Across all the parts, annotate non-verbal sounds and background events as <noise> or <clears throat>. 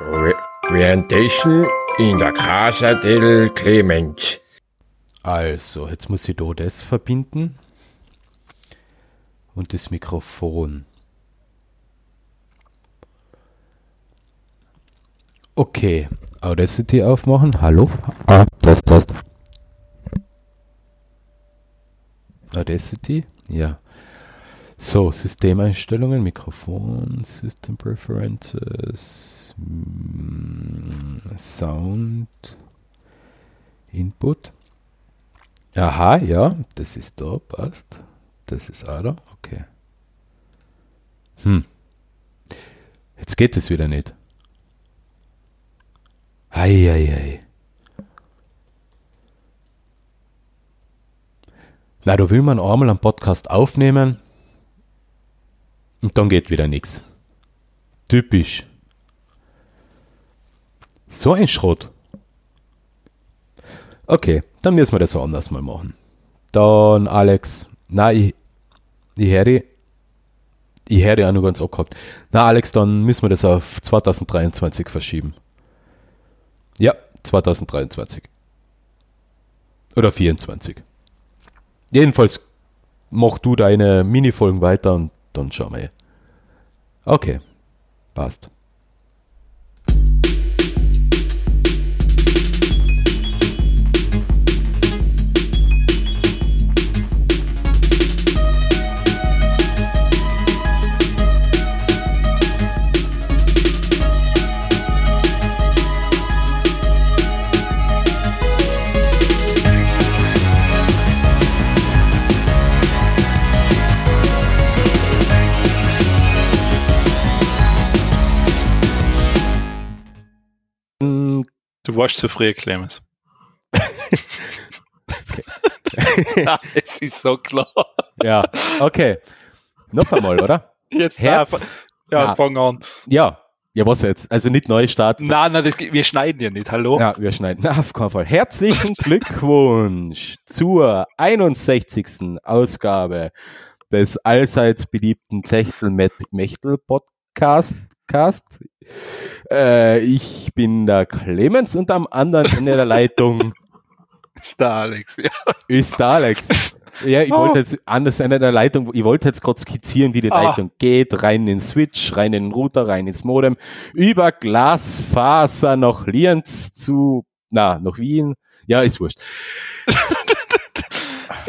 Re Orientation in der Casa del Clement. Also, jetzt muss ich da das verbinden. Und das Mikrofon. Okay, Audacity aufmachen. Hallo? Ah, das, das. Audacity? Ja. So, Systemeinstellungen, Mikrofon, System Preferences, mm, Sound, Input. Aha, ja, das ist da, passt. Das ist auch da, okay. Hm. Jetzt geht es wieder nicht. Eieiei. Na, da will man einmal einen Podcast aufnehmen und dann geht wieder nichts. Typisch. So ein Schrott. Okay, dann müssen wir das anders mal machen. Dann Alex. Na, ich, ich höre ich höre auch noch ganz abgehabt. Na Alex, dann müssen wir das auf 2023 verschieben. Ja, 2023. Oder 24. Jedenfalls mach du deine Minifolgen weiter und dann schauen wir. Okay, passt. Du warst zu früh, Clemens. <laughs> es ist so klar. Ja, okay. Noch einmal, oder? Jetzt Herz. Ja, Ja. fang an. Ja. Ja, was jetzt? Also nicht neu starten. Nein, nein, das, wir schneiden ja nicht. Hallo? Ja, wir schneiden. Na, auf keinen Fall. Herzlichen <laughs> Glückwunsch zur 61. Ausgabe des allseits beliebten Techtel-Mechtel-Podcast. Cast. Äh, ich bin der Clemens und am anderen Ende der Leitung <laughs> ist der Alex. Ja. ist der Alex. Ja, ich Oh. wollte jetzt anders Ende der Leitung, ich wollte jetzt gerade skizzieren, wie die Ah. Leitung geht. Rein in den Switch, rein in den Router, rein ins Modem, über Glasfaser nach Lienz zu, na, nach Wien. Ja, ist wurscht. <laughs>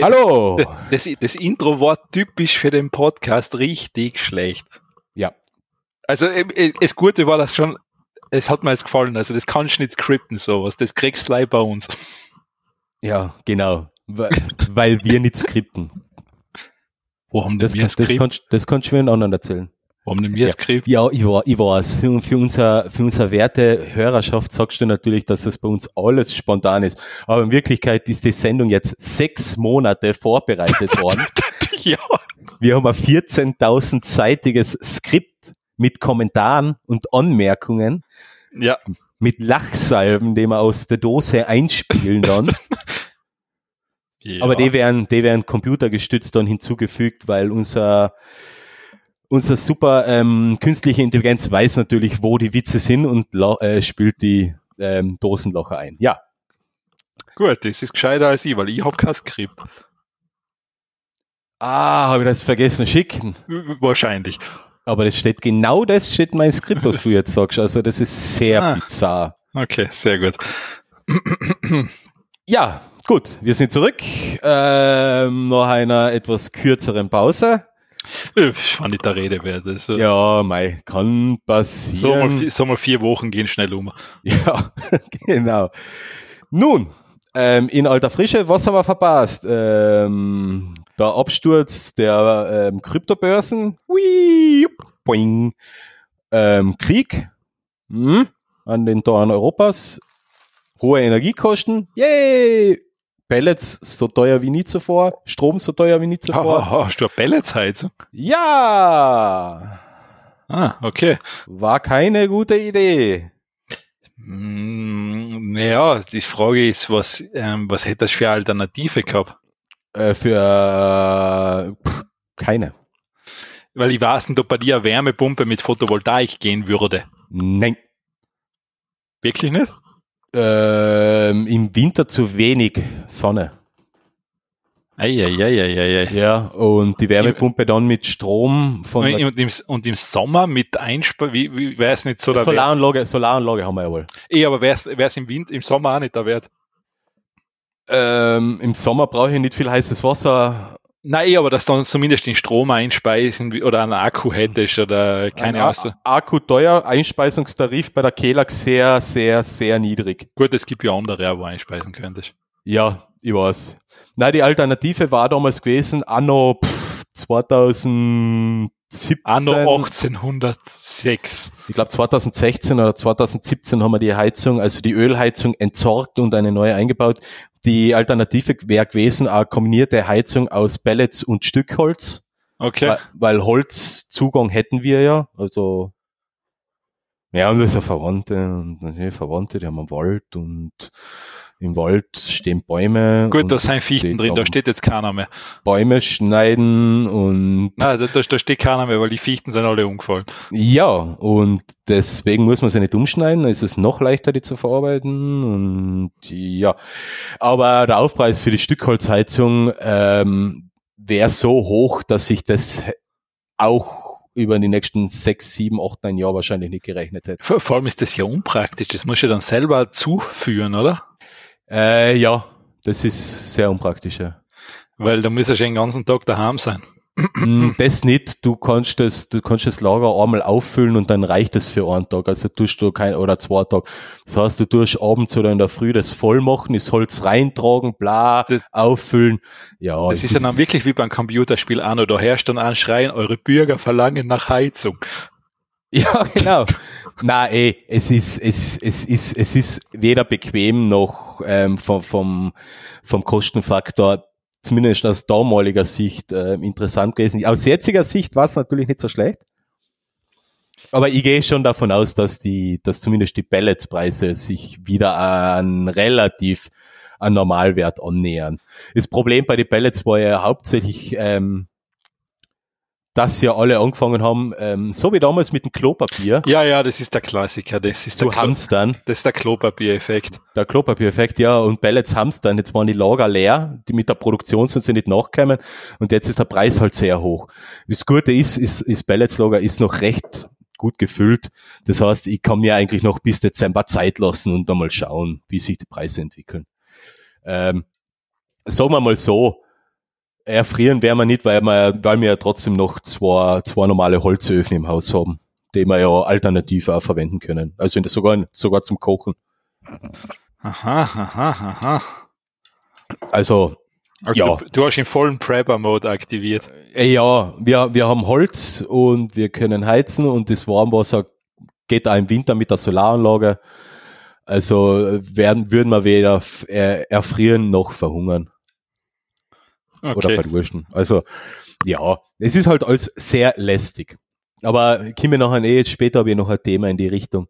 Hallo! Das, das Intro war typisch für den Podcast richtig schlecht. Also äh, äh, das Gute war das schon, es hat mir jetzt gefallen. Also das kannst du nicht skripten, sowas. Das kriegst du leider bei uns. Ja, genau. Weil, weil wir nicht skripten. Haben Das, wir kann, das, Skript? kannst, das kannst du für einen anderen erzählen. Haben denn wir Ja. Skript? Ja, ich war, ich war es. Für, für, unser, für unsere werte Hörerschaft sagst du natürlich, dass das bei uns alles spontan ist. Aber in Wirklichkeit ist die Sendung jetzt sechs Monate vorbereitet <laughs> worden. ja. Wir haben ein 14.000-seitiges Skript mit Kommentaren und Anmerkungen, Ja. mit Lachsalben, die wir aus der Dose einspielen dann. ja. Aber die werden, die werden computergestützt dann hinzugefügt, weil unser, unser super ähm, künstliche Intelligenz weiß natürlich, wo die Witze sind und äh, spielt die ähm, Dosenlocher ein. Ja, Gut, das ist gescheiter als ich, weil ich hab kein Skript. ah, habe ich das vergessen schicken. Wahrscheinlich. Aber das steht genau das steht in meinem Skript, was du jetzt sagst. Also das ist sehr Ah. bizarr. Okay, sehr gut. <clears throat> Ja, gut, wir sind zurück. Ähm, nach einer etwas kürzeren Pause. Äh, War nicht der Rede wert. Also, Ja, mei, kann passieren. so, mal, vi- so mal vier Wochen gehen schnell um. <laughs> Ja, genau. Nun, ähm, in alter Frische, was haben wir verpasst? Ähm, der Absturz der ähm, Kryptobörsen, Wii, boing. Ähm, Krieg hm, an den Toren Europas, hohe Energiekosten, yay! Pellets so teuer wie nie zuvor, Strom so teuer wie nie zuvor. Oh, <laughs> hast du eine Pelletsheizung? Ja, Ah, okay. war keine gute Idee. Mm, Naja, die Frage ist, was, ähm, was hätte das für eine Alternative gehabt? Äh, für äh, keine. Weil ich weiß nicht, ob bei dir eine Wärmepumpe mit Photovoltaik gehen würde. Nein. Wirklich nicht? Ähm, Im Winter zu wenig Sonne. Eieieiei. Ja, und die Wärmepumpe dann mit Strom von Und, im, und im Sommer mit Einspeisung, wie, wie es nicht so der Wert? Solaranlage, Solaranlage haben wir ja wohl. Eh, aber wäre es im Wind, im Sommer auch nicht der Wert? Ähm, Im Sommer brauche ich nicht viel heißes Wasser. Nein, aber dass dann zumindest den Strom einspeisen oder einen Akku hättest oder keine Ahnung. Akku teuer, Einspeisungstarif bei der Kelax sehr, sehr, sehr niedrig. Gut, es gibt ja andere, wo einspeisen könntest. Ja, ich weiß. Nein, die Alternative war damals gewesen, anno 2000 17, Anno 1806. Ich glaube 2016 oder 2017 haben wir die Heizung, also die Ölheizung entsorgt und eine neue eingebaut. Die Alternative wäre gewesen eine kombinierte Heizung aus Pellets und Stückholz. Okay. Weil, weil Holzzugang hätten wir ja, also ja, und das ist ja Verwandte und Verwandte, die haben einen Wald und im Wald stehen Bäume. Gut, da sind Fichten drin, da steht jetzt keiner mehr. Bäume schneiden und Nein, da, da, da steht keiner mehr, weil die Fichten sind alle umgefallen. Ja, und deswegen muss man sie nicht umschneiden, dann ist es noch leichter, die zu verarbeiten. Und ja, aber der Aufpreis für die Stückholzheizung ähm, wäre so hoch, dass sich das auch über die nächsten sechs, sieben, acht, neun Jahre wahrscheinlich nicht gerechnet hätte. Vor, allem ist das ja unpraktisch. Das muss ja dann selber zuführen, oder? Äh, ja, das ist sehr unpraktisch. Ja. Weil da muss ja schon den ganzen Tag daheim sein. Mm, <laughs> das nicht, du kannst das, du kannst das Lager einmal auffüllen und dann reicht es für einen Tag. Also tust du kein oder zwei Tage. Das heißt, du tust abends oder in der Früh das voll machen, das Holz reintragen, bla, Das- auffüllen. Ja, Das ist ja dann wirklich wie beim Computerspiel an oder herrscht dann ein Schreien, eure Bürger verlangen nach Heizung. <laughs> Ja, genau. Na, ey, es ist, es, es ist, es ist weder bequem noch ähm, vom, vom, vom Kostenfaktor, zumindest aus damaliger Sicht, ähm, interessant gewesen. Aus jetziger Sicht war es natürlich nicht so schlecht. Aber ich gehe schon davon aus, dass die, dass zumindest die Pelletspreise sich wieder an relativ an Normalwert annähern. Das Problem bei den Pellets war ja hauptsächlich, ähm, dass ja alle angefangen haben, ähm, so wie damals mit dem Klopapier, Ja, ja, das ist der Klassiker. Das ist der, zu Klo hamstern. das ist der Klopapiereffekt. Der Klopapiereffekt, ja, und Pellets hamstern. Jetzt waren die Lager leer, die mit der Produktion sind sie nicht nachgekommen und jetzt ist der Preis halt sehr hoch. Das Gute ist, ist, ist Pelletslager ist noch recht gut gefüllt. Das heißt, ich kann mir eigentlich noch bis Dezember Zeit lassen und dann mal schauen, wie sich die Preise entwickeln. Ähm, sagen wir mal so, erfrieren werden wir nicht, weil wir, weil wir ja trotzdem noch zwei, zwei normale Holzöfen im Haus haben, die wir ja alternativ auch verwenden können. Also in der, sogar, sogar zum Kochen. Aha, aha, aha. Also, Also Ja. du, du hast den vollen Prepper-Mode aktiviert. äh, ja, wir, wir haben Holz und wir können heizen und das Warmwasser geht auch im Winter mit der Solaranlage. Also äh, werden, würden wir weder äh, erfrieren noch verhungern oder Okay. verdursten. Also, ja, es ist halt alles sehr lästig. Aber kommen wir nachher eh, jetzt später habe ich noch ein Thema in die Richtung.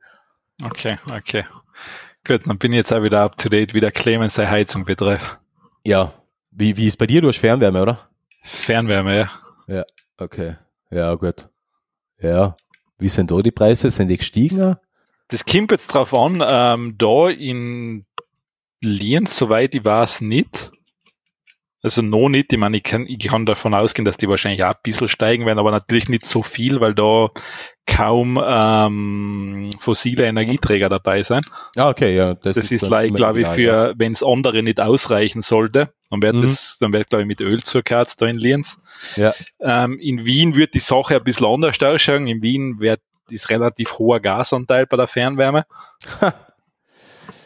Okay, okay. Gut, dann bin ich jetzt auch wieder up to date, wie der Clemens seine Heizung betrifft. Ja, wie, wie ist bei dir? Du hast Fernwärme, oder? Fernwärme, ja. Okay, ja, gut. Ja, wie sind da die Preise? Sind die gestiegen? Das kommt jetzt drauf an, ähm, da in Lienz, soweit ich weiß, nicht. Also noch nicht. Ich meine, ich kann, ich kann davon ausgehen, dass die wahrscheinlich auch ein bisschen steigen werden, aber natürlich nicht so viel, weil da kaum ähm, fossile Energieträger dabei sind. Ah, okay, ja. Das ist, dann like, glaube ich, für, ja. wenn es andere nicht ausreichen sollte, dann wird Mhm. das, dann wird, glaube ich, mit Öl zugehört da in Lienz. Ja. Ähm, in Wien wird die Sache ein bisschen anders ausschauen. In Wien wird ist relativ hoher Gasanteil bei der Fernwärme. <laughs>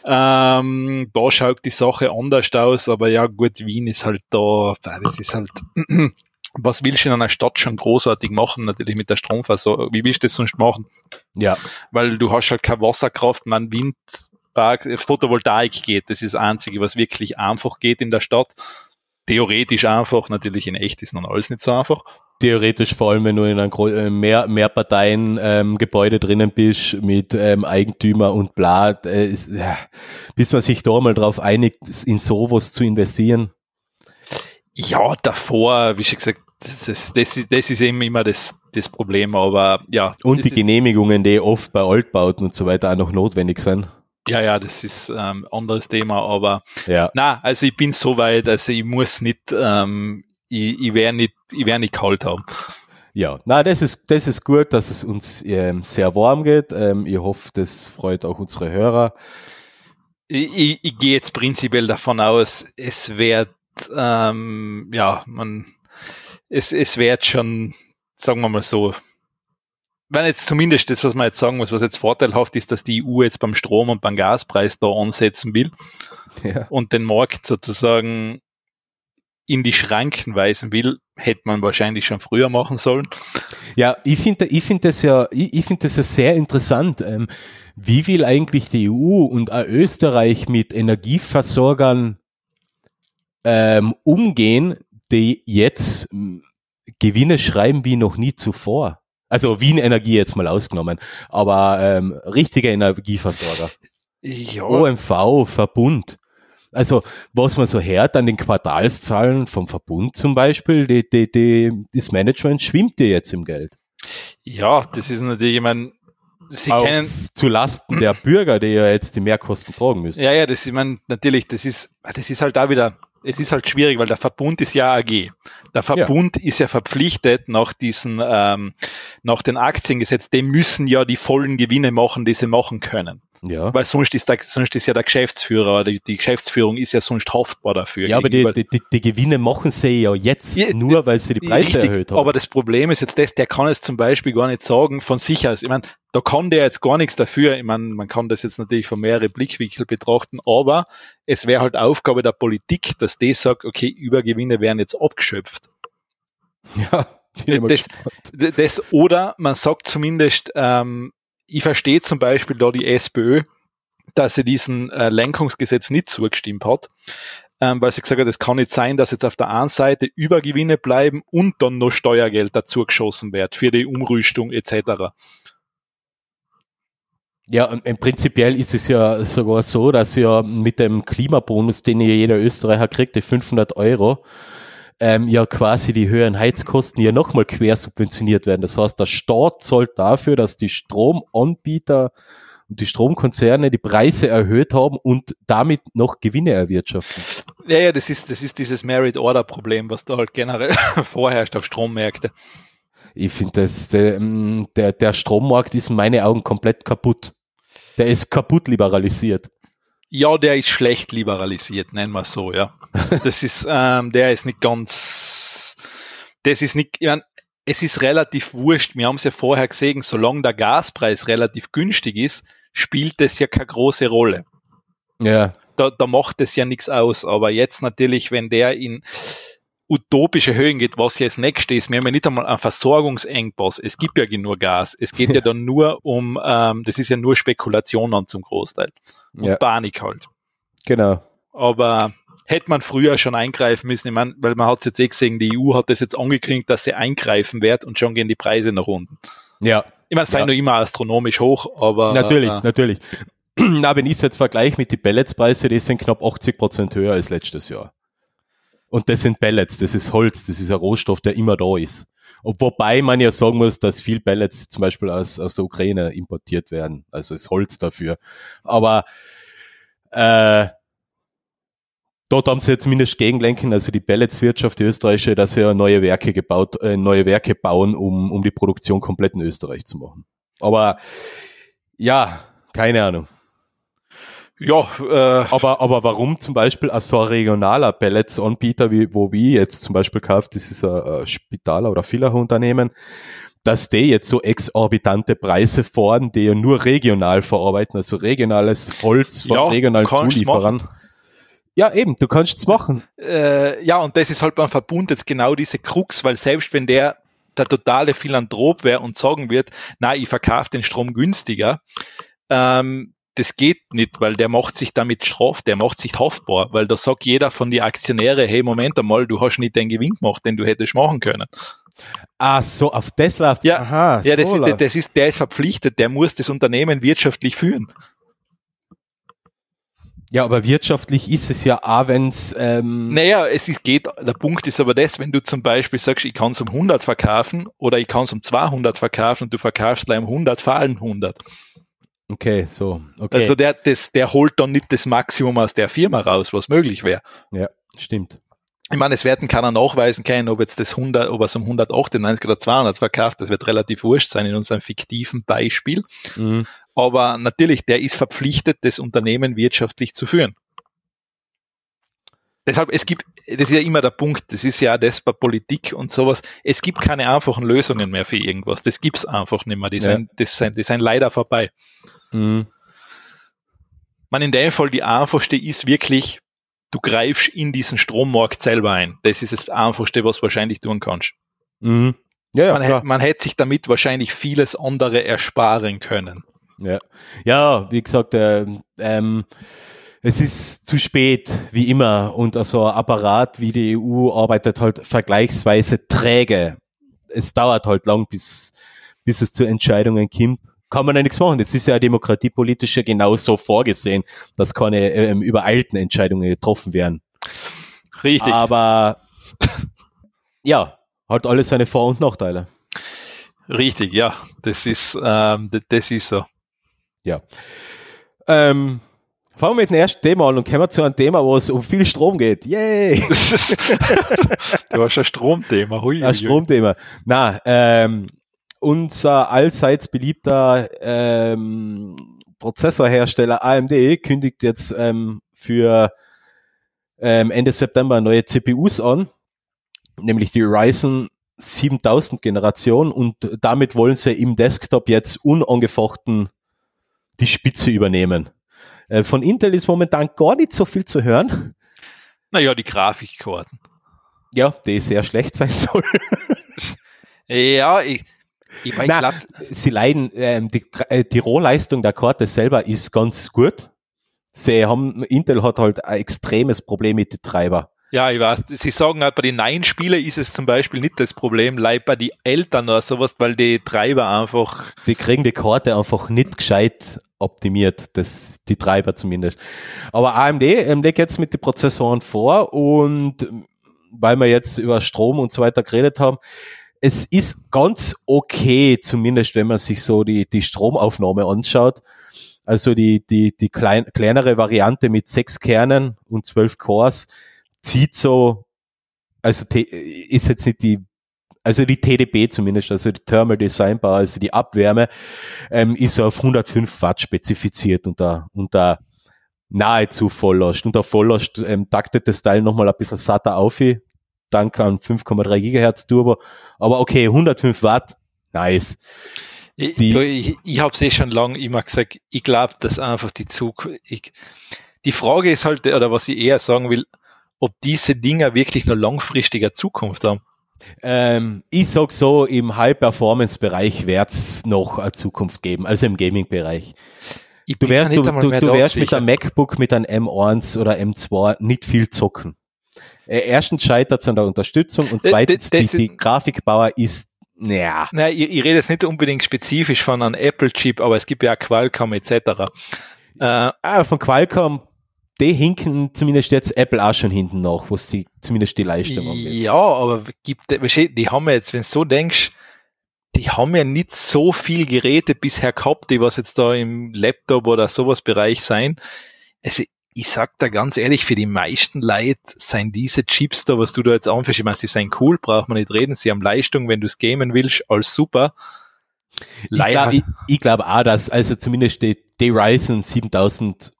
ähm, da schaut die Sache anders aus, aber ja gut, Wien ist halt da, das ist halt, <clears throat> was willst du in einer Stadt schon großartig machen, natürlich mit der Stromversorgung, wie willst du das sonst machen? Ja, Weil du hast halt keine Wasserkraft, man Windpark, äh, Photovoltaik geht, das ist das Einzige, was wirklich einfach geht in der Stadt. Theoretisch einfach, natürlich in echt ist dann alles nicht so einfach. Theoretisch vor allem, wenn du in einem äh, mehr, mehr Parteien ähm, Gebäude drinnen bist mit ähm, Eigentümer und bla, äh, ist, ja, bis man sich da mal drauf einigt, in sowas zu investieren. Ja, davor, wie schon gesagt, das, ist- das, ist, das ist eben immer das, das Problem, aber ja. Und die Genehmigungen, die oft bei Altbauten und so weiter auch noch notwendig sind. Ja, ja, das ist ähm, anderes Thema, aber Ja. na, also ich bin so weit, also ich muss nicht, ähm, ich, ich werde nicht, ich werde nicht kalt haben. Ja, na, das ist, das ist gut, dass es uns ähm, sehr warm geht. Ähm, ich hoffe, das freut auch unsere Hörer. Ich, ich, ich gehe jetzt prinzipiell davon aus, es wird, ähm, ja, man, es, es wird schon, sagen wir mal so, wenn jetzt zumindest das, was man jetzt sagen muss, was jetzt vorteilhaft ist, dass die EU jetzt beim Strom und beim Gaspreis da ansetzen will Ja. und den Markt sozusagen in die Schranken weisen will, hätte man wahrscheinlich schon früher machen sollen. Ja, ich finde ich finde das ja, ich, ich finde das ja sehr interessant. Ähm, wie will eigentlich die EU und auch Österreich mit Energieversorgern ähm, umgehen, die jetzt ähm, Gewinne schreiben wie noch nie zuvor? Also Wien Energie jetzt mal ausgenommen, aber ähm, richtige Energieversorger. Ja, OMV, Verbund. Also, was man so hört an den Quartalszahlen vom Verbund zum Beispiel, die, die, die, das Management schwimmt dir jetzt im Geld. ja das ist natürlich, ich meine, Sie Auch kennen, zu Lasten der Bürger, die ja jetzt die Mehrkosten tragen müssen. Ja, ja, das ist, man, natürlich, das ist, das ist halt da wieder, es ist halt schwierig, weil der Verbund ist ja AG. Der Verbund ist ja verpflichtet nach diesen, ähm, nach den Aktiengesetz, die müssen ja die vollen Gewinne machen, die sie machen können. Ja, Weil sonst ist, der, sonst ist ja der Geschäftsführer, die, die Geschäftsführung ist ja sonst haftbar dafür. ja aber die, die, die, Gewinne machen sie ja jetzt Ja, nur, weil sie die Preise Richtig, erhöht haben. aber das Problem ist jetzt das, der kann es zum Beispiel gar nicht sagen von sich aus. Ich meine, da kann der jetzt gar nichts dafür. Ich meine, man kann das jetzt natürlich von mehrere Blickwinkel betrachten, aber es wäre halt Aufgabe der Politik, dass die sagt, okay, Übergewinne werden jetzt abgeschöpft. <laughs> ja, das- Das, oder man sagt zumindest, ähm, ich verstehe zum Beispiel da die SPÖ, dass sie diesen äh, Lenkungsgesetz nicht zugestimmt hat, ähm, weil sie gesagt hat, es kann nicht sein, dass jetzt auf der einen Seite Übergewinne bleiben und dann noch Steuergeld dazu geschossen wird für die Umrüstung etc. Ja, und im prinzipiell ist es ja sogar so, dass ja mit dem Klimabonus, den ja jeder Österreicher kriegt, die 500 Euro, ähm, ja quasi die höheren Heizkosten ja nochmal quer subventioniert werden. Das heißt, der Staat zahlt dafür, dass die Stromanbieter und die Stromkonzerne die Preise erhöht haben und damit noch Gewinne erwirtschaften. Ja, ja, das ist, das ist dieses Merit-Order-Problem, was da halt generell <laughs> vorherrscht auf Strommärkte. Ich finde, das, der, ähm, der, der Strommarkt ist in meinen Augen komplett kaputt. Der ist kaputt liberalisiert. Ja, der ist schlecht liberalisiert, nennen wir es so, ja. Das ist, ähm, der ist nicht ganz, das ist nicht, ich mein, es ist relativ wurscht. Wir haben es ja vorher gesehen, solange der Gaspreis relativ günstig ist, spielt das ja keine große Rolle. Ja, Da, da macht es ja nichts aus. Aber jetzt natürlich, wenn der in utopische Höhen geht, was das nächste ist, wir haben ja nicht einmal einen Versorgungsengpass. Es gibt ja genug Gas. Es geht ja <laughs> dann nur um, ähm, das ist ja nur Spekulation dann zum Großteil. Und Ja. Panik halt. genau. Aber hätte man früher schon eingreifen müssen, ich meine, weil man hat es jetzt eh gesehen, die EU hat das jetzt angekündigt, dass sie eingreifen wird und schon gehen die Preise nach unten. Ja, Ich meine, es sei Ja. noch immer astronomisch hoch, aber natürlich, äh, natürlich. <clears throat> Na, wenn ich es jetzt vergleiche mit den Pelletspreise, die sind knapp 80 Prozent höher als letztes Jahr. Und das sind Pellets, das ist Holz, das ist ein Rohstoff, der immer da ist. Ob, wobei man ja sagen muss, dass viel Pellets zum Beispiel aus, aus der Ukraine importiert werden. Also ist Holz dafür. Aber äh, dort haben sie jetzt zumindest gegenlenken, also die Pelletswirtschaft, die österreichische, dass sie ja neue Werke gebaut, äh, neue Werke bauen, um, um die Produktion komplett in Österreich zu machen. Aber ja, keine Ahnung. Ja, äh, Aber, aber warum zum Beispiel ein so ein regionaler Pellets-Anbieter, wie, wo wir jetzt zum Beispiel kauft, das ist ein, Spitaler- oder Fillerunternehmen, dass die jetzt so exorbitante Preise fordern, die ja nur regional verarbeiten, also regionales Holz von Ja, regionalen Zulieferern. Ja, eben, du kannst es machen. äh, ja, und das ist halt beim Verbund jetzt genau diese Krux, weil selbst wenn der der totale Philanthrop wäre und sagen wird, na, ich verkaufe den Strom günstiger, ähm, das geht nicht, weil der macht sich damit straf, der macht sich haftbar, weil da sagt jeder von die Aktionäre, hey, Moment einmal, du hast nicht den Gewinn gemacht, den du hättest machen können. Ah, so, auf das läuft. Ja, Aha, Ja, das so ist, das ist, der ist verpflichtet, der muss das Unternehmen wirtschaftlich führen. ja, aber wirtschaftlich ist es ja auch, wenn's ähm, Naja, es ist, geht, der Punkt ist aber das, wenn du zum Beispiel sagst, ich kann es um 100 verkaufen oder ich kann es um 200 verkaufen und du verkaufst gleich um 100, fallen 100. Okay, so. Okay. Also der, das, der holt dann nicht das Maximum aus der Firma raus, was möglich wäre. ja, stimmt. Ich meine, es werden keiner nachweisen können, ob jetzt das 100, ob er es um 198 oder 200 verkauft. Das wird relativ wurscht sein in unserem fiktiven Beispiel. Mhm. Aber natürlich, der ist verpflichtet, das Unternehmen wirtschaftlich zu führen. Deshalb, es gibt, das ist ja immer der Punkt, das ist ja das bei Politik und sowas, es gibt keine einfachen Lösungen mehr für irgendwas. Das gibt's einfach nicht mehr. Die, Ja. sind, das sind, die sind leider vorbei. Mhm. Man in dem Fall die einfachste ist wirklich, du greifst in diesen Strommarkt selber ein. Das ist das einfachste, was du wahrscheinlich tun kannst. Mhm. Ja, ja, man, hätte, man hätte sich damit wahrscheinlich vieles andere ersparen können. Ja, ja wie gesagt, äh, ähm, es ist zu spät, wie immer. Und also ein Apparat wie die EU arbeitet halt vergleichsweise träge. Es dauert halt lang, bis, bis es zu Entscheidungen kommt. Kann man ja nichts machen. Das ist ja demokratiepolitisch ja genauso vorgesehen, dass keine ähm, übereilten Entscheidungen getroffen werden. Richtig. Aber <laughs> ja, hat alles seine Vor- und Nachteile. Richtig, ja. Das ist, ähm, das ist so. Ja. Ähm, fangen wir mit dem ersten Thema an und kommen zu einem Thema, wo es um viel Strom geht. Yay! <laughs> du hast ein Stromthema. Hui, Ein Stromthema. Na, ähm, unser allseits beliebter ähm, Prozessorhersteller AMD kündigt jetzt ähm, für ähm, Ende September neue CPUs an, nämlich die Ryzen 7000 Generation und damit wollen sie im Desktop jetzt unangefochten die Spitze übernehmen. Äh, von Intel ist momentan gar nicht so viel zu hören. Naja, die Grafikkarten. Ja, die sehr schlecht sein soll. Ja, ich, ich, ich Nein, glaube, sie leiden, ähm, die, äh, die Rohleistung der Karte selber ist ganz gut. Sie haben, Intel hat halt ein extremes Problem mit den Treiber. ja, ich weiß. Sie sagen halt, bei den neuen Spielen ist es zum Beispiel nicht das Problem, leid bei den Eltern oder sowas, weil die Treiber einfach, Die kriegen die Karte einfach nicht gescheit optimiert, das, die Treiber zumindest. Aber AMD legt jetzt mit den Prozessoren vor und weil wir jetzt über Strom und so weiter geredet haben, es ist ganz okay, zumindest wenn man sich so die, die Stromaufnahme anschaut. Also die, die, die klein, kleinere Variante mit sechs Kernen und zwölf Cores zieht so, also ist jetzt nicht die, also die TDP zumindest, also die Thermal Design Bar, also die Abwärme, ähm, ist auf 105 Watt spezifiziert unter, unter nahezu Volllast. Unter Volllast ähm, taktet das Teil nochmal ein bisschen satter auf, dank an 5,3 Gigahertz Turbo. Aber okay, 105 Watt, nice. ich, Die- ich, ich habe es eh schon lange immer gesagt, ich glaube, dass einfach die Zukunft, ich, die Frage ist halt, oder was ich eher sagen will, ob diese Dinger wirklich noch langfristiger Zukunft haben. Ähm, ich sag so, im High-Performance-Bereich wird's noch eine Zukunft geben, also im Gaming-Bereich. Ich Du wärst, du, du, du wärst mit einem MacBook, mit einem M1 oder M2 nicht viel zocken. Äh, erstens scheitert es an der Unterstützung und Das- zweitens, das- das die, die Grafikbauer ist, naja, Nein, ich, ich rede jetzt nicht unbedingt spezifisch von einem Apple-Chip, aber es gibt ja auch Qualcomm etc. Äh, ah, von Qualcomm, die hinken zumindest jetzt Apple auch schon hinten nach, was die, zumindest die Leistung angeht. ja, aber gibt, die haben ja jetzt, wenn du so denkst, die haben ja nicht so viel Geräte bisher gehabt, die was jetzt da im Laptop oder sowas Bereich sein. Also ich sag da ganz ehrlich, für die meisten Leute sind diese Chips da, was du da jetzt anführst, ich meine, sie sind cool, braucht man nicht reden, sie haben Leistung, wenn du es gamen willst, alles super. Ich Leider- glaube ich, ich glaub auch, dass also zumindest die, die Ryzen 7000,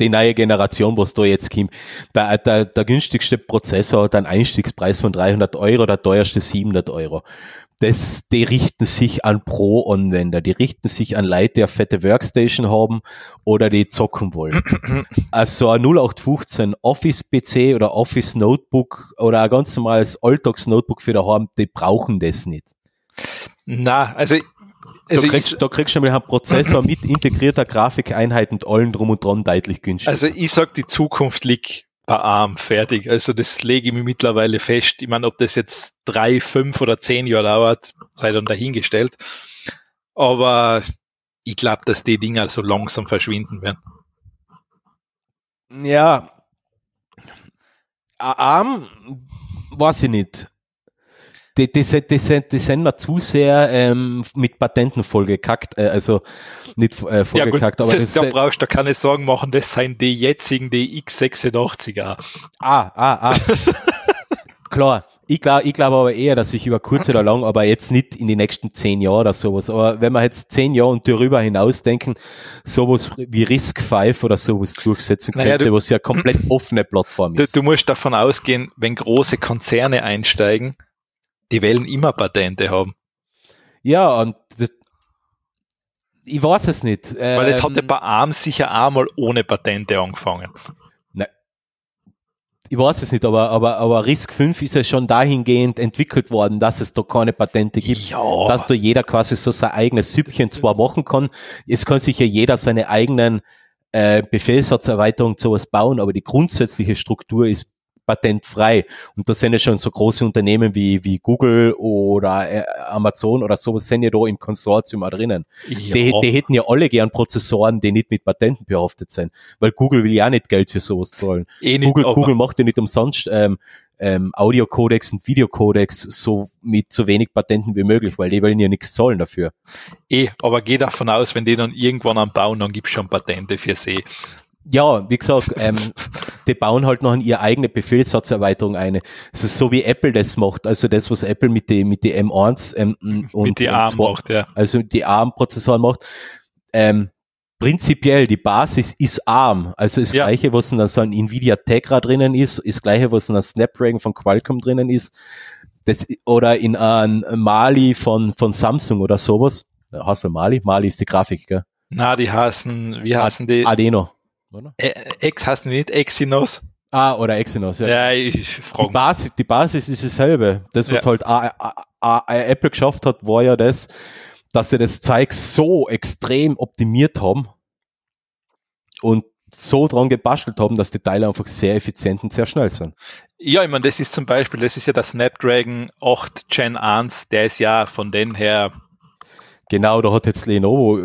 die neue Generation, was da jetzt kommt, der, der, der günstigste Prozessor hat einen Einstiegspreis von 300 Euro, der teuerste 700 Euro. Das, die richten sich an Pro-Anwender, die richten sich an Leute, die eine fette Workstation haben oder die zocken wollen. <clears throat> also ein 0815 Office-PC oder Office-Notebook oder ein ganz normales Alltags-Notebook für daheim, die brauchen das nicht. Na, also, also da, ich, kriegst, da kriegst du nämlich einen Prozessor <clears throat> mit integrierter Grafikeinheit und allen drum und dran deutlich günstiger. Also ich sag, die Zukunft liegt ARM fertig. Also das lege ich mir mittlerweile fest. Ich meine, ob das jetzt drei, fünf oder zehn Jahre dauert, sei dann dahingestellt. Aber ich glaube, dass die Dinger so langsam verschwinden werden. ja, ARM, weiß ich nicht. Die, die, sind- die, sind, die sind mir zu sehr ähm, mit Patenten vollgekackt, äh, also nicht äh, Ja gut, vollgekackt, aber <laughs> das, da brauchst du keine Sorgen machen, das sind die jetzigen, die X86er. Ah, ah, ah. <laughs> Klar. Ich glaube ich glaub aber eher, dass ich über kurz oder lang, aber jetzt nicht in die nächsten zehn Jahre oder sowas. Aber wenn wir jetzt zehn Jahre und darüber hinaus denken, sowas wie Risk 5 oder sowas durchsetzen Naja, könnte, du- was ja komplett <clears throat> offene Plattform Du, ist. du musst davon ausgehen, wenn große Konzerne einsteigen, die wollen immer Patente haben. Ja, und das, ich weiß es nicht. Weil es hat ja Ähm, bei ARM sicher einmal ohne Patente angefangen. ich weiß es nicht, aber, aber, aber Risk 5 ist ja schon dahingehend entwickelt worden, dass es da keine Patente gibt. Ja. Dass da jeder quasi so sein eigenes Süppchen zwar machen kann. Es kann sich ja jeder seine eigenen äh, Befehlssatzerweiterungen zu was bauen, aber die grundsätzliche Struktur ist patentfrei. Und da sind ja schon so große Unternehmen wie, wie Google oder äh, Amazon oder sowas sind ja da im Konsortium auch drinnen. Ja. Die, die hätten ja alle gern Prozessoren, die nicht mit Patenten behaftet sind, weil Google will ja nicht Geld für sowas zahlen. eh nicht, Google, Google macht ja nicht umsonst ähm, ähm, Audiocodex und Videocodex so mit so wenig Patenten wie möglich, weil die wollen ja nichts zahlen dafür. Eh, aber geh davon aus, wenn die dann irgendwann anbauen, dann gibt's schon Patente für sie. Ja, wie gesagt, <laughs> ähm, die bauen halt noch in ihre eigene Befehlssatzerweiterung ein. Es ist so wie Apple das macht, also das, was Apple mit die, mit die M1 ähm, und, mit die und ARM zwar- macht, ja. also die ARM-Prozessoren macht. Ähm, prinzipiell, die Basis ist ARM. Also das Ja. gleiche, was in so ein Nvidia Tegra drinnen ist, ist das gleiche, was in einem Snapdragon von Qualcomm drinnen ist. Das, oder in einem Mali von, von Samsung oder sowas. Hast du Mali? Mali ist die Grafik, gell? Na, die heißen, wie heißen die? Adeno. Oder? Äh, Ex die nicht Exynos? Ah, oder Exynos, ja. Ja, ich Die frage Basis, die Basis ist dasselbe. Das, was Ja. halt A, A, A, A, Apple geschafft hat, war ja das, dass sie das Zeug so extrem optimiert haben und so dran gebastelt haben, dass die Teile einfach sehr effizient und sehr schnell sind. Ja, ich meine, das ist zum Beispiel, das ist ja der Snapdragon 8 Gen 1, der ist ja von den her, Genau, da hat jetzt Lenovo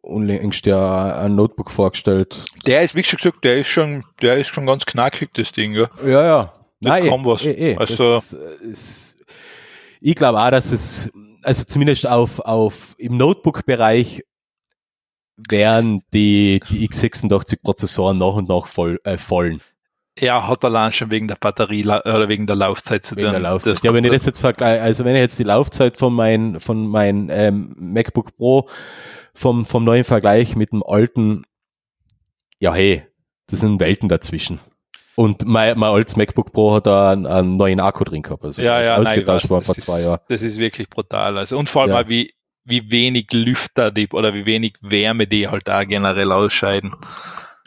unlängst ja ein Notebook vorgestellt. der ist, wie schon gesagt, der ist schon, der ist schon ganz knackig, das Ding, ja. Ja, ja. Das kann was. Eh, eh. Also- ist, äh, ist, ich glaube auch, dass es, also zumindest auf, auf im Notebook-Bereich werden die, die x86-Prozessoren nach und nach voll, äh, vollen. Er hat allein schon wegen der Batterie oder wegen der Laufzeit zu Wegen tun. der Laufzeit. Ja, wenn ich das jetzt vergleiche, also wenn ich jetzt die Laufzeit von mein, von mein ähm, MacBook Pro vom, vom neuen Vergleich mit dem alten, ja hey, das sind Welten dazwischen. Und mein, mein altes MacBook Pro hat da einen, einen neuen Akku drin gehabt. Also ja, ja, nein, ausgetauscht weiß, war das vor ist, zwei Jahren. Das ist wirklich brutal. Also, und vor allem Ja. auch, wie, wie wenig Lüfter die, oder wie wenig Wärme die halt da generell ausscheiden.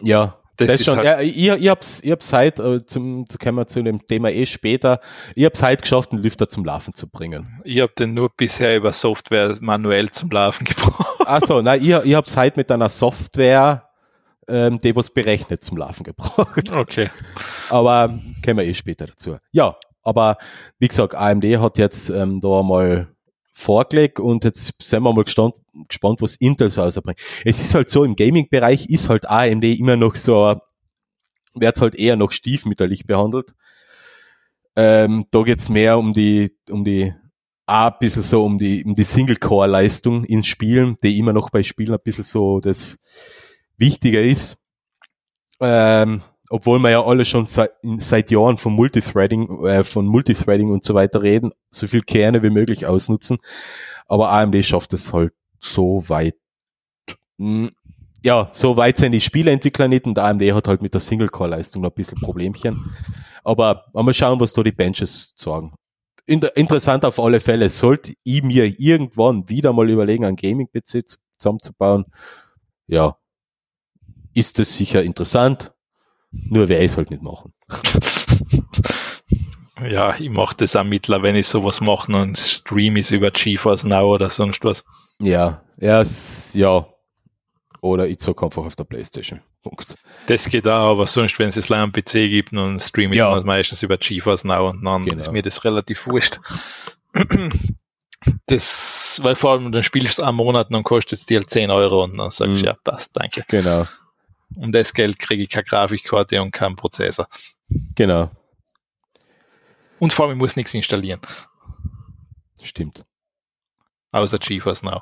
Ja, Das das, ist schon. halt- ja, ich, ich hab's, ich hab's äh, zum, zu kommen wir zu dem Thema eh später, ich hab's heute geschafft, einen Lüfter zum Laufen zu bringen. Ich habe den nur bisher über Software manuell zum Laufen <laughs> gebraucht. Achso, nein, ich, ich hab's heute mit einer Software, ähm, die was berechnet zum Laufen gebraucht. Okay. Aber kommen wir eh später dazu. Ja, aber wie gesagt, AMD hat jetzt ähm, da mal vorgelegt und jetzt sind wir mal gespannt, gespannt was Intel so rausbringt. Es ist halt so, im Gaming-Bereich ist halt AMD immer noch so, wird halt eher noch stiefmütterlich behandelt. Ähm, da geht's mehr um die, um die, auch ein bisschen so um die, um die Single-Core-Leistung in Spielen, die immer noch bei Spielen ein bisschen so das Wichtige ist. Ähm, obwohl wir ja alle schon seit, seit Jahren von Multithreading, äh, von Multithreading und so weiter reden, so viel Kerne wie möglich ausnutzen. Aber AMD schafft es halt so weit. mm, Ja, so weit sind die Spieleentwickler nicht und AMD hat halt mit der Single-Core-Leistung noch ein bisschen Problemchen. Aber mal schauen, was da die Benches sagen. Inter interessant auf alle Fälle. Sollte ich mir irgendwann wieder mal überlegen, einen Gaming-PC zu- zusammenzubauen, ja, ist das sicher interessant. Nur ich es halt nicht machen. <laughs> Ja, ich mache das auch mittlerweile, wenn ich sowas mache und stream ist über GeForce Now oder sonst was. Ja, erst, ja. Oder ich zocke einfach auf der Playstation. <laughs> Punkt. Das geht auch, aber sonst, wenn es es leider am PC gibt, dann streame ich Ja. meistens über GeForce Now und dann Genau. ist mir das relativ wurscht. <clears throat> Das, weil vor allem, dann spielst du es einen Monat und dann kostet es dir halt 10 Euro und dann sagst du, Mhm. ja, passt, danke. Genau, Um das Geld kriege ich keine Grafikkarte und keinen Prozessor. genau. Und vor allem, ich muss nichts installieren. Stimmt. Außer GeForce Now.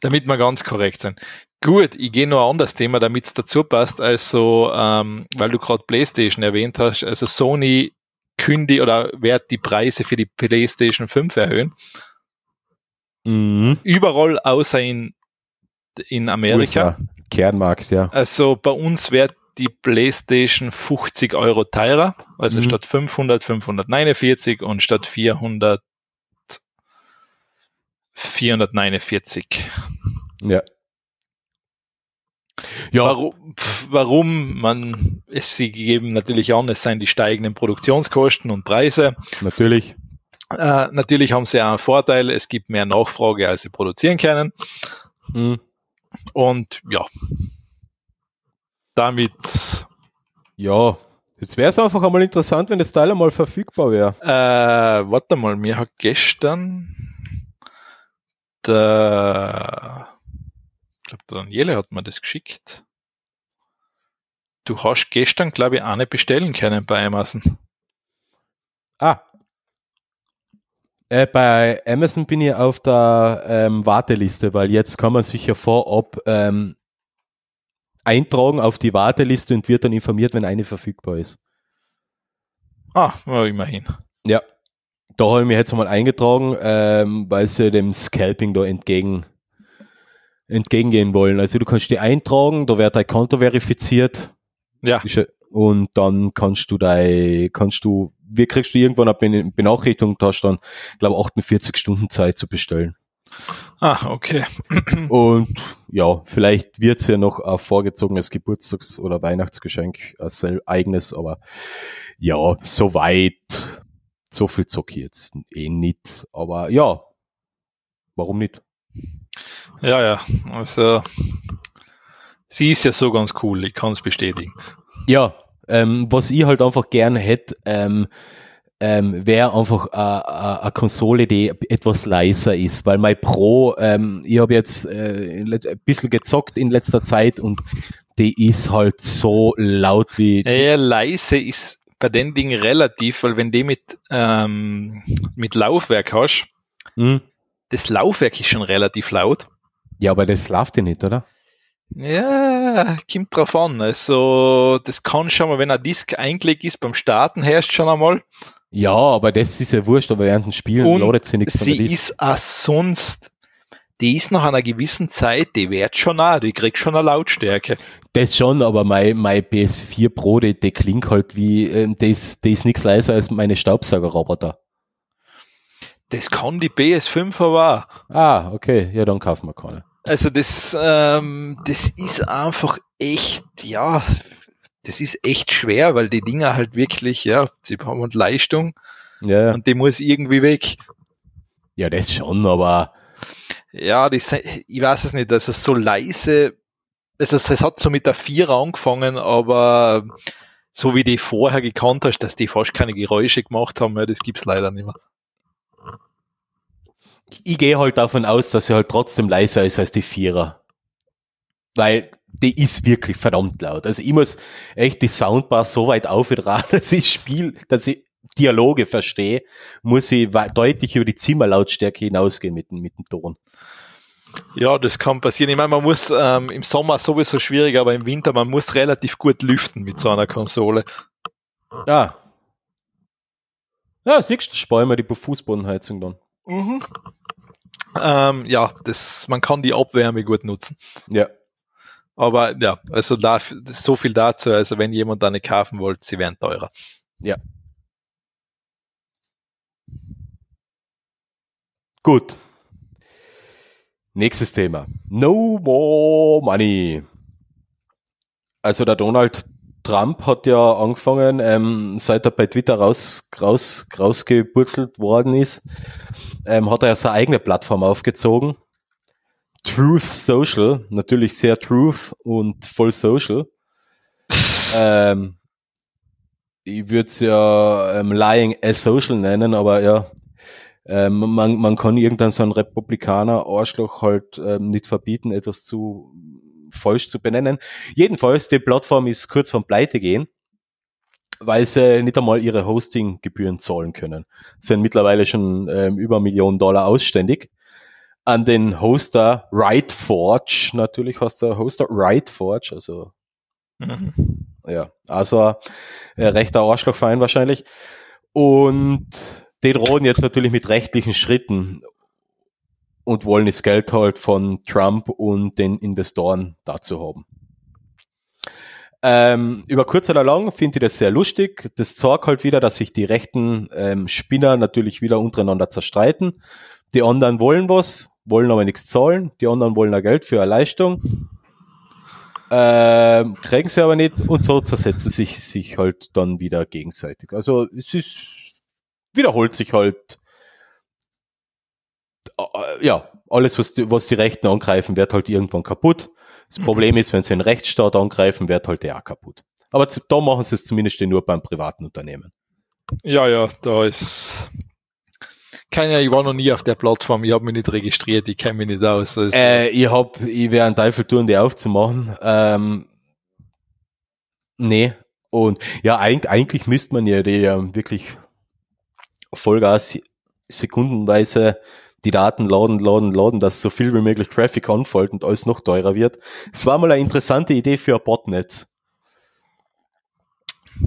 damit wir ganz korrekt sind. Gut, ich gehe noch ein anderes Thema, damit es dazu passt. Also, ähm, weil du gerade PlayStation erwähnt hast, also Sony kündigt oder wird die Preise für die PlayStation 5 erhöhen. Mhm. Überall außer in, in Amerika. USA. Kernmarkt, ja. Also bei uns wird die PlayStation 50 Euro teurer. Also Mhm. statt 500, 549 und statt 400, 449. Ja. Ja, Warum, warum? Man, es, sie geben natürlich an, es seien die steigenden Produktionskosten und Preise. natürlich. Äh, natürlich haben sie auch einen Vorteil, es gibt mehr Nachfrage, als sie produzieren können. Mhm. Und ja, damit, Ja, jetzt wäre es einfach einmal interessant, wenn das Teil einmal verfügbar wäre. äh, warte mal, mir hat gestern der, ich glaube, der Daniele hat mir das geschickt. Du hast gestern, glaube ich, eine bestellen können bei Amazon. Ah. Äh, bei Amazon bin ich auf der ähm, Warteliste, weil jetzt kann man sich ja vorab ähm, eintragen auf die Warteliste und wird dann informiert, wenn eine verfügbar ist. Ah, ja, immerhin. Ja. Da habe ich mich jetzt einmal eingetragen, ähm, weil sie dem Scalping da entgegen, entgegengehen wollen. Also du kannst dich eintragen, da wird dein Konto verifiziert ja- und dann kannst du dein, kannst du, wie kriegst du irgendwann eine Ben- Benachrichtigung, da hast du dann, glaube 48 Stunden Zeit zu bestellen. ah, okay. <clears throat> Und ja, vielleicht wird's ja noch ein vorgezogenes Geburtstags- oder Weihnachtsgeschenk als eigenes, aber ja, so weit, so viel zock ich jetzt eh nicht. Aber ja, warum nicht? Ja, ja, also sie ist ja so ganz cool, ich kann es bestätigen. Ja, ähm, was ich halt einfach gern hätte, ähm, ähm, wäre einfach eine Konsole, die etwas leiser ist, weil mein Pro, ähm, ich habe jetzt äh, ein bisschen gezockt in letzter Zeit und die ist halt so laut wie Ja, leise ist bei den Dingen relativ, weil wenn du mit, ähm, mit Laufwerk hast, Hm? das Laufwerk ist schon relativ laut. Ja, aber das läuft ja nicht, oder? Ja, kommt drauf an. Also, das kann schon mal, wenn ein Disk eingelegt ist beim Starten, herrscht schon einmal. Ja, aber das ist ja wurscht, aber während dem Spielen Und ladet sie nichts Sie ist auch sonst, die ist nach einer gewissen Zeit, die wird schon auch, die kriegt schon eine Lautstärke. Das schon, aber mein, mein PS4 Pro, die, die klingt halt wie, ähm, das, das ist nichts leiser als meine Staubsaugerroboter. Das kann die PS5 aber auch. Ah, okay, ja, dann kaufen wir keine. Also das, ähm, das ist einfach echt, ja, das ist echt schwer, weil die Dinger halt wirklich, ja, sie haben halt Leistung Ja, und die muss irgendwie weg. ja, das schon, aber Ja, se- ich weiß es nicht, also so leise, also es, es hat so mit der Vierer angefangen, aber so wie die vorher gekannt hast, dass die fast keine Geräusche gemacht haben, ja, das gibt's leider nicht mehr. Ich gehe halt davon aus, dass sie halt trotzdem leiser ist als die Vierer. Weil die ist wirklich verdammt laut. Also ich muss echt die Soundbar so weit aufdrehen, <laughs> dass ich Spiel, dass ich Dialoge verstehe, muss ich deutlich über die Zimmerlautstärke hinausgehen mit, dem- mit dem Ton. Ja, das kann passieren. Ich meine, man muss ähm, im Sommer sowieso schwierig, aber im Winter, man muss relativ gut lüften mit so einer Konsole. Ah. Ja, siehst du, sparen wir die Fußbodenheizung dann. Ähm, ja, das, man kann die Abwärme gut nutzen. Ja. Aber ja, also da, so viel dazu. Also wenn jemand eine kaufen wollt, sie wären teurer. Gut. Nächstes Thema. No more money. Also der Donald Trump hat ja angefangen, ähm, seit er bei Twitter raus, raus, rausgepurzelt worden ist, ähm, hat er ja seine eigene Plattform aufgezogen. Truth Social, natürlich sehr Truth und voll Social. <laughs> ähm, ich würde es ja ähm, Lying as Social nennen, aber ja, ähm, man, man kann irgendeinen so einen Republikaner Arschloch halt ähm, nicht verbieten, etwas zu falsch zu benennen. Jedenfalls, die Plattform ist kurz vom Pleite gehen. weil sie nicht einmal ihre Hostinggebühren zahlen können. Sind mittlerweile schon ähm, über eine Million Dollar ausständig. An den Hoster Rightforge, natürlich heißt der Hoster Rightforge, also Mhm. ja, also äh, rechter Arschlochverein wahrscheinlich. Und die drohen jetzt natürlich mit rechtlichen Schritten und wollen das Geld halt von Trump und den Investoren dazu haben. Ähm, über kurz oder lang finde ich das sehr lustig. Das zeigt halt wieder, dass sich die rechten ähm, Spinner natürlich wieder untereinander zerstreiten. Die anderen wollen was, wollen aber nichts zahlen. Die anderen wollen da Geld für eine Leistung. Ähm, kriegen sie aber nicht und so zersetzen sich, sich halt dann wieder gegenseitig. Also es ist, wiederholt sich halt ja, alles, was die, was die Rechten angreifen, wird halt irgendwann kaputt. Das Mhm. Problem ist, wenn sie den Rechtsstaat angreifen, wird halt der auch kaputt. Aber zu, da machen sie es zumindest nur beim privaten Unternehmen. Ja, ja, da ist. Keine, ich war noch nie auf der Plattform, ich habe mich nicht registriert, ich kenne mich nicht aus. Also, Äh, ich hab, ich wäre einen Teufel tun, die aufzumachen. Ähm, nee. Und ja, eigentlich, eigentlich müsste man ja die ähm, wirklich Vollgas sekundenweise die Daten laden, laden, laden, dass so viel wie möglich Traffic anfällt und alles noch teurer wird. Es war mal eine interessante Idee für ein Botnetz.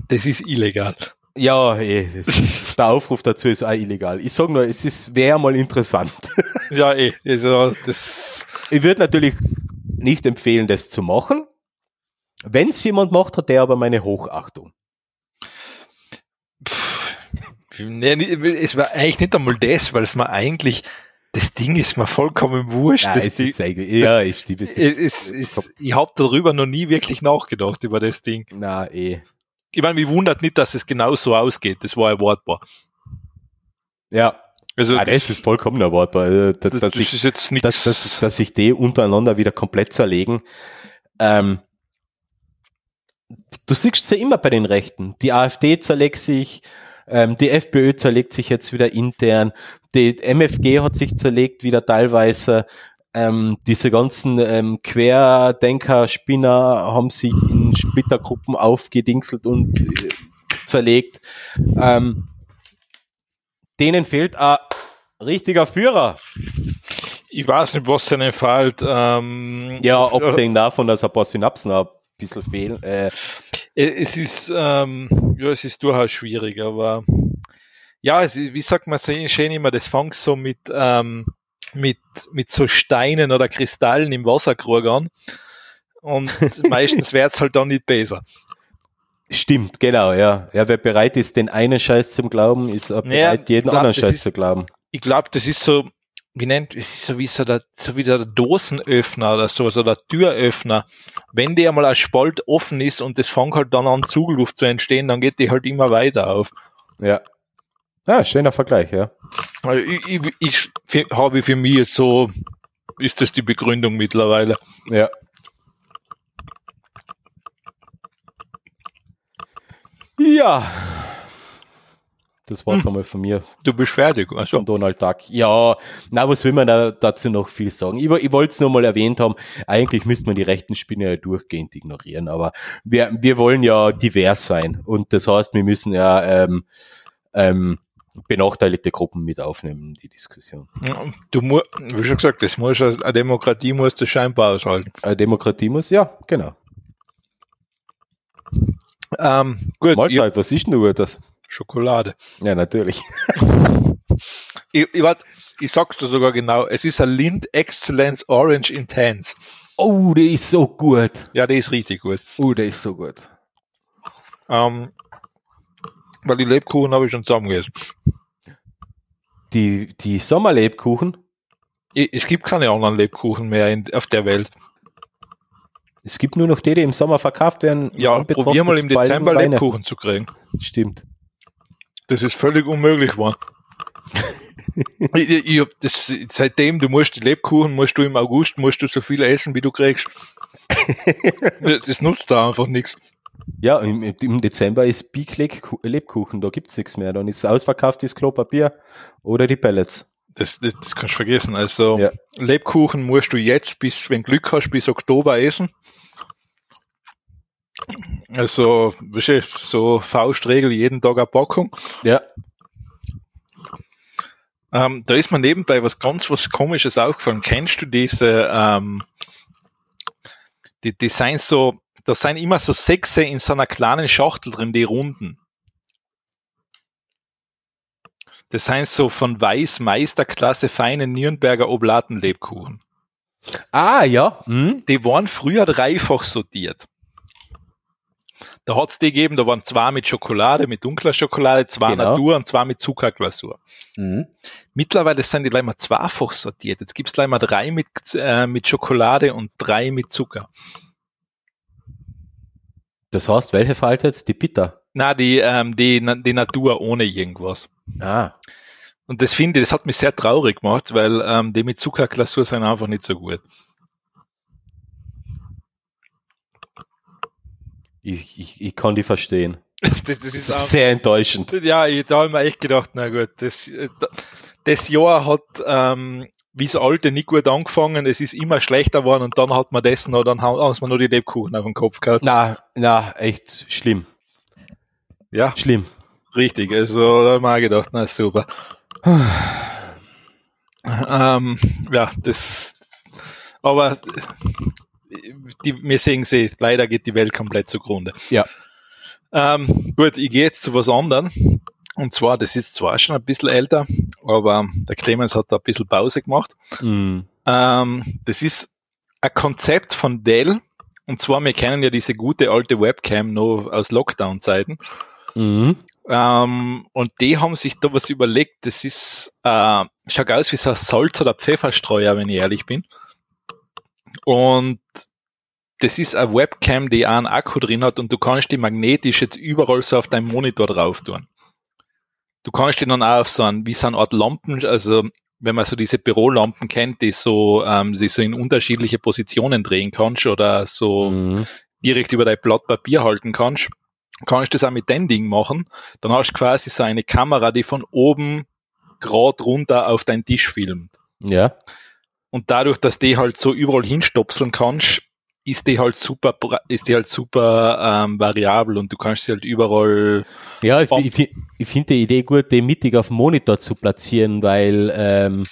das ist illegal. Ja, eh, das, der Aufruf dazu ist auch illegal. Ich sage nur, es ist wäre mal interessant. <laughs> Ja, eh. Also, das. Ich würde natürlich nicht empfehlen, das zu machen. Wenn es jemand macht, hat der aber meine Hochachtung. Nee, es war eigentlich nicht einmal das, weil es mir eigentlich, das Ding ist mir vollkommen wurscht. Ja, es ist eigentlich, ja, ich stimme es, es, es, ich habe darüber noch nie wirklich nachgedacht, über das Ding. Na, eh. Ich meine, mich wundert nicht, dass es genau so ausgeht. Das war erwartbar. Ja, Also, ah, das ist vollkommen erwartbar. äh, Dass, das, dass, das ich, ist jetzt nichts. dass, dass, dass sich die untereinander wieder komplett zerlegen. Ähm, du siehst ja immer bei den Rechten. Die AfD zerlegt sich, ähm, die FPÖ zerlegt sich jetzt wieder intern, die MFG hat sich zerlegt wieder teilweise. Ähm, diese ganzen ähm, Querdenker, Spinner haben sich in Splittergruppen aufgedingselt und äh, zerlegt. Ähm, denen fehlt ein richtiger Führer. ich weiß nicht, was ihnen fehlt. Ähm, Ja, abgesehen davon, dass ein paar Synapsen ein bisschen fehlen. Äh, Es ist, ähm, ja, es ist durchaus schwierig, aber ja, es ist, wie sagt man so schön immer, das fängt so mit, ähm, mit, mit so Steinen oder Kristallen im Wasserkrug an. Und <laughs> meistens wird's halt dann nicht besser. stimmt, genau, ja. Ja, wer bereit ist, den einen Scheiß zum Glauben, ist auch bereit, jeden ich glaub, anderen Scheiß ist- zu glauben. Ich glaube, das ist so, wie nennt, es ist so wie so der, so wie der Dosenöffner oder so, so der Türöffner. Wenn der mal als Spalt offen ist und das fängt halt dann an, Zugluft zu entstehen, dann geht die halt immer weiter auf. Ja. Ja, schöner Vergleich, ja. Also ich, ich, ich habe für mich jetzt so, ist das die Begründung mittlerweile. Ja. Ja. Das war's einmal von mir, Du bist fertig. Also, von Donald Duck. Ja, na, was will man da, dazu noch viel sagen? Ich, ich wollte es nur mal erwähnt haben, eigentlich müsste man die rechten Spinner ja durchgehend ignorieren, aber wir, wir wollen ja divers sein und das heißt, wir müssen ja ähm, ähm, benachteiligte Gruppen mit aufnehmen in die Diskussion. du musst, wie schon gesagt, das muss, eine Demokratie muss das scheinbar aushalten. Äh, Demokratie muss, ja, genau. Ähm, gut, ich, Mahlzeit, was ist denn du das? Schokolade. Ja, natürlich. <laughs> Ich, ich, wart, ich sag's dir sogar genau. Es ist ein Lind Excellence Orange Intense. Oh, der ist so gut. Ja, die ist richtig gut. Oh, der ist so gut. Ähm, weil die Lebkuchen habe ich schon zusammengegessen. Die, die Sommerlebkuchen, es gibt keine anderen Lebkuchen mehr in, auf der Welt. es gibt nur noch die, die im Sommer verkauft werden. Ja, probier mal im Dezember. Lebkuchen zu kriegen. Stimmt. Das ist völlig unmöglich geworden. <laughs> ich, ich, hab das, seitdem, du musst die Lebkuchen, musst du im August, musst du so viel essen, wie du kriegst. <laughs> das nutzt da einfach nichts. Ja, im, im Dezember ist Big Lebku- Lebkuchen, da gibt's nichts mehr. Dann ist ausverkauft das Klopapier oder die Pellets. Das, das, das kannst du vergessen. Also Ja. Lebkuchen musst du jetzt bis, wenn Glück hast, bis Oktober essen. Also, so Faustregel, jeden Tag eine Packung. Ja. Ähm, da ist mir nebenbei was ganz was Komisches aufgefallen. Kennst du diese, ähm, die, die sind so, da sind immer so Sechse in so einer kleinen Schachtel drin, die Runden. Das sind so von Weiß Meisterklasse feine Nürnberger Oblatenlebkuchen. Ah, ja. Hm? Die waren früher dreifach sortiert. Da hat's die gegeben, da waren zwei mit Schokolade, mit dunkler Schokolade, zwei Genau. Natur und zwei mit Zuckerglasur. Mhm. Mittlerweile sind die gleich mal zweifach sortiert. Jetzt gibt's gleich mal drei mit, äh, mit Schokolade und drei mit Zucker. Das heißt, welche jetzt? Die Bitter. Na, die, ähm, die, die Natur ohne irgendwas. Ah. Und das finde ich, das hat mich sehr traurig gemacht, weil ähm, die mit Zuckerglasur sind einfach nicht so gut. Ich, ich, ich kann die verstehen. <laughs> Das, das Das ist ist auch, sehr enttäuschend. ja, ich, da habe ich mir echt gedacht, na gut, das, äh, da- das Jahr hat ähm, wie das alte nicht gut angefangen, es ist immer schlechter geworden und dann hat man das noch, dann haben mir nur die Lebkuchen auf den Kopf gehabt. Na, na, echt schlimm. Ja, Schlimm. richtig. Also da habe ich mir auch gedacht, na super. <sighs> ähm, ja, das, aber die, wir sehen sie, leider geht die Welt komplett zugrunde. Ja. Ähm, gut, ich gehe jetzt zu was anderem. Und zwar, das ist zwar schon ein bisschen älter, aber der Clemens hat da ein bisschen Pause gemacht. Mhm. Ähm, das ist ein Konzept von Dell. Und zwar, wir kennen ja diese gute alte Webcam noch aus Lockdown-Zeiten. Mhm. Ähm, und die haben sich da was überlegt. Das ist, äh, schaut aus wie so ein Salz- oder Pfefferstreuer, wenn ich ehrlich bin. Und das ist eine Webcam, die auch einen Akku drin hat und du kannst die magnetisch jetzt überall so auf deinem Monitor drauf tun. Du kannst die dann auch auf so ein, wie so eine Art Lampen, also wenn man so diese Bürolampen kennt, die so, ähm, die so in unterschiedliche Positionen drehen kannst oder so Mhm. direkt über dein Blatt Papier halten kannst, kannst du das auch mit dem Ding machen. Dann hast du quasi so eine Kamera, die von oben gerade runter auf deinen Tisch filmt. Ja. Und dadurch, dass die halt so überall hinstopseln kannst, ist die halt super, ist die halt super ähm, variabel und du kannst sie halt überall. Ja, ich, ich, ich finde die Idee gut, den mittig auf dem Monitor zu platzieren, weil, ähm,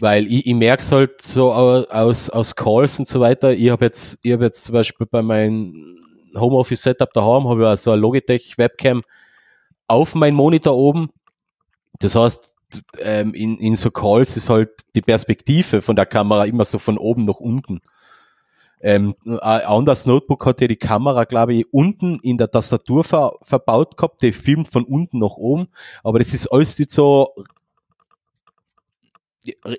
weil ich, ich merke es halt so au- aus, aus Calls und so weiter. Ich habe jetzt, ich habe jetzt zum Beispiel bei meinem Homeoffice-Setup daheim, habe ich also eine Logitech-Webcam auf meinem Monitor oben. Das heißt, ähm, in, in so Calls ist halt die Perspektive von der Kamera immer so von oben nach unten. Ähm, ein anderes Notebook hat ja die Kamera, glaube ich, unten in der Tastatur ver verbaut gehabt, die filmt von unten nach oben, aber das ist alles nicht so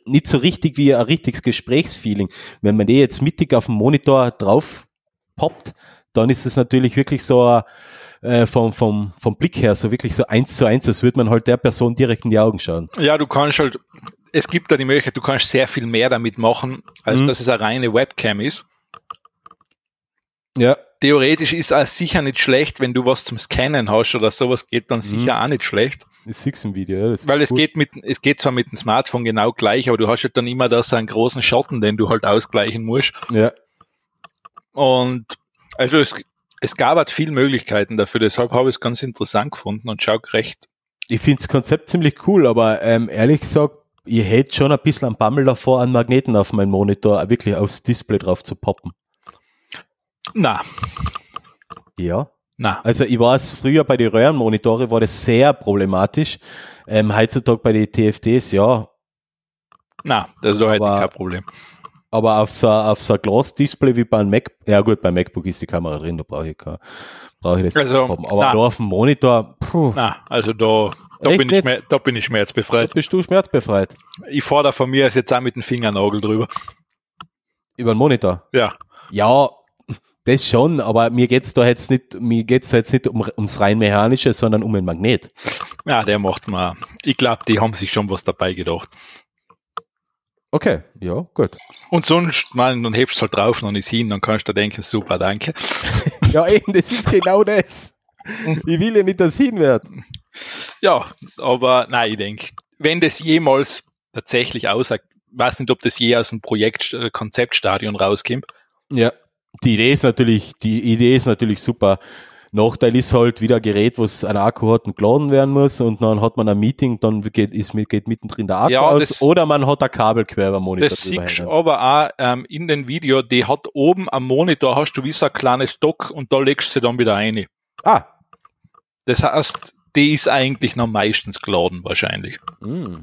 nicht so richtig wie ein richtiges Gesprächsfeeling. Wenn man die jetzt mittig auf dem Monitor drauf poppt, dann ist es natürlich wirklich so ein, äh, vom, vom, vom Blick her so wirklich so eins zu eins, als würde man halt der Person direkt in die Augen schauen. Ja, du kannst halt, es gibt da die Möglichkeit, du kannst sehr viel mehr damit machen, als Mhm. dass es eine reine Webcam ist. Ja. Theoretisch ist es sicher nicht schlecht, wenn du was zum Scannen hast oder sowas, geht dann Mhm. sicher auch nicht schlecht. Siehst du im Video. Ja, Weil es gut. geht mit, es geht zwar mit dem Smartphone genau gleich, aber du hast halt dann immer da so einen großen Schatten, den du halt ausgleichen musst. Ja. Und also es, es gab halt viele Möglichkeiten dafür, deshalb habe ich es ganz interessant gefunden und schau recht. Ich finde das Konzept ziemlich cool, aber ähm, ehrlich gesagt, ich hätte schon ein bisschen einen Bammel davor, einen Magneten auf meinen Monitor wirklich aufs Display drauf zu poppen. Na, Ja. na. Also ich weiß, früher bei den Röhrenmonitore war das sehr problematisch. Ähm, heutzutage bei den TFTs, ja. Na, also da hätte ich Aber- kein Problem. Aber auf so, auf so ein Glas-Display wie beim Mac, ja gut, beim MacBook ist die Kamera drin, da brauche ich, kein- brauche ich das Also, nicht haben. Aber na. da auf dem Monitor, puh, Na, also da, da Echt bin ich, da bin ich da schmerzbefreit. bist du schmerzbefreit. Ich fordere von mir jetzt auch mit dem Fingernagel drüber. Über den Monitor. Ja. Ja, das schon, aber mir geht's da jetzt nicht, mir geht's da jetzt nicht um, ums rein mechanische, sondern um ein Magnet. Ja, der macht mal. Ich glaube, die haben sich schon was dabei gedacht. Okay, ja, gut. Und sonst, mal, dann hebst du halt drauf, dann ist hin, dann kannst du denken, super, danke. <laughs> Ja, eben, das ist genau das. Ich will ja nicht, dass hin wird. Ja, aber nein, ich denke, wenn das jemals tatsächlich aussagt, weiß nicht, ob das je aus dem Projekt, äh, Konzeptstadion rauskommt, Ja. Die Idee ist natürlich, die Idee ist natürlich super. Nachteil ist halt wieder ein Gerät, was ein Akku hat und geladen werden muss und dann hat man ein Meeting, dann geht, ist, geht mittendrin der Akku Ja, aus das- oder man hat ein Kabel quer über den Monitor Das drüber siehst aber auch ähm, in den Video, die hat oben am Monitor, hast du wie so ein kleines Dock und da legst du sie dann wieder rein. Ah, Das heißt, die ist eigentlich noch meistens geladen wahrscheinlich. mm.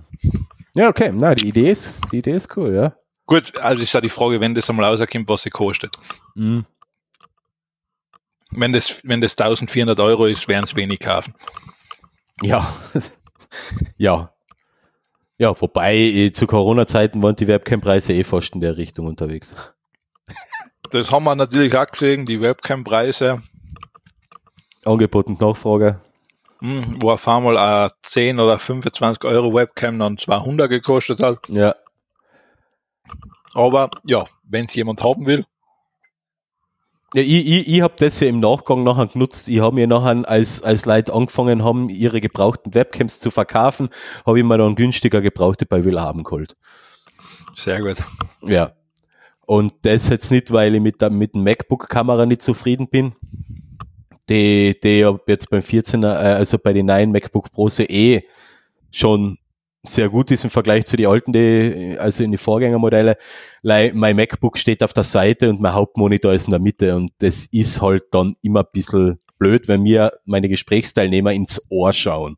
ja, okay, na, die Idee ist, die Idee ist cool, ja. Gut, also ist ja die Frage, wenn das einmal rauskommt, was sie kostet. Mm. Wenn das, wenn das 1400 Euro ist, werden es wenig kaufen. Ja, <laughs> ja. Ja, wobei eh, zu Corona-Zeiten waren die Webcam-Preise eh fast in der Richtung unterwegs. <laughs> Das haben wir natürlich auch gesehen, die Webcam-Preise, Angebot und Nachfrage. hm, wo auf einmal eine 10 oder 25 Euro Webcam dann 200 gekostet hat. Ja, Aber ja, wenn es jemand haben will, Ja, ich, ich, ich habe das ja im Nachgang nachher genutzt. Ich habe mir nachher, als, als Leute angefangen haben, ihre gebrauchten Webcams zu verkaufen, habe ich mir dann günstiger gebrauchte bei Willhaben geholt. sehr gut. Ja. Und das jetzt nicht, weil ich mit der, mit dem MacBook-Kamera nicht zufrieden bin. Die, die jetzt beim 14er, äh, also bei den neuen MacBook Pros eh schon sehr gut ist im Vergleich zu den alten, die, also in die Vorgängermodelle. Mein MacBook steht auf der Seite und mein Hauptmonitor ist in der Mitte und das ist halt dann immer ein bisschen blöd, wenn mir meine Gesprächsteilnehmer ins Ohr schauen.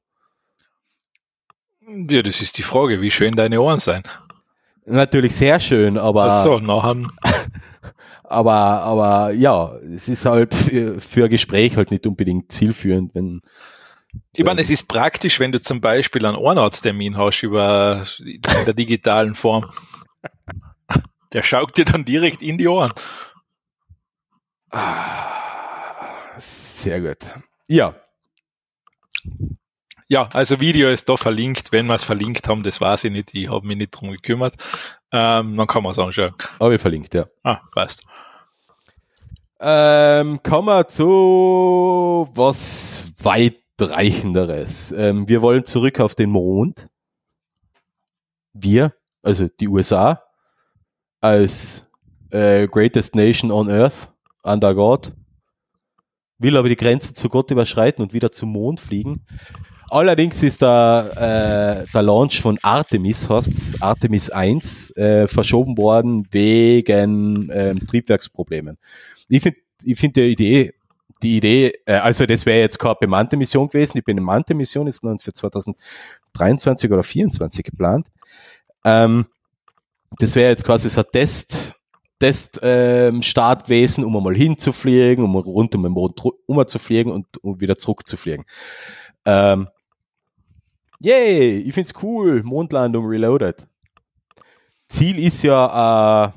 Ja, das ist die Frage, wie schön deine Ohren sein. Natürlich sehr schön, aber Ach so, nachher, <laughs> Aber, aber ja, es ist halt für, für ein Gespräch halt nicht unbedingt zielführend, wenn. Ich meine, es ist praktisch, wenn du zum Beispiel einen Ohrenarzttermin hast über in der digitalen Form. Der schaut dir dann direkt in die Ohren. Sehr gut. Ja, Ja, also Video ist da verlinkt. Wenn wir es verlinkt haben, das weiß ich nicht. Ich habe mich nicht drum gekümmert. Ähm, dann kann man es anschauen. habe ich verlinkt, ja. Ah, passt. Ähm, kommen wir zu was weitreichenderes. Ähm, wir wollen zurück auf den Mond. Wir, also die USA, als äh, greatest nation on earth, under God, will aber die Grenze zu Gott überschreiten und wieder zum Mond fliegen. Allerdings ist der, äh, der Launch von Artemis, heißt's, Artemis 1, äh, verschoben worden wegen ähm, Triebwerksproblemen. Ich finde ich find die Idee, die Idee, äh, also das wäre jetzt keine bemannte Mission gewesen, die bemannte Mission ist dann für 2023 oder 2024 geplant. Ähm, das wäre jetzt quasi so ein Test, Test ähm, Start gewesen, um einmal hinzufliegen, um rund um den Mond dru- umzufliegen und um wieder zurückzufliegen. Ähm, yay, ich find's cool, Mondlandung reloaded. Ziel ist ja äh,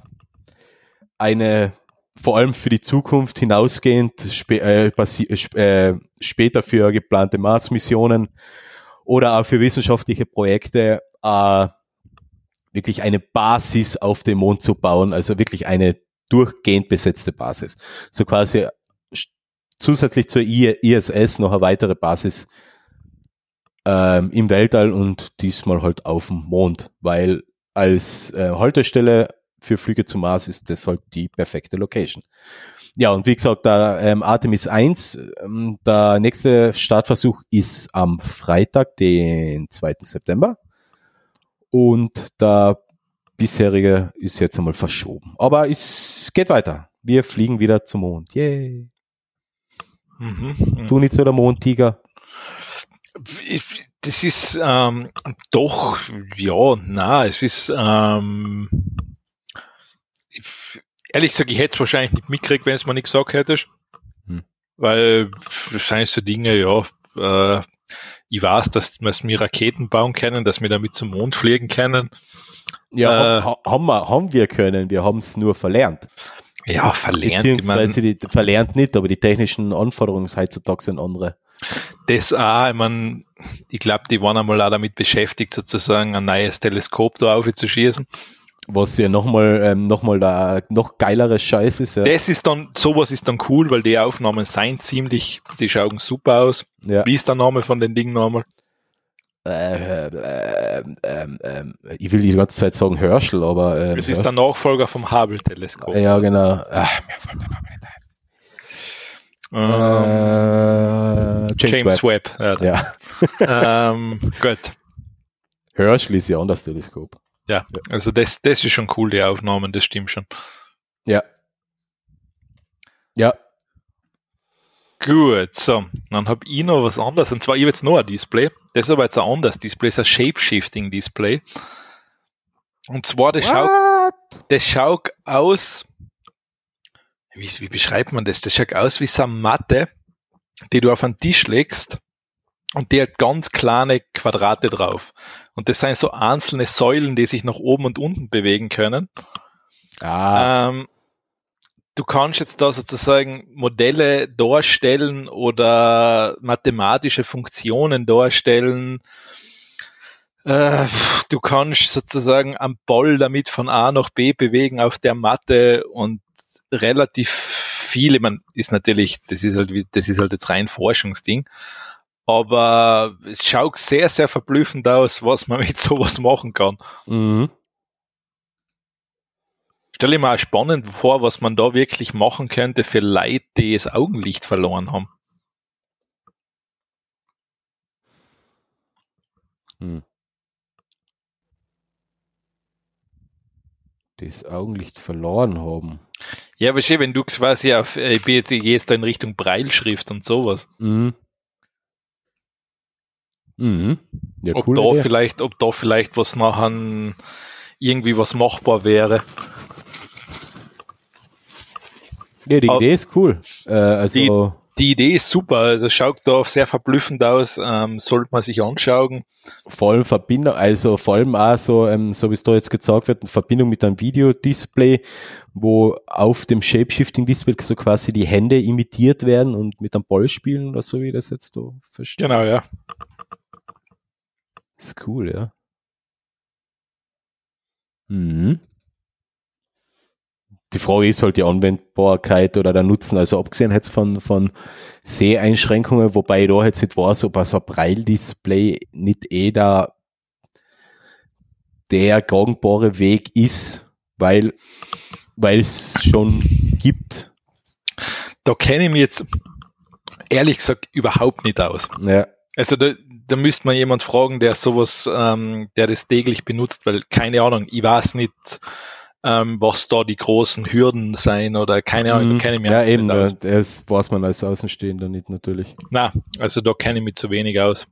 eine vor allem für die Zukunft hinausgehend spä äh, äh, äh, später für geplante Mars-Missionen oder auch für wissenschaftliche Projekte äh, wirklich eine Basis auf dem Mond zu bauen, also wirklich eine durchgehend besetzte Basis. So quasi zusätzlich zur ISS noch eine weitere Basis ähm, im Weltall und diesmal halt auf dem Mond, weil als äh, Haltestelle für Flüge zum Mars ist das halt die perfekte Location. Ja, und wie gesagt, der ähm, Artemis 1, ähm, der nächste Startversuch ist am Freitag, den 2. September. Und der bisherige ist jetzt einmal verschoben. Aber es geht weiter. Wir fliegen wieder zum Mond. Yay. Mhm. Du nicht so der Mondtiger. Das ist ähm, doch, ja, na, es ist ähm, ehrlich gesagt, ich hätte es wahrscheinlich nicht mitgekriegt, wenn es mir nicht gesagt hättest. Hm. Weil sind so Dinge, ja, äh, ich weiß, dass wir Raketen bauen können, dass wir damit zum Mond fliegen können. Ja, Äh. ha, haben, wir, haben wir können. Wir haben es nur verlernt. Ja, verlernt. Ich mein, Beziehungsweise die, verlernt nicht, aber die technischen Anforderungen heutzutage sind andere. das auch, ich mein, ich glaube, die waren einmal auch damit beschäftigt, sozusagen ein neues Teleskop da aufzuschießen. Was ja nochmal ähm, noch mal der noch geilere Scheiß ist. Ja. Das ist dann, sowas ist dann cool, weil die Aufnahmen seien ziemlich, die schauen super aus. ja. Wie ist der Name von den Dingen nochmal? äh, äh, ähm, ähm, ich will die ganze Zeit sagen Herschel, aber ähm, Es ist der Nachfolger vom Hubble-Teleskop. ja genau. Ach, mir fällt der Name nicht Ähm, ein. Äh, James Webb. Ja. Ja, ähm, gut. Herschel ist ja anders Teleskop. Ja, also das, das ist schon cool, die Aufnahmen, das stimmt schon. Ja. Ja. Gut, so, dann habe ich noch was anderes, und zwar, ich habe jetzt noch ein Display, das ist aber jetzt ein anderes Display, das ist ein Shape-Shifting-Display. Und zwar, das schaut, das schaut aus, wie, wie beschreibt man das? Das schaut aus wie so eine Matte, die du auf einen Tisch legst und die hat ganz kleine Quadrate drauf. Und das sind so einzelne Säulen, die sich nach oben und unten bewegen können. Ah, Ähm, du kannst jetzt da sozusagen Modelle darstellen oder mathematische Funktionen darstellen. Äh, du kannst sozusagen am Ball damit von A nach B bewegen auf der Matte und relativ viele, man ist natürlich, das ist halt, wie- das ist halt jetzt rein Forschungsding, aber es schaut sehr, sehr verblüffend aus, was man <laughs> mit sowas machen kann. mhm. Stell dir mal spannend vor, was man da wirklich machen könnte für Leute, die das Augenlicht verloren haben. Hm. Das Augenlicht verloren haben. Ja, aber schön, wenn du quasi auf, äh, ich bin ich jetzt da in Richtung Breilschrift und sowas. Mhm. Mhm. Ja, ob da vielleicht, ob da vielleicht was nachher irgendwie was machbar wäre. Ja, die Au- Idee ist cool. Äh, also, Die Idee ist super, also schaut da sehr verblüffend aus, ähm, sollte man sich anschauen. vor allem Verbindung, also vor allem auch so, ähm, so wie es da jetzt gezeigt wird, in Verbindung mit einem Videodisplay, wo auf dem Shapeshifting-Display so quasi die Hände imitiert werden und mit einem Ball spielen oder so, wie ich das jetzt so verstehe. Genau, ja. Ist cool, ja. Mhm. Die Frage ist halt die Anwendbarkeit oder der Nutzen, also abgesehen jetzt von, von Seheinschränkungen, wobei ich da jetzt nicht weiß, ob so ein Braille-Display nicht eh da der gangbare Weg ist, weil, weil es schon gibt. Da kenne ich mich jetzt ehrlich gesagt überhaupt nicht aus. Ja. Also da, da müsste man jemand fragen, der sowas, ähm, der das täglich benutzt, weil keine Ahnung, ich weiß nicht, ähm, was da die großen Hürden sein oder keine Ahnung, Mhm. ich mich ja, eben, da- das weiß man als Außenstehender nicht natürlich. Na, also da kenne ich mich zu wenig aus.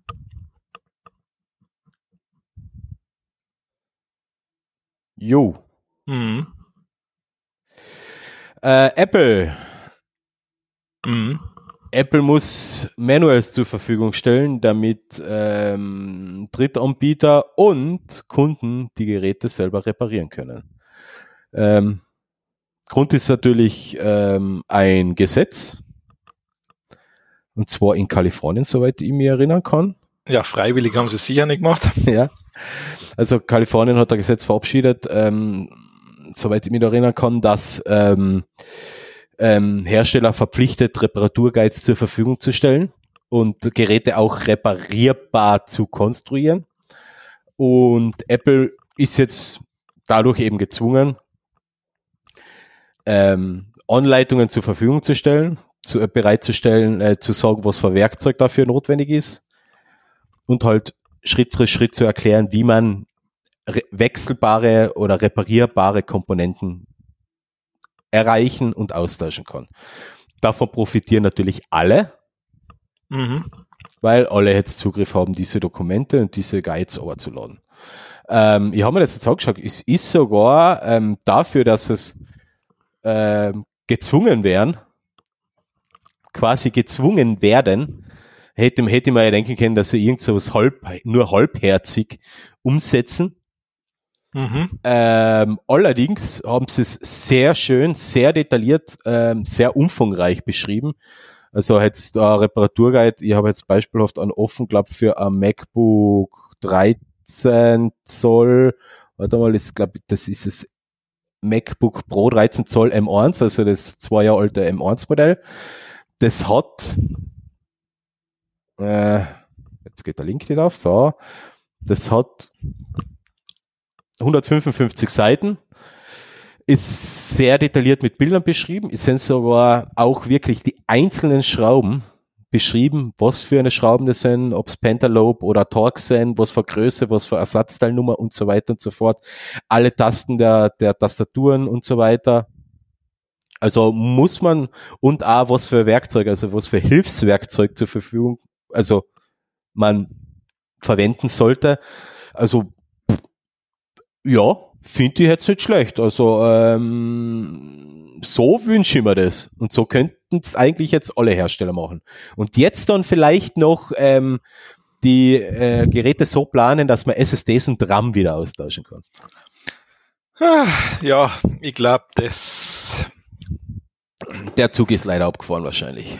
Jo. Mhm. Äh, Apple. Mhm. Apple muss Manuals zur Verfügung stellen, damit ähm, Drittanbieter und Kunden die Geräte selber reparieren können. Ähm, Grund ist natürlich ähm, ein Gesetz, und zwar in Kalifornien, soweit ich mich erinnern kann. Ja, freiwillig haben sie es sicher nicht gemacht. <laughs> ja. Also Kalifornien hat ein Gesetz verabschiedet, ähm, soweit ich mich erinnern kann, dass ähm, ähm, Hersteller verpflichtet, Reparaturguides zur Verfügung zu stellen und Geräte auch reparierbar zu konstruieren. Und Apple ist jetzt dadurch eben gezwungen, ähm, Anleitungen zur Verfügung zu stellen, zu, äh, bereitzustellen, äh, zu sagen, was für Werkzeug dafür notwendig ist und halt Schritt für Schritt zu erklären, wie man re wechselbare oder reparierbare Komponenten erreichen und austauschen kann. Davon profitieren natürlich alle, Mhm. weil alle jetzt Zugriff haben, diese Dokumente und diese Guides runterzuladen. Ähm, ich habe mir das jetzt angeschaut, es ist sogar ähm, dafür, dass es ähm, gezwungen wären, quasi gezwungen werden, hätte, hätte man ja denken können, dass sie irgend so was halb, nur halbherzig umsetzen. Mhm. Ähm, allerdings haben sie es sehr schön, sehr detailliert, ähm, sehr umfangreich beschrieben. Also jetzt ein Reparaturguide, ich habe jetzt beispielhaft einen offen, glaube für ein MacBook 13 Zoll, warte mal, ich glaube, das ist das MacBook Pro 13 Zoll M1, also das zwei Jahre alte M1 Modell. Das hat, äh, jetzt geht der Link nicht auf, so, das hat 155 Seiten, ist sehr detailliert mit Bildern beschrieben, es sind sogar auch wirklich die einzelnen Schrauben beschrieben, was für eine Schrauben das sind, ob es Pentalobe oder Torx sind, was für Größe, was für Ersatzteilnummer und so weiter und so fort. Alle Tasten der, der Tastaturen und so weiter. Also muss man und auch was für Werkzeug, also was für Hilfswerkzeug zur Verfügung, also man verwenden sollte. Also ja, finde ich jetzt nicht schlecht. Also ähm, so wünsche ich mir das. Und so könnten es eigentlich jetzt alle Hersteller machen. Und jetzt dann vielleicht noch ähm, die äh, Geräte so planen, dass man SSDs und RAM wieder austauschen kann. Ah, Ja, ich glaube, das Der Zug ist leider abgefahren wahrscheinlich.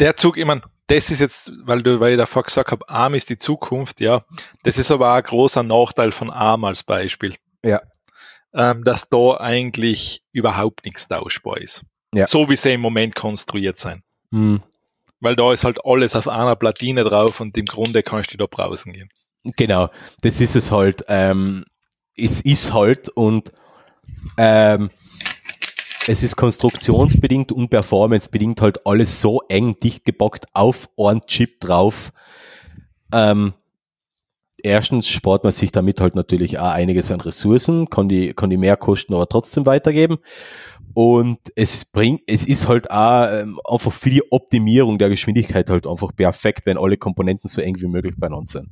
der Zug, ich mein, das ist jetzt, weil du, weil ich davor gesagt habe, ARM ist die Zukunft, ja. Das ist aber auch ein großer Nachteil von ARM als Beispiel. Ja. Ähm, dass da eigentlich überhaupt nichts tauschbar ist. Ja. So wie sie im Moment konstruiert sein. Hm. Weil da ist halt alles auf einer Platine drauf und im Grunde kannst du da draußen gehen. Genau, das ist es halt. Ähm, es ist halt und ähm, es ist konstruktionsbedingt und performancebedingt halt alles so eng dicht gebockt auf einen Chip drauf. Ähm, erstens spart man sich damit halt natürlich auch einiges an Ressourcen, kann die, kann die Mehrkosten aber trotzdem weitergeben. Und es bringt, es ist halt auch ähm, einfach für die Optimierung der Geschwindigkeit halt einfach perfekt, wenn alle Komponenten so eng wie möglich beieinander sind.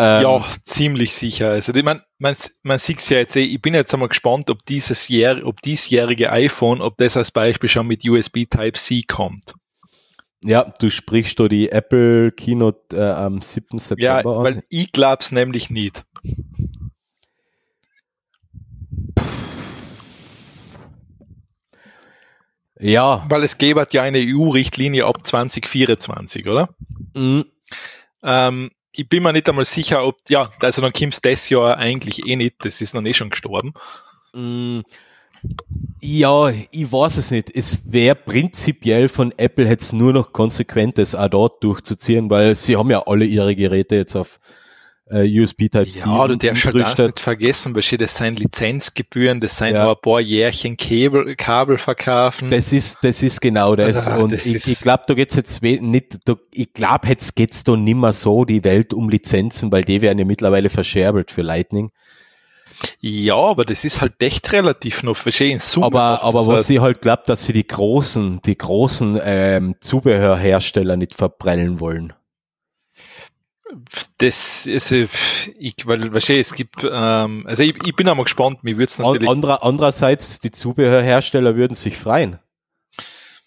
Ähm, ja, ziemlich sicher. Also ich mein, man, man sieht es ja jetzt eh, ich bin jetzt einmal gespannt, ob dieses Jahr, ob diesjährige iPhone, ob das als Beispiel schon mit USB Type-C kommt. Ja, du sprichst da die Apple Keynote äh, am 7. Ja, September an. weil ich glaub's nämlich nicht. Ja, Weil es gäbe ja eine EU-Richtlinie ab 2024, oder? mm, Ähm, ich bin mir nicht einmal sicher, ob, ja, also dann kommt's das Jahr eigentlich eh nicht, das ist noch nicht schon gestorben. mm, ja, ich weiß es nicht. Es wäre prinzipiell von Apple jetzt nur noch konsequentes auch dort durchzuziehen, weil sie haben ja alle ihre Geräte jetzt auf äh, USB Type-C Ja, du darfst halt umgerüstet. nicht vergessen, weil das sind Lizenzgebühren, das sind Ja. ein paar Jährchen Kabel, Kabel verkaufen. Das ist, das ist genau das. Ah, und das ich, ich glaube, da geht's jetzt nicht, da, ich glaube, jetzt geht's da nimmer so die Welt um Lizenzen, weil die werden ja mittlerweile verscherbelt für Lightning. Ja, aber das ist halt echt relativ noch Summe aber, aber was halt. sie halt glaubt, dass sie die großen, die großen ähm, Zubehörhersteller nicht verprellen wollen. Das ist, äh, ich, weil, verstehe, es gibt, ähm, also ich, ich bin einmal gespannt, mir wird's An, natürlich, anderer, andererseits, die Zubehörhersteller würden sich freuen.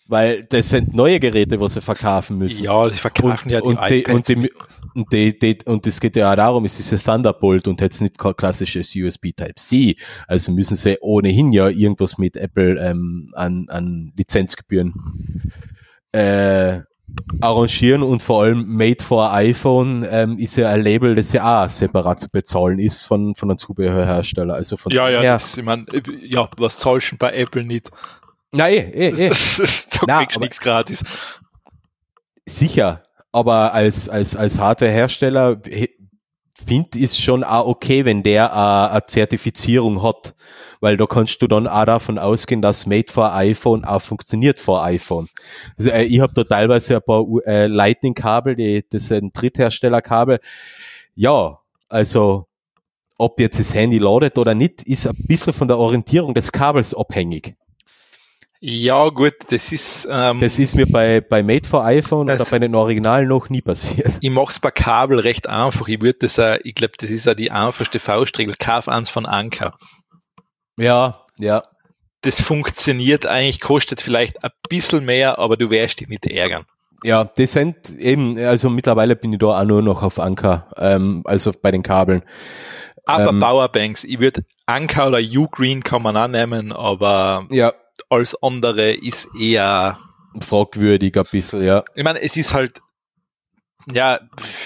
Weil das sind neue Geräte, was sie verkaufen müssen. ja, die verkaufen ja die und, die, und, die, und, die, die, und es geht ja auch darum, es ist ein Thunderbolt und jetzt nicht klassisches USB Type-C. Also müssen sie ohnehin ja irgendwas mit Apple ähm, an, an Lizenzgebühren äh, arrangieren und vor allem Made for iPhone ähm, ist ja ein Label, das ja auch separat zu bezahlen ist von, von einem Zubehörhersteller. Also von Ja, ja, daher- das, ich mein, äh, ja, was zahlst du bei Apple nicht? Nein, eh, eh, eh. <laughs> da Na, kriegst du nichts gratis. Sicher, aber als, als, als Hardware-Hersteller finde ich es schon auch okay, wenn der äh, eine Zertifizierung hat, weil da kannst du dann auch davon ausgehen, dass Made for iPhone auch funktioniert vor iPhone. Also, äh, ich habe da teilweise ein paar äh, Lightning-Kabel, die, das sind Drittherstellerkabel. Ja, also ob jetzt das Handy ladet oder nicht, ist ein bisschen von der Orientierung des Kabels abhängig. Ja, gut, das ist, ähm, Das ist mir bei, bei Made for iPhone oder bei den Originalen noch nie passiert. ich mach's bei Kabel recht einfach. Ich würde das, auch, ich glaube, das ist ja die einfachste Faustregel. Kauf eins von Anker. Ja, ja. Das funktioniert eigentlich, kostet vielleicht ein bisschen mehr, aber du wirst dich nicht ärgern. Ja, die sind eben, also mittlerweile bin ich da auch nur noch auf Anker, ähm, also bei den Kabeln. Aber Ähm, Powerbanks, ich würde Anker oder U-Green kann man annehmen, aber Ja, alles andere ist eher, fragwürdig ein bisschen, ja. ich meine, es ist halt, ja,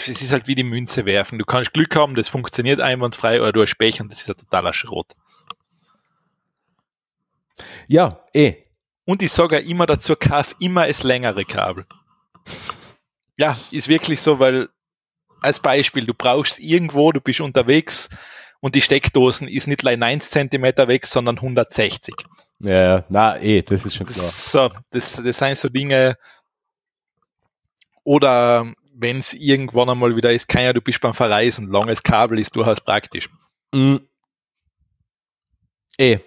es ist halt wie die Münze werfen. Du kannst Glück haben, das funktioniert einwandfrei, oder du hast Pech und das ist ein totaler Schrott. Ja, eh. Und ich sage auch immer dazu, kauf immer das längere Kabel. Ja, ist wirklich so, weil als Beispiel, du brauchst irgendwo, du bist unterwegs und die Steckdosen ist nicht allein 1 Zentimeter weg, sondern 160. Ja, ja, na, eh, das ist schon klar. Das, so, das, das sind so Dinge, oder wenn es irgendwann einmal wieder ist, kann ja, du bist beim Verreisen, langes Kabel ist durchaus praktisch. Mm. Eh.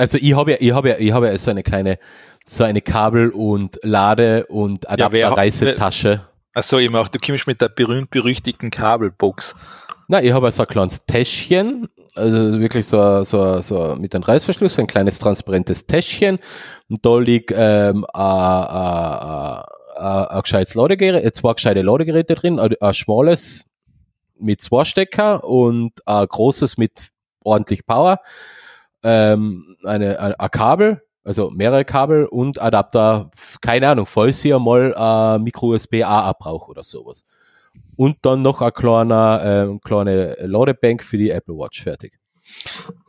Also ich habe ja, ich habe ja, ich habe ja so eine kleine, so eine Kabel- und Lade- und Ja, Adapter-Reisetasche. Achso, ich mach, du kommst mit der berühmt-berüchtigten Kabelbox. Na, ich habe ja so ein kleines Täschchen, also wirklich so, so, so mit einem Reißverschluss, so ein kleines transparentes Täschchen. Und da liegt ähm, ein, ein, gescheites Ladegerät, äh, zwei gescheite Ladegeräte drin, ein, ein schmales mit zwei Stecker und ein großes mit ordentlich Power, ähm, eine, ein, ein Kabel, also mehrere Kabel und Adapter, keine Ahnung, falls ich einmal ein Micro-USB-A abbrauche oder sowas. Und dann noch ein kleiner, äh, kleine Ladebank für die Apple Watch fertig.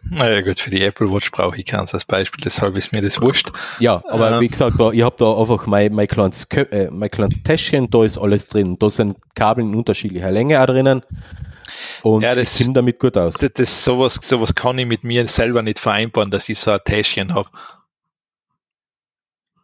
Naja gut, für die Apple Watch brauche ich keins als Beispiel, deshalb ist mir das wurscht. Ja, aber Ähm. wie gesagt, da, ich habe da einfach mein, mein, kleines, äh, mein kleines Täschchen, da ist alles drin. Da sind Kabel in unterschiedlicher Länge auch drinnen. Und Ja, ich das- komme damit gut aus. Das, das, sowas, sowas kann ich mit mir selber nicht vereinbaren, dass ich so ein Täschchen habe.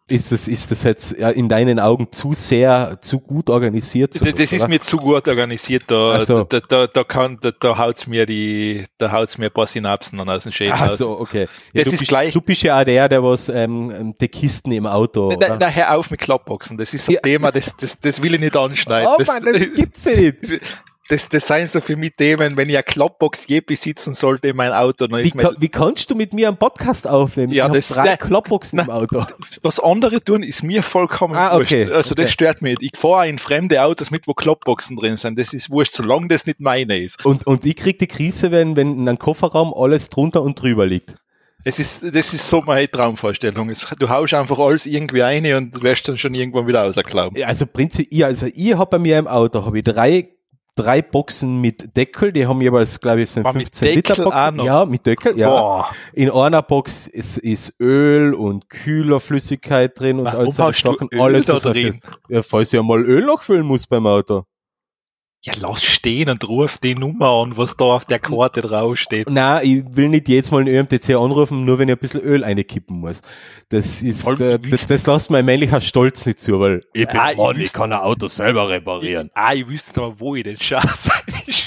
Ist das, ist das jetzt in deinen Augen zu sehr, zu gut organisiert? Das, das ist mir zu gut organisiert, da, so. da, da, da, kann, da, da haut's mir die, da haut's mir ein paar Synapsen dann aus dem Schädel Ach aus. so, okay. Ja, Das du, ist bist, gleich- du bist ja auch der, der was ähm, die Kisten im Auto. Na, oder? na, hör auf mit Klappboxen, das ist ein Ja. Thema, das, das, das will ich nicht anschneiden. oh Mann, das gibt's ja nicht. <laughs> das, das seien so für mich Themen, wenn ich eine Klappbox je besitzen sollte in mein Auto, Wie, ist mir, ka- wie kannst du mit mir einen Podcast aufnehmen? Ja, ich das- drei nein. Kloppboxen im Nein. Auto. <laughs> was andere tun, ist mir vollkommen Ah, wurscht. okay, Also okay. das stört mich nicht. Ich fahre in fremde Autos mit, wo Klappboxen drin sind. Das ist wurscht, solange das nicht meine ist. Und, und ich krieg die Krise, wenn, wenn in einem Kofferraum alles drunter und drüber liegt. Es ist, das ist so meine Traumvorstellung. Du haust einfach alles irgendwie rein und wirst dann schon irgendwann wieder rausgeklaubt. Ja, Also prinzipiell, also ich habe bei mir im Auto habe ich drei, drei Boxen mit Deckel, die haben jeweils, glaube ich, so Ah, ein mit 15 Liter Boxen. Ja, mit Deckel, ja. Boah. In einer Box ist, ist Öl und Kühlerflüssigkeit drin und Warum all solche Sachen. Öl alles, da drin? Ja, falls ich einmal Öl nachfüllen muss beim Auto. Ja, lass stehen und ruf die Nummer an, was da auf der Karte draufsteht. Nein, ich will nicht jetzt mal einen ÖMTC anrufen, nur wenn ich ein bisschen Öl einkippen muss. Das ist, Voll äh, das, das lässt mein männlicher Stolz nicht zu, weil ich Ah, ich wüsste- kann ein Auto selber reparieren. Ah, ich wüsste aber, wo ich den Schatz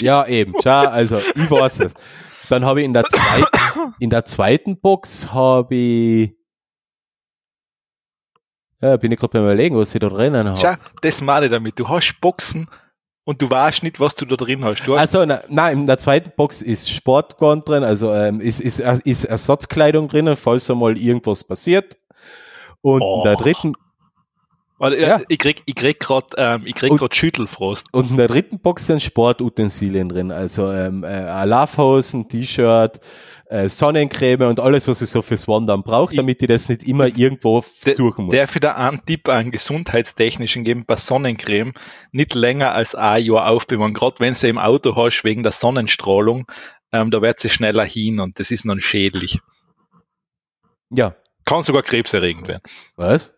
Ja, eben. Schau, also ich weiß es. Dann habe ich in der zweiten, <coughs> in der zweiten Box habe ich ja, bin ich gerade beim überlegen, was ich da drinnen habe. Schau, das meine ich damit. Du hast Boxen und du weißt nicht, was du da drin hast. Du hast Also na, nein, in der zweiten Box ist Sportgarn drin, also ähm, ist, ist, ist Ersatzkleidung drinnen, falls einmal irgendwas passiert. Und in der Oh. dritten Warte, Ja. ich krieg, ich krieg grad, ähm, ich krieg Und- grad Schüttelfrost. und in der dritten Box sind Sportutensilien drin, also ähm, äh, Laufhosen, T-Shirt, äh, Sonnencreme und alles, was ich so fürs Wandern brauche, damit ich das nicht immer irgendwo Der- suchen muss. Der für da einen Tipp an gesundheitstechnischen geben bei Sonnencreme nicht länger als ein Jahr aufbewahren. Gerade wenn sie im Auto hast wegen der Sonnenstrahlung, ähm, da wird sie schneller hin und das ist dann schädlich. ja, Kann sogar krebserregend werden. was?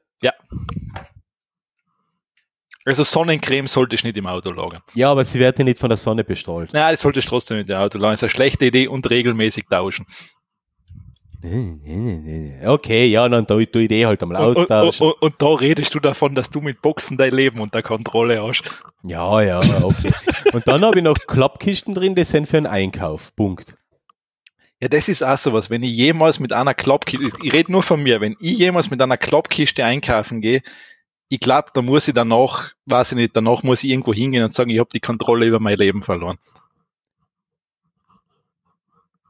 Also Sonnencreme sollte ich nicht im Auto lagern. Ja, aber sie wird ja nicht von der Sonne bestrahlt. Nein, das sollte ich trotzdem nicht im Auto lagern. Das ist eine schlechte Idee und regelmäßig tauschen. Okay, ja, dann tu, tu ich die halt einmal Und, und, austauschen. und, und da redest du davon, dass du mit Boxen dein Leben unter Kontrolle hast. Ja, ja, okay. Und dann habe ich noch Klappkisten drin, die sind für einen Einkauf. Punkt. Ja, das ist auch sowas. Wenn ich jemals mit einer Klappkiste, ich, ich rede nur von mir, wenn ich jemals mit einer Klappkiste einkaufen gehe, ich glaube, da muss ich danach, weiß ich nicht, danach muss ich irgendwo hingehen und sagen, ich habe die Kontrolle über mein Leben verloren.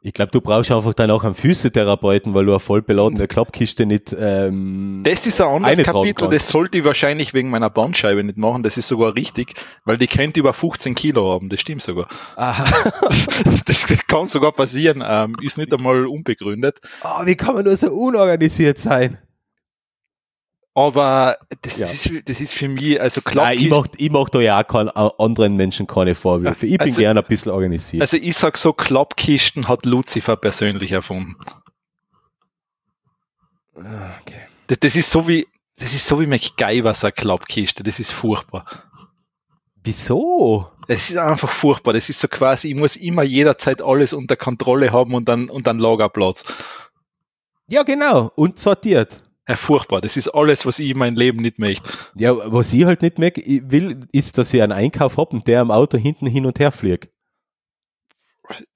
Ich glaube, du brauchst einfach dann auch einen Physiotherapeuten, weil du eine voll beladene Klappkiste nicht. Ähm, Das ist ein anderes Kapitel, das sollte ich wahrscheinlich wegen meiner Bandscheibe nicht machen, das ist sogar richtig, weil die könnte über 15 Kilo haben, das stimmt sogar. aha. <laughs> Das kann sogar passieren, ähm, ist nicht einmal unbegründet. oh, wie kann man nur so unorganisiert sein? Aber das, Ja. ist, das ist für mich, also Nein, ich Klappkiste, mach, ich mach da ja auch kein, a- anderen Menschen keine Vorwürfe. Ich bin Also- gern ein bisschen organisiert. also ich sag so, Klappkisten hat Lucifer persönlich erfunden. okay. Das, das ist so wie, das ist so wie MacGyver, so eine Klappkiste, das ist furchtbar. Wieso? Das ist einfach furchtbar. Das ist so quasi, ich muss immer jederzeit alles unter Kontrolle haben und dann, und dann Lagerplatz. Ja, genau. Und sortiert. Ja, furchtbar. Das ist alles, was ich in meinem Leben nicht möchte. Ja, was ich halt nicht mehr will, ist, dass ich einen Einkauf habe und der am Auto hinten hin und her fliegt.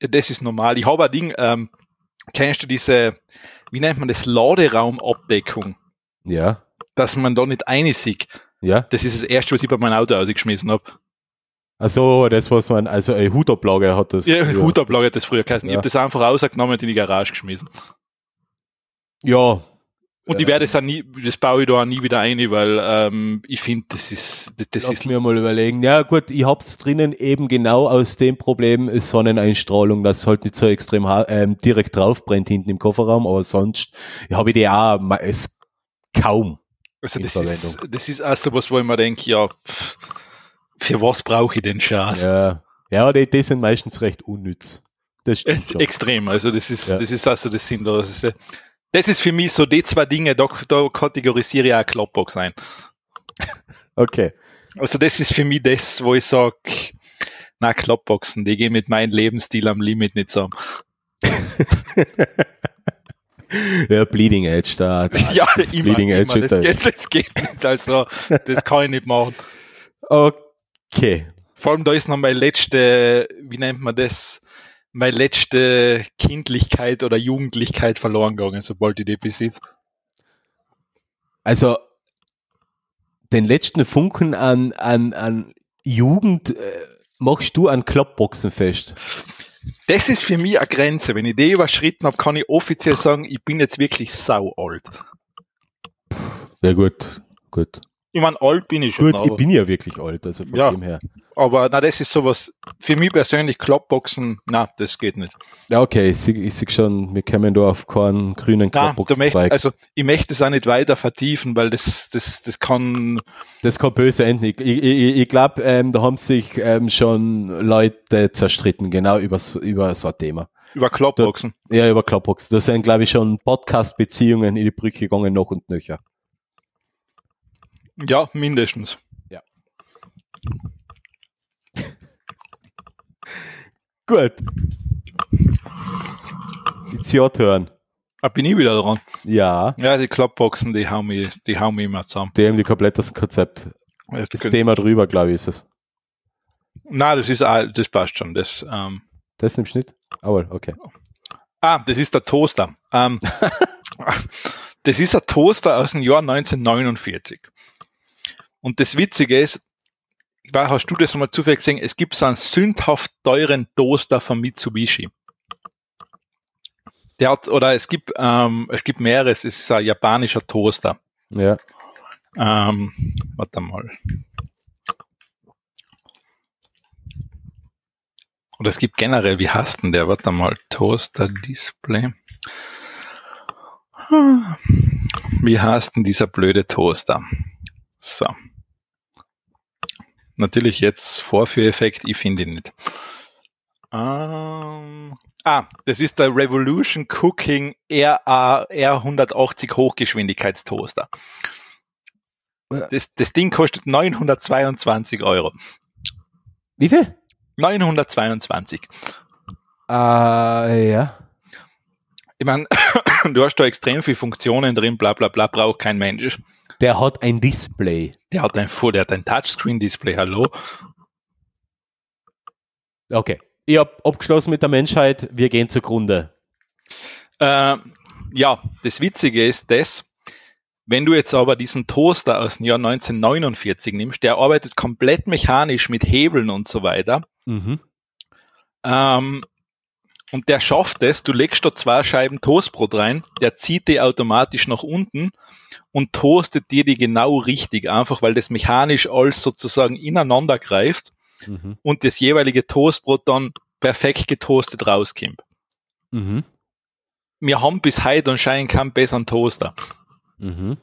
Das ist normal. Ich habe ein Ding, ähm, kennst du diese, wie nennt man das, Laderaumabdeckung? Ja, Dass man da nicht einsieht. ja. Das ist das erste, was ich bei meinem Auto ausgeschmissen habe. Also das, was man, also eine Hutablage hat das. Ja, Hutablage hat das früher geheißen. Ich Ja. habe das einfach rausgenommen und in die Garage geschmissen. Ja, Und ich werde das auch nie, das baue ich da auch nie wieder ein, weil ähm, ich finde, das ist, das, das lass ist mir mal überlegen. Ja gut, ich hab's drinnen eben genau aus dem Problem ist Sonneneinstrahlung, dass es halt nicht so extrem ähm, direkt drauf brennt hinten im Kofferraum, aber sonst habe ich die auch es kaum. Also das ist, das ist auch so was, wo ich mir denke, ja, für was brauche ich den Schatz? Ja, ja die, die sind meistens recht unnütz. Das schon. Extrem, also das ist, Ja. das ist also das Sinnlose. Das ist für mich so die zwei Dinge, da, da kategorisiere ich auch Clubbox ein. Okay. Also das ist für mich das, wo ich sage, na Clubboxen, die gehen mit meinem Lebensstil am Limit nicht zusammen. <laughs> Ja, Bleeding Edge, da, da <laughs> Ja, das immer, Bleeding immer, Edge. das, da- geht, das geht nicht, also das kann ich nicht machen. Okay. Vor allem da ist noch meine letzte, wie nennt man das, meine letzte Kindlichkeit oder Jugendlichkeit verloren gegangen, sobald ich die besitze. Also den letzten Funken an, an, an Jugend äh, machst du an Kloppboxen fest. Das ist für mich eine Grenze. Wenn ich die überschritten habe, kann ich offiziell sagen, ich bin jetzt wirklich sau alt. Ja gut, gut. Ich meine, alt bin ich schon, Gut, ich bin ja wirklich alt, also von Ja. dem her. Aber na, das ist sowas, für mich persönlich Klappboxen, na, das geht nicht. Ja, okay, ich sehe sehe schon, wir kommen da auf keinen grünen Kloppboxenzweig. also ich möchte es auch nicht weiter vertiefen, weil das, das, das kann, Das kann böse enden. Ich, ich, ich, ich glaube, ähm, da haben sich ähm, schon Leute zerstritten, genau über, so- über so ein Thema. über Klappboxen. Ja, über Kloppboxen. Da sind, glaube ich, schon Podcast-Beziehungen in die Brücke gegangen, noch und nöcher. Ja, mindestens. Gut. It's your turn. Ah, bin ich wieder dran. Ja, Ja, die Klappboxen, die hauen mich, die hauen mich immer zusammen. die haben die komplett das Konzept. Das Das Thema drüber, glaube ich, ist es. Na, das ist, das passt schon. Das, ähm, Das nimmst du nicht? Aber okay. ah, das ist der Toaster. Ähm, <laughs> das ist ein Toaster aus dem Jahr 1949. Und das Witzige ist, ich weiß, hast du das mal zufällig gesehen? Es gibt so einen sündhaft teuren Toaster von Mitsubishi. Der hat, oder es gibt, ähm, es gibt mehrere, es ist ein japanischer Toaster. Ja. Ähm, warte mal. Oder es gibt generell, wie heißt denn der? Warte mal, Toaster Display. Wie heißt denn dieser blöde Toaster? So. Natürlich jetzt Vorführeffekt, ich finde ihn nicht. Ähm, ah, das ist der Revolution Cooking RA R180 Hochgeschwindigkeitstoaster. Das, das Ding kostet 922 Euro. Wie viel? 922. Äh, ja. Ich meine, <coughs> du hast da extrem viele Funktionen drin, bla bla bla, braucht kein Mensch. Der hat ein Display. Der hat ein, Full- der hat ein Touchscreen-Display, hallo. Okay. Ich hab abgeschlossen mit der Menschheit, wir gehen zugrunde. Äh, ja, das Witzige ist das, wenn du jetzt aber diesen Toaster aus dem Jahr 1949 nimmst, der arbeitet komplett mechanisch mit Hebeln und so weiter. Mhm. Ähm, und der schafft es, du legst da zwei Scheiben Toastbrot rein, der zieht die automatisch nach unten und toastet dir die genau richtig, einfach weil das mechanisch alles sozusagen ineinander greift Mhm. und das jeweilige Toastbrot dann perfekt getoastet rauskommt. Mhm. Wir haben bis heute anscheinend keinen besseren Toaster. Mhm.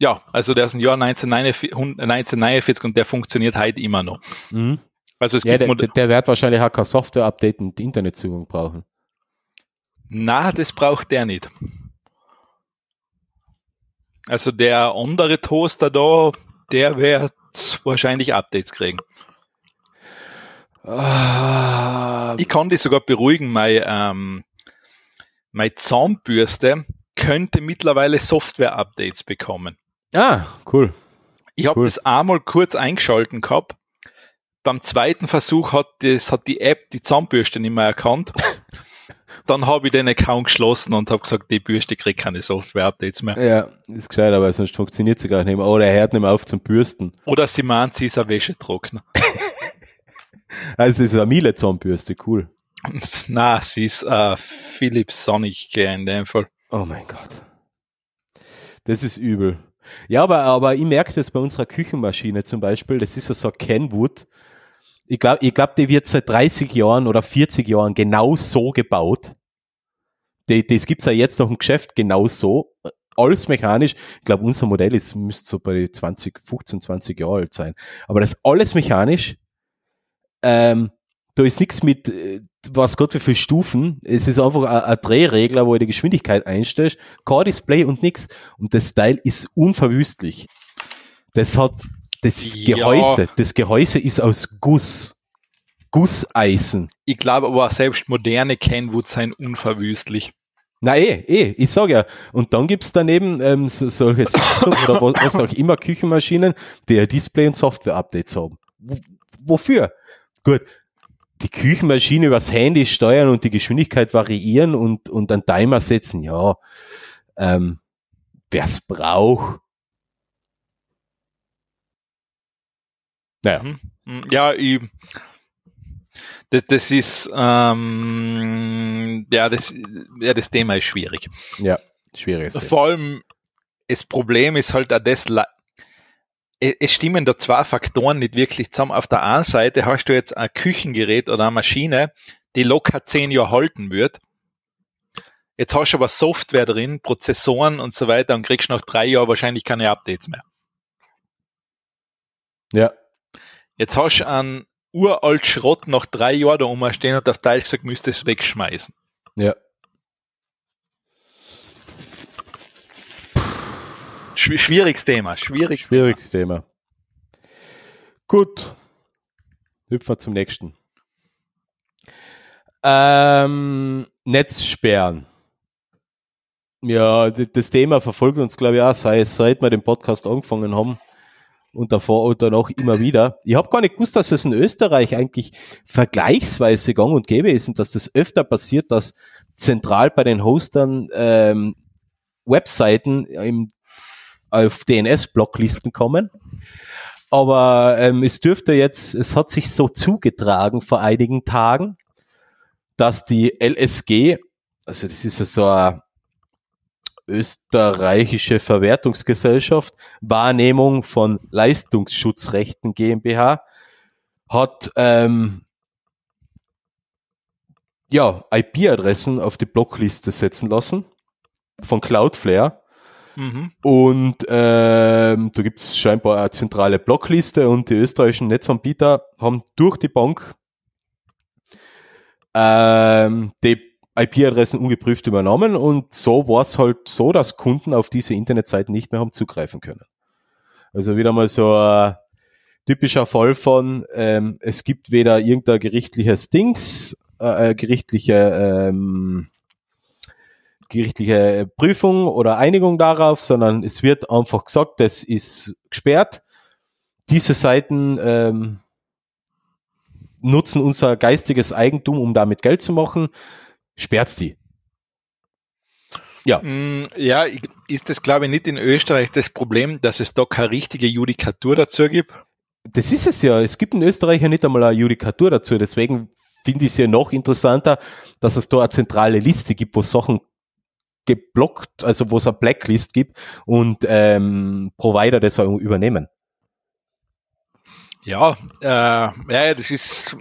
Ja, also der ist im Jahr 1949, 1949 und der funktioniert heute immer noch. Mhm. Also es Ja, gibt der, der wird wahrscheinlich auch kein Software-Update und Internetzugang brauchen. Na, das braucht der nicht. Also der andere Toaster da, Der wird wahrscheinlich Updates kriegen. Ah, Ich kann dich sogar beruhigen, meine, ähm, meine Zahnbürste könnte mittlerweile Software-Updates bekommen. ah, cool. Ich habe Cool. das einmal kurz eingeschalten gehabt. Beim zweiten Versuch hat, das, hat die App die Zahnbürste nicht mehr erkannt. <laughs> Dann habe ich den Account geschlossen und habe gesagt, die Bürste kriegt keine Software-Updates mehr. Ja, ist gescheit, aber sonst funktioniert sie gar nicht mehr. Oder er hört nicht mehr auf zum Bürsten. Oder sie meint, sie ist ein Wäschetrockner. <laughs> Also es ist eine Miele Zahnbürste, cool. <laughs> Na, sie ist äh, Philips Sonic in dem Fall. Oh mein Gott. Das ist übel. Ja, aber, aber ich merke das bei unserer Küchenmaschine zum Beispiel, das ist ja so ein Kenwood. Ich glaube, ich glaub, die wird seit 30 Jahren oder 40 Jahren genau so gebaut. Die, das gibt's ja jetzt noch im Geschäft genau so. Alles mechanisch. Ich glaube, unser Modell ist, müsste so bei 20, 15, 20 Jahre alt sein. Aber das alles mechanisch. Ähm, da ist nichts mit, äh, was Gott wie viele Stufen. Es ist einfach ein, ein Drehregler, wo du die Geschwindigkeit einstellst, kein Display und nix. Und das Teil ist unverwüstlich. Das hat das Ja. Gehäuse, das Gehäuse ist aus Guss. Gusseisen. Ich glaube aber auch selbst moderne Kenwoods seien unverwüstlich. Na eh, eh, ich sag ja. Und dann gibt's daneben ähm, so, solche Samsung oder was, was auch immer Küchenmaschinen, die ja Display- und Software-Updates haben. W wofür? Gut, die Küchenmaschine übers Handy steuern und die Geschwindigkeit variieren und, und einen Timer setzen, ja. Ähm, wer's braucht. Naja, Mhm. Mhm. Ja, ich, das, das ist, ähm, ja, das, ja, das Thema ist schwierig. ja, schwieriges Thema. Vor allem, das Problem ist halt auch das, es es stimmen da zwei Faktoren nicht wirklich zusammen. Auf der einen Seite hast du jetzt ein Küchengerät oder eine Maschine, die locker zehn Jahre halten wird. Jetzt hast du aber Software drin, Prozessoren und so weiter und kriegst nach drei Jahren wahrscheinlich keine Updates mehr. Ja, Jetzt hast du einen uralt Schrott nach drei Jahren da rumstehen und auf Teil gesagt, müsstest du wegschmeißen. ja. Schw schwieriges Thema, schwieriges Schwieriges Thema. Gut. Hüpfen wir zum nächsten. Ähm, Netzsperren. Ja, das Thema verfolgt uns, glaube ich, auch seit, seit wir den Podcast angefangen haben. Und davor und danach immer wieder. Ich habe gar nicht gewusst, dass es in Österreich eigentlich vergleichsweise gang und gäbe ist und dass das öfter passiert, dass zentral bei den Hostern ähm, Webseiten im auf DNS-Blocklisten kommen. Aber ähm, es dürfte jetzt, es hat sich so zugetragen vor einigen Tagen, dass die LSG, also das ist ja so eine österreichische Verwertungsgesellschaft, Wahrnehmung von Leistungsschutzrechten GmbH, hat ähm, ja IP-Adressen auf die Blockliste setzen lassen von Cloudflare. Mhm. Und ähm, da gibt es scheinbar eine zentrale Blockliste und die österreichischen Netzanbieter haben durch die Bank ähm, die IP-Adressen ungeprüft übernommen und so war es halt so, dass Kunden auf diese Internetseiten nicht mehr haben zugreifen können. Also wieder mal so ein typischer Fall von, ähm, es gibt weder irgendein gerichtliches Dings, äh, äh, gerichtliche ähm, gerichtliche Prüfung oder Einigung darauf, sondern es wird einfach gesagt, das ist gesperrt. Diese Seiten ähm, nutzen unser geistiges Eigentum, um damit Geld zu machen. Sperrt's die. Ja, Mm, Ja, ist das glaube ich nicht in Österreich das Problem, dass es da keine richtige Judikatur dazu gibt? das ist es ja. Es gibt in Österreich ja nicht einmal eine Judikatur dazu. Deswegen finde ich es ja noch interessanter, dass es da eine zentrale Liste gibt, wo Sachen geblockt, also wo es eine Blacklist gibt und ähm, Provider das auch übernehmen. Ja, äh, ja, ja, das ist,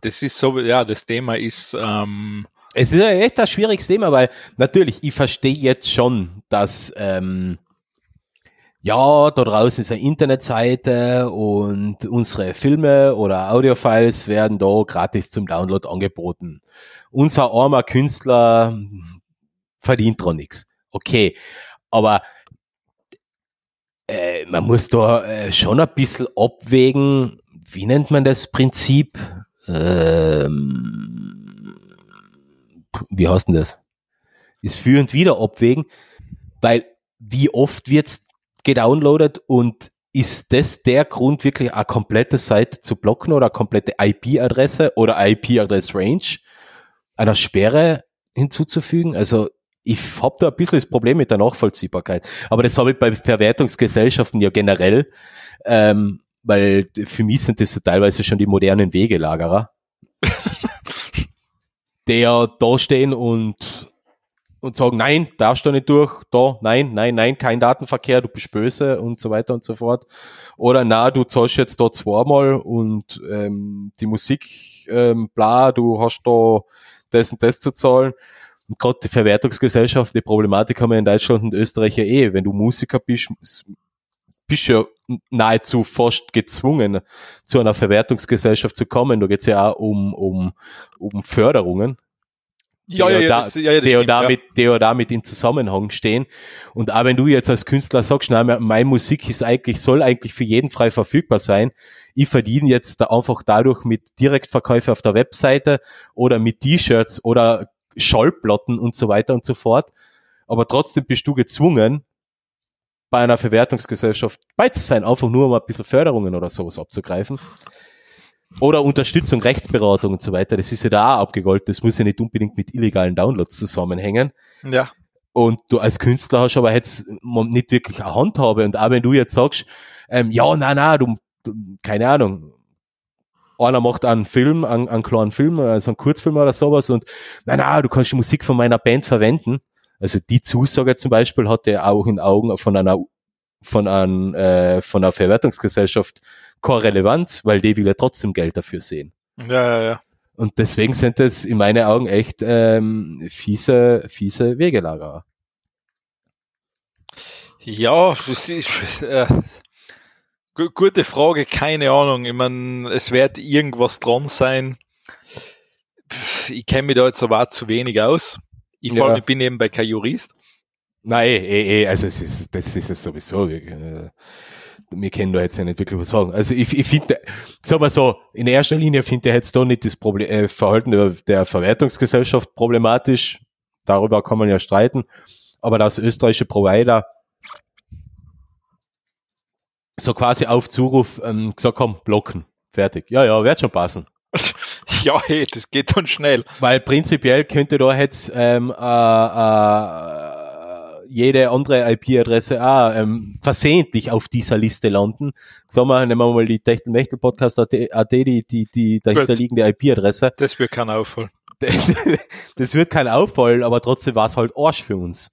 das ist so, ja, das Thema ist, ähm, Es ist echt ein schwieriges Thema, weil natürlich, ich verstehe jetzt schon, dass ähm, ja, da draußen ist eine Internetseite und unsere Filme oder Audiofiles werden da gratis zum Download angeboten. Unser armer Künstler verdient dran nichts. Okay, aber äh, man muss da äh, schon ein bisschen abwägen, wie nennt man das Prinzip? Ähm, wie heißt denn das? Ist für und wieder abwägen, weil wie oft wird's gedownloadet und ist das der Grund, wirklich eine komplette Seite zu blocken oder eine komplette IP-Adresse oder IP-Adress-Range einer Sperre hinzuzufügen? Also ich habe da ein bisschen das Problem mit der Nachvollziehbarkeit. Aber das habe ich bei Verwertungsgesellschaften ja generell, ähm, weil für mich sind das ja teilweise schon die modernen Wegelagerer, <laughs> der da stehen und und sagen, nein, darfst du nicht durch, da, nein, nein, nein, kein Datenverkehr, du bist böse und so weiter und so fort. Oder na, du zahlst jetzt da zweimal und ähm, die Musik, ähm, bla, du hast da das und das zu zahlen. Und gerade die Verwertungsgesellschaft, die Problematik haben wir in Deutschland und Österreich ja eh. Wenn du Musiker bist, bist du ja nahezu fast gezwungen, zu einer Verwertungsgesellschaft zu kommen. Da geht's ja auch um, um, um Förderungen. Ja, ja, ja, da, das, ja, ja, die, stimmt, damit, die ja damit in Zusammenhang stehen. Und auch wenn du jetzt als Künstler sagst, nein, meine Musik ist eigentlich, soll eigentlich für jeden frei verfügbar sein. Ich verdiene jetzt da einfach dadurch mit Direktverkäufe auf der Webseite oder mit T-Shirts oder Schallplatten und so weiter und so fort. Aber trotzdem bist du gezwungen, bei einer Verwertungsgesellschaft bei zu sein, einfach nur um ein bisschen Förderungen oder sowas abzugreifen. Oder Unterstützung, Rechtsberatung und so weiter. Das ist ja da auch abgegolten. Das muss ja nicht unbedingt mit illegalen Downloads zusammenhängen. Ja. Und du als Künstler hast aber jetzt nicht wirklich eine Handhabe. Und auch wenn du jetzt sagst, ähm, ja, na, na, du, du, keine Ahnung, einer macht einen Film, einen, einen kleinen Film, also einen Kurzfilm oder sowas und na, na, du kannst die Musik von meiner Band verwenden. Also die Zusage zum Beispiel hat er auch in Augen von einer von, einem, äh, von einer Verwertungsgesellschaft keine Relevanz, weil die will ja trotzdem Geld dafür sehen. Ja, ja, ja. Und deswegen sind das in meinen Augen echt ähm, fiese, fiese Wegelager. Ja, das ist, äh, gu- gute Frage, keine Ahnung. Ich meine, es wird irgendwas dran sein. Ich kenne mich da jetzt aber auch zu wenig aus. Ich, Ja. ich bin nebenbei kein Jurist. Nein, eh, eh, eh, also es ist, das ist es sowieso. Wir, äh, wir können da jetzt ja nicht wirklich was sagen. Also ich, ich finde, sagen wir so, in erster Linie finde ich jetzt da nicht das Problem, äh, Verhalten der, der Verwertungsgesellschaft problematisch. Darüber kann man ja streiten. Aber dass österreichische Provider so quasi auf Zuruf ähm, gesagt haben, blocken, fertig. Ja, ja, wird schon passen. <laughs> Ja, hey, das geht dann schnell. Weil prinzipiell könnte da jetzt ähm, äh, äh, jede andere IP-Adresse auch ähm, versehentlich auf dieser Liste landen. Sagen wir, nehmen wir mal die Techtelmechtel Podcast AT, die, die, die dahinterliegende IP-Adresse. Das wird kein Auffall. Das, <laughs> das wird kein auffallen, aber trotzdem war es halt Arsch für uns.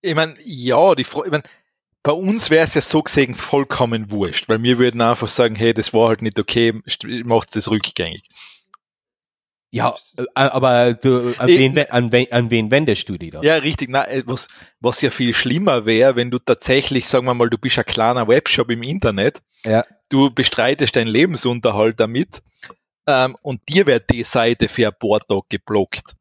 Ich meine, ja, die Frage, ich mein, bei uns wäre es ja so gesehen vollkommen wurscht, weil wir würden einfach sagen, hey, das war halt nicht okay, macht es rückgängig. Ja, äh, aber du, an, Ich- wen, we- an, wen, an wen wendest du die da? Ja, richtig. Na, äh, was, was ja viel schlimmer wäre, wenn du tatsächlich, sagen wir mal, du bist ein kleiner Webshop im Internet, Ja. du bestreitest deinen Lebensunterhalt damit ähm, und dir wird die Seite für ein paar Tage geblockt.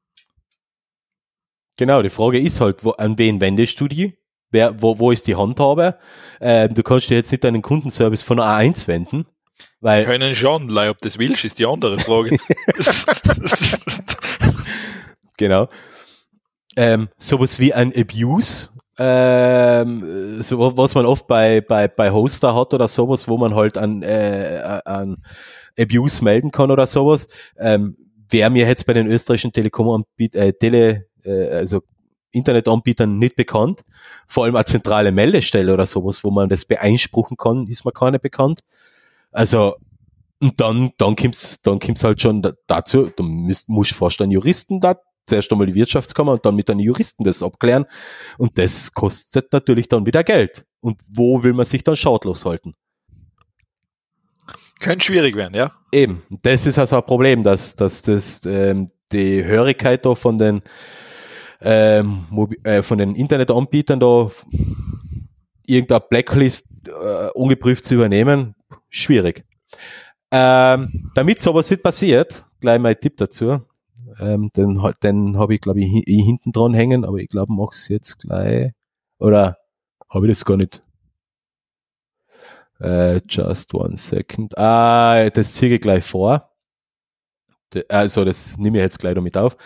Genau, die Frage ist halt, wo, an wen wendest du die? Wer, wo, wo ist die Handhabe? Ähm, du kannst dir jetzt nicht deinen Kundenservice von A1 wenden, weil Können schon, lei, ob das willst, ist die andere Frage. <laughs> Genau. Ähm, sowas wie ein Abuse, ähm, so was man oft bei, bei, bei Hoster hat oder sowas, wo man halt an, äh, an Abuse melden kann oder sowas, ähm, wäre mir jetzt bei den österreichischen Telekom-Anbietern, äh, Tele, äh, also Internetanbietern nicht bekannt. Vor allem eine zentrale Meldestelle oder sowas, wo man das beeinspruchen kann, ist mir keine bekannt. Also, und dann, dann kommt's, dann kommt's halt schon da- dazu, du musst, musst fast einen Juristen da, zuerst einmal die Wirtschaftskammer und dann mit einem Juristen das abklären. Und das kostet natürlich dann wieder Geld. Und wo will man sich dann schadlos halten? Könnte schwierig werden, ja. Eben, das ist also ein Problem, dass, dass das, ähm, die Hörigkeit da von den, ähm, äh, von den Internetanbietern da irgendeine Blacklist äh, ungeprüft zu übernehmen, schwierig. Ähm, damit sowas nicht passiert, gleich mal ein Tipp dazu. Ähm, den den habe ich, glaube ich, hi- hi- hinten dran hängen, aber ich glaube, mach's jetzt gleich. Oder habe ich das gar nicht? Äh, just one second. Ah, das ziehe ich gleich vor. Also, das nehme ich jetzt gleich damit auf.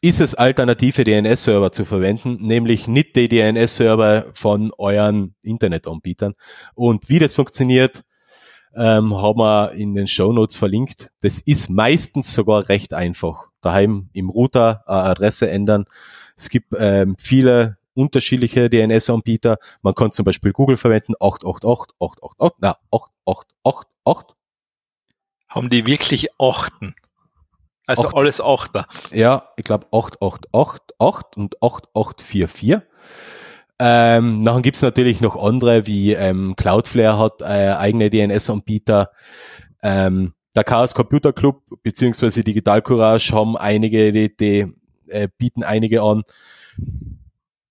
Ist es alternative DNS-Server zu verwenden, nämlich nicht die DNS-Server von euren Internetanbietern. Und wie das funktioniert, ähm, haben wir in den Show Notes verlinkt. Das ist meistens sogar recht einfach. Daheim im Router äh, Adresse ändern. Es gibt ähm, viele unterschiedliche DNS-Anbieter. Man kann zum Beispiel Google verwenden, 888, 888, na, 8888. Haben die wirklich Achten? Also Acht. alles Achter. Ja, ich glaube 8888 und 8844. Ähm, nachher gibt's natürlich noch andere, wie ähm, Cloudflare hat äh, eigene DNS-Anbieter. Ähm, der Chaos Computer Club beziehungsweise Digital Courage haben einige, die, die äh, bieten einige an.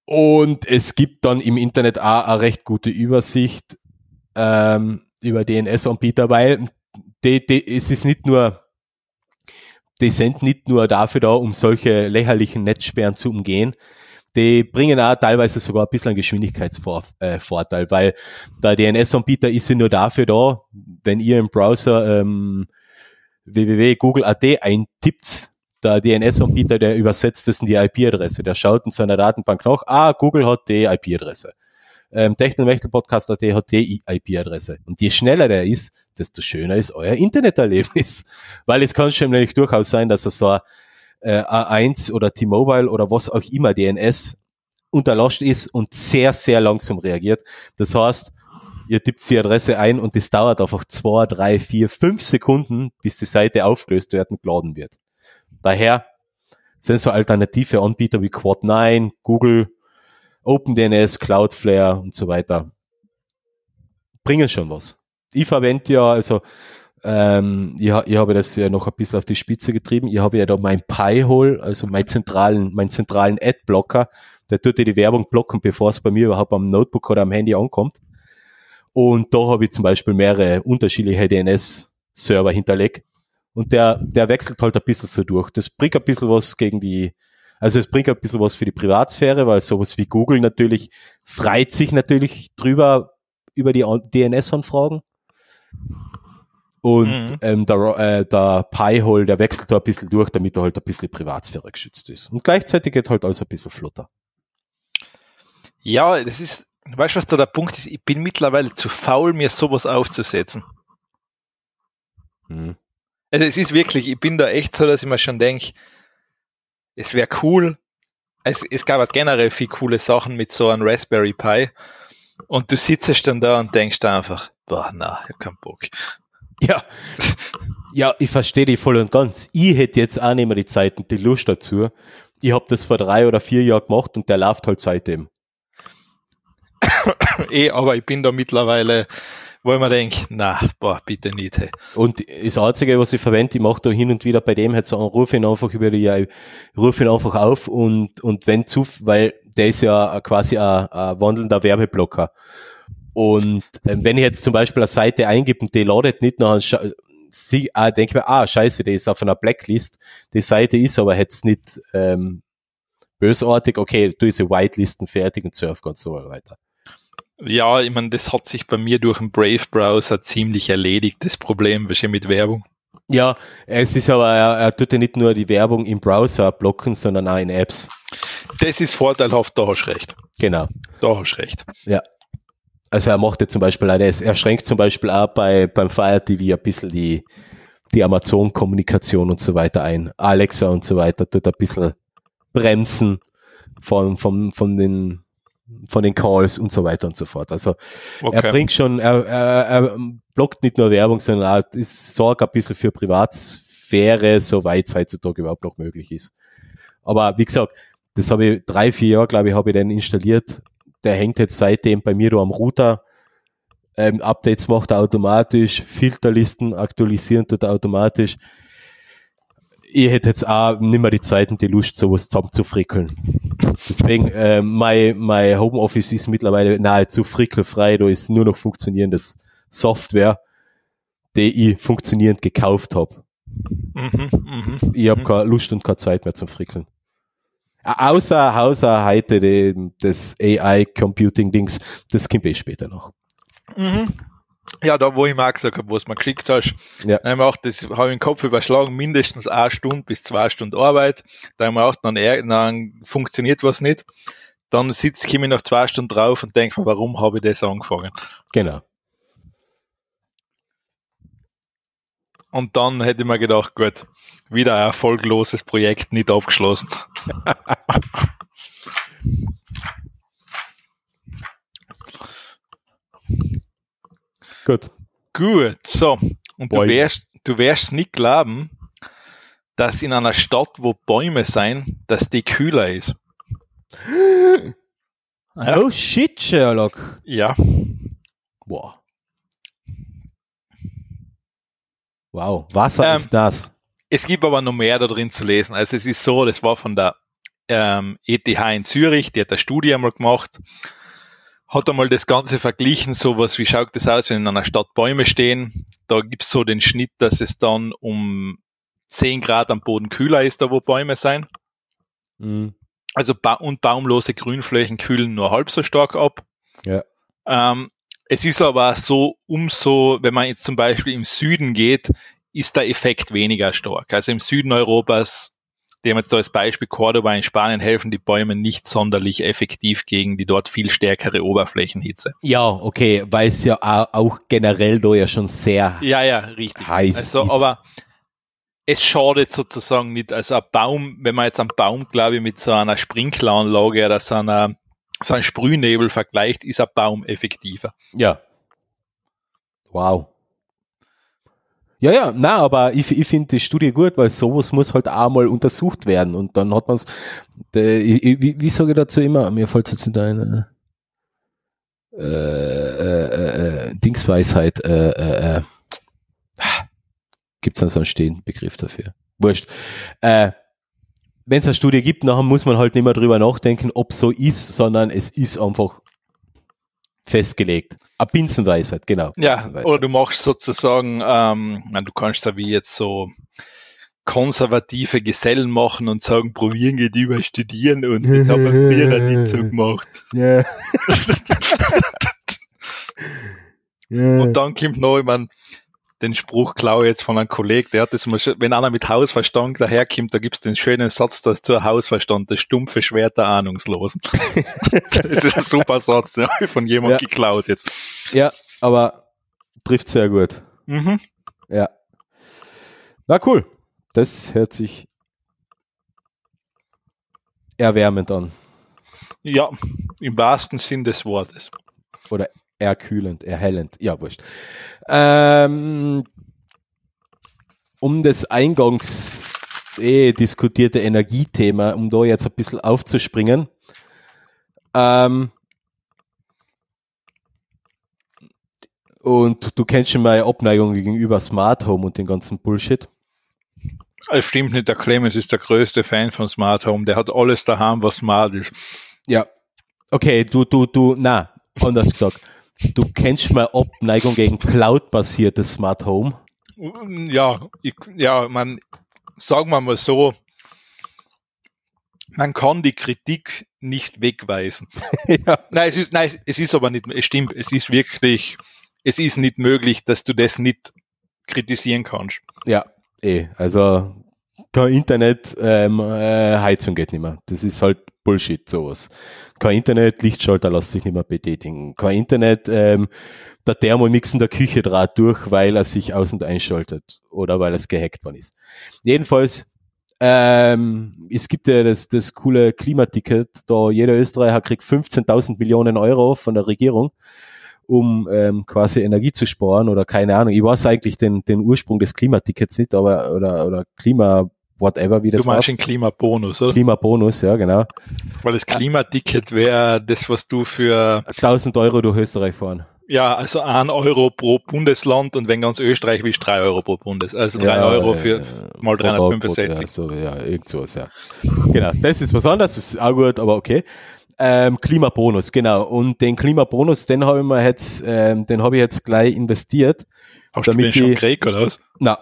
Und es gibt dann im Internet auch eine recht gute Übersicht ähm, über DNS-Anbieter, weil die, die, es ist nicht nur, die sind nicht nur dafür da, um solche lächerlichen Netzsperren zu umgehen, die bringen auch teilweise sogar ein bisschen einen Geschwindigkeitsvorteil, äh, weil der DNS-Anbieter ist ja nur dafür da, wenn ihr im Browser ähm, www.google.at eintippt, der DNS-Anbieter, der übersetzt das in die IP-Adresse. Der schaut in seiner Datenbank nach, ah, Google hat die IP-Adresse. Ähm, Technomechtel-Podcast.at hat die IP-Adresse. Und je schneller der ist, desto schöner ist euer Interneterlebnis. <laughs> Weil es kann schon nämlich durchaus sein, dass er so äh, A1 oder T-Mobile oder was auch immer DNS unterlascht ist und sehr, sehr langsam reagiert. Das heißt, ihr tippt die Adresse ein und es dauert einfach zwei, drei, vier, fünf Sekunden, bis die Seite aufgelöst werden und geladen wird. Daher sind so alternative Anbieter wie Quad9, Google, OpenDNS, Cloudflare und so weiter bringen schon was. Ich verwende ja, also ähm, ich, ich habe das ja noch ein bisschen auf die Spitze getrieben. Ich habe ja da mein Pi-Hole, also meinen zentralen, meinen zentralen Ad-Blocker, der tut dir die Werbung blocken, bevor es bei mir überhaupt am Notebook oder am Handy ankommt. Und da habe ich zum Beispiel mehrere unterschiedliche DNS-Server hinterlegt. Und der, der wechselt halt ein bisschen so durch. Das bringt ein bisschen was gegen die, also es bringt ein bisschen was für die Privatsphäre, weil sowas wie Google natürlich freit sich natürlich drüber über die DNS-Anfragen. Und mhm. ähm, der, äh, der Pi-Hole, der wechselt da ein bisschen durch, damit er halt ein bisschen Privatsphäre geschützt ist. Und gleichzeitig geht halt alles ein bisschen flotter. Ja, das ist, weißt du, was da der Punkt ist? Ich bin mittlerweile zu faul, mir sowas aufzusetzen. Mhm. Also es ist wirklich, ich bin da echt so, dass ich mir schon denke, es wäre cool. Es, es gab halt generell viel coole Sachen mit so einem Raspberry Pi. Und du sitzt dann da und denkst einfach, boah, na, ich hab keinen Bock. Ja. Ja, ich verstehe dich voll und ganz. Ich hätte jetzt auch nicht mehr die Zeit und die Lust dazu. Ich habe das vor drei oder vier Jahren gemacht und der läuft halt seitdem. <coughs> eh, aber ich bin da mittlerweile, wo ich mir denke, na, boah, bitte nicht. Hey. Und das Einzige, was ich verwende, ich mache da hin und wieder bei dem halt so einen Ruf ihn einfach über die, ich rufe ihn einfach auf und, und wenn zu, weil der ist ja quasi ein, ein wandelnder Werbeblocker. Und ähm, wenn ich jetzt zum Beispiel eine Seite eingebe und die ladet nicht, dann sie, ah, denke ich mir, ah, scheiße, die ist auf einer Blacklist. Die Seite ist aber jetzt nicht ähm, bösartig, okay, du sie whitelisten fertig und surf ganz so weiter. Ja, ich meine, das hat sich bei mir durch den Brave-Browser ziemlich erledigt, das Problem, was mit Werbung. Ja, es ist aber, er, er tut ja nicht nur die Werbung im Browser blocken, sondern auch in Apps. Das ist vorteilhaft, da hast du recht. Genau. Da hast du recht. Ja. Also er macht jetzt zum Beispiel. Er schränkt zum Beispiel auch bei, beim Fire TV ein bisschen die, die Amazon-Kommunikation und so weiter ein. Alexa und so weiter tut ein bisschen bremsen von, von, von den von den Calls und so weiter und so fort. Also okay. er bringt schon, er, er, er blockt nicht nur Werbung, sondern auch ist sorgt ein bisschen für Privatsphäre, soweit es heutzutage überhaupt noch möglich ist. Aber wie gesagt, das habe ich drei, vier Jahre, glaube ich, habe ich den installiert der hängt jetzt seitdem bei mir da am Router. Ähm, Updates macht er automatisch, Filterlisten aktualisieren tut er automatisch. Ich hätte jetzt auch nicht mehr die Zeit und die Lust, sowas zusammenzufrickeln. Deswegen, äh, mein, mein Homeoffice ist mittlerweile nahezu frickelfrei. Da ist nur noch funktionierendes Software, die ich funktionierend gekauft habe. Mhm, mh, ich habe mhm. keine Lust und keine Zeit mehr zum Frickeln. Außer, außer heute die, das AI-Computing-Dings, das kommt eh später noch. Mhm. Ja, da wo ich mal gesagt habe, was mir geschickt hast, Ja. dann gedacht, das habe ich im Kopf überschlagen, mindestens eine Stunde bis zwei Stunden Arbeit. Da habe ich mir gedacht, dann, dann funktioniert was nicht. Dann sitze ich nach zwei Stunden drauf und denke mir, warum habe ich das angefangen? Genau. Und dann hätte ich mir gedacht, gut, wieder ein erfolgloses Projekt nicht abgeschlossen. <laughs> Gut. Gut, so. Und du Bäume. wirst, du wirst nicht glauben, dass in einer Stadt, wo Bäume sein, dass die kühler ist. Ja. <gasps> Oh shit, Sherlock. Ja. Wow. Wow. Wasser Ähm, ist das. Es gibt aber noch mehr da drin zu lesen. Also es ist so, das war von der ähm, ETH in Zürich, die hat eine Studie einmal gemacht, hat einmal das Ganze verglichen, sowas, wie schaut das aus, wenn in einer Stadt Bäume stehen. Da gibt's so den Schnitt, dass es dann um 10 Grad am Boden kühler ist, da wo Bäume sein. Mhm. Also ba und baumlose Grünflächen kühlen nur halb so stark ab. Ja. Ähm, es ist aber so, umso, wenn man jetzt zum Beispiel im Süden geht, ist der Effekt weniger stark. Also im Süden Europas, dem jetzt da als Beispiel Cordoba in Spanien, helfen die Bäume nicht sonderlich effektiv gegen die dort viel stärkere Oberflächenhitze. Ja, okay, weil es ja au- auch generell da ja schon sehr Ja, ja, richtig. heiß Also, ist. aber es schadet sozusagen nicht. Also ein Baum, wenn man jetzt einen Baum, glaube ich, mit so einer Sprinkleranlage oder so einer so einem Sprühnebel vergleicht, ist ein Baum effektiver. Ja. Wow. Ja, ja, na, aber ich, ich finde die Studie gut, weil sowas muss halt auch mal untersucht werden und dann hat man es, wie, wie sage ich dazu immer, mir fällt jetzt nicht ein, äh, äh, äh, äh, Dingsweisheit, äh, äh, äh, gibt es so einen stehenden Begriff dafür? Wurscht. Äh, Wenn es eine Studie gibt, nachher muss man halt nicht mehr drüber nachdenken, ob so ist, sondern es ist einfach festgelegt. Eine Binsenweisheit, genau. Ja, Binsenweisheit. oder du machst sozusagen, ähm, du kannst ja wie jetzt so konservative Gesellen machen und sagen, probieren geht über studieren und das haben wir früher nicht so gemacht. Ja. <laughs> ja. Und dann kommt noch, ich mein, den Spruch klaue jetzt von einem Kollegen, der hat das mal schon, wenn einer mit Hausverstand daherkommt, da gibt's den schönen Satz dazu, Hausverstand, das stumpfe Schwert der Ahnungslosen. <laughs> das ist ein super Satz, den ich von jemandem Ja. geklaut jetzt. ja, aber trifft sehr gut. Mhm. Ja. Na cool. Das hört sich erwärmend an. Ja, im wahrsten Sinn des Wortes. Oder erkühlend, erhellend. Ja, wurscht. Ähm, um das eingangs eh diskutierte Energiethema, um da jetzt ein bisschen aufzuspringen. Ähm, und du kennst schon meine Abneigung gegenüber Smart Home und den ganzen Bullshit. Es stimmt nicht, der Clemens ist der größte Fan von Smart Home. Der hat alles daheim, was smart ist. Ja. Okay, du, du, du, na, anders gesagt. Du kennst meine Abneigung gegen Cloud-basiertes Smart Home. Ja, ich, ja, man, sagen wir mal so, man kann die Kritik nicht wegweisen. <laughs> ja. Nein, es ist, nein, es ist aber nicht, es stimmt, es ist wirklich, es ist nicht möglich, dass du das nicht kritisieren kannst. Ja, eh. Also kein Internet, ähm, äh, Heizung geht nicht mehr. Das ist halt Bullshit, sowas. Kein Internet, Lichtschalter lässt sich nicht mehr betätigen. Kein Internet, ähm, der Thermomix in der Küche draht durch, weil er sich aus- und einschaltet oder weil es gehackt worden ist. Jedenfalls, ähm, es gibt ja das, das coole Klimaticket, da jeder Österreicher kriegt 15.000 Millionen Euro von der Regierung, um ähm, quasi Energie zu sparen oder keine Ahnung. Ich weiß eigentlich den, den Ursprung des Klimatickets nicht, aber oder, oder Klima, whatever, wie Du das war. meinst den Klimabonus, oder? Klimabonus, ja genau. Weil das Klimaticket wäre das, was du für, 1000 Euro durch Österreich fahren. ja, also ein Euro pro Bundesland und wenn ganz Österreich willst, drei Euro pro Bundes, also drei Ja, Euro äh, für mal pro Tag, pro- 365. Ja, so, ja, irgend sowas, ja. Genau, das ist was anderes, ist auch gut, aber okay. Ähm, Klimabonus, genau. Und den Klimabonus, den habe ich mir jetzt, ähm, den habe ich jetzt gleich investiert. Hast du damit den schon gekriegt, oder was? Na,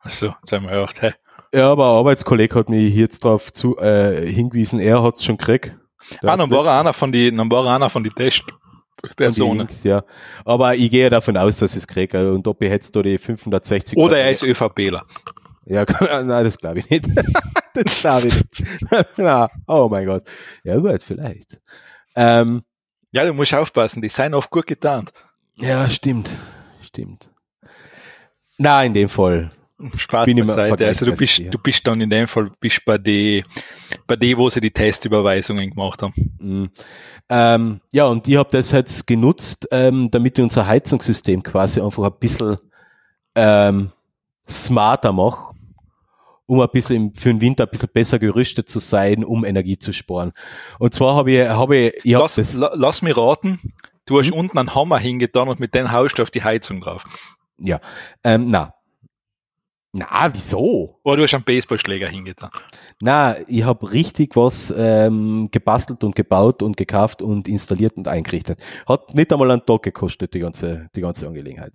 Achso, jetzt haben wir gedacht, hey. Ja, aber ein Arbeitskollege hat mich hier jetzt drauf zu, äh, hingewiesen, er hat es schon gekriegt. Der Ah, hat's dann war er einer von die, dann war er einer von die Test, Personen. Links, ja. Aber ich gehe davon aus, dass es kriege. Und ob ich jetzt da die 560 Oder er ist ÖVPler. Ja, <laughs> nein, das glaube ich nicht. <laughs> das glaube ich nicht. <laughs> Na, oh mein Gott. Ja gut, vielleicht. Ähm, Ja, du musst aufpassen, die seien oft gut getarnt. ja, stimmt. Stimmt. Na, in dem Fall. Spaß Bin beiseite. Also du bist, du bist dann in dem Fall bist bei die, bei die, wo sie die Testüberweisungen gemacht haben. Mm. Ähm, ja, und ich habe das jetzt genutzt, ähm, damit ich unser Heizungssystem quasi einfach ein bisschen ähm, smarter mache, um ein bisschen für den Winter ein bisschen besser gerüstet zu sein, um Energie zu sparen. Und zwar habe ich, habe ich, ich hab Lass, das, la, lass mich raten, du hast unten einen Hammer hingetan und mit dem haust du auf die Heizung drauf. ja, ähm, na. Na, wieso? Oder du hast einen Baseballschläger hingetan. Na, ich habe richtig was ähm, gebastelt und gebaut und gekauft und installiert und eingerichtet. Hat nicht einmal einen Tag gekostet, die ganze, die ganze Angelegenheit.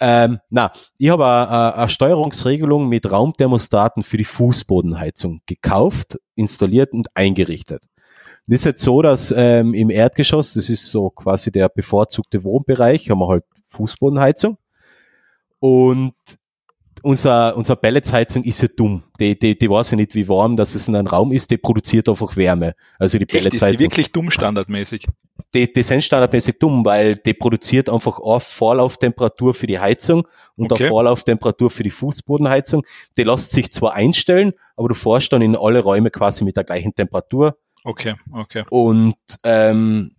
Ähm, na, ich habe eine, eine Steuerungsregelung mit Raumthermostaten für die Fußbodenheizung gekauft, installiert und eingerichtet. Das ist jetzt so, dass ähm, im Erdgeschoss, das ist so quasi der bevorzugte Wohnbereich, haben wir halt Fußbodenheizung. Und unser, unser Pelletsheizung ist ja dumm. Die, die, die weiß ja nicht, wie warm dass es in einem Raum ist, die produziert einfach Wärme. Also die Echt, ist die Pelletsheizung, wirklich dumm standardmäßig. die, die sind standardmäßig dumm, weil die produziert einfach eine Vorlauftemperatur für die Heizung und Okay. eine Vorlauftemperatur für die Fußbodenheizung. Die lässt sich zwar einstellen, aber du fährst dann in alle Räume quasi mit der gleichen Temperatur Okay, okay. und ähm,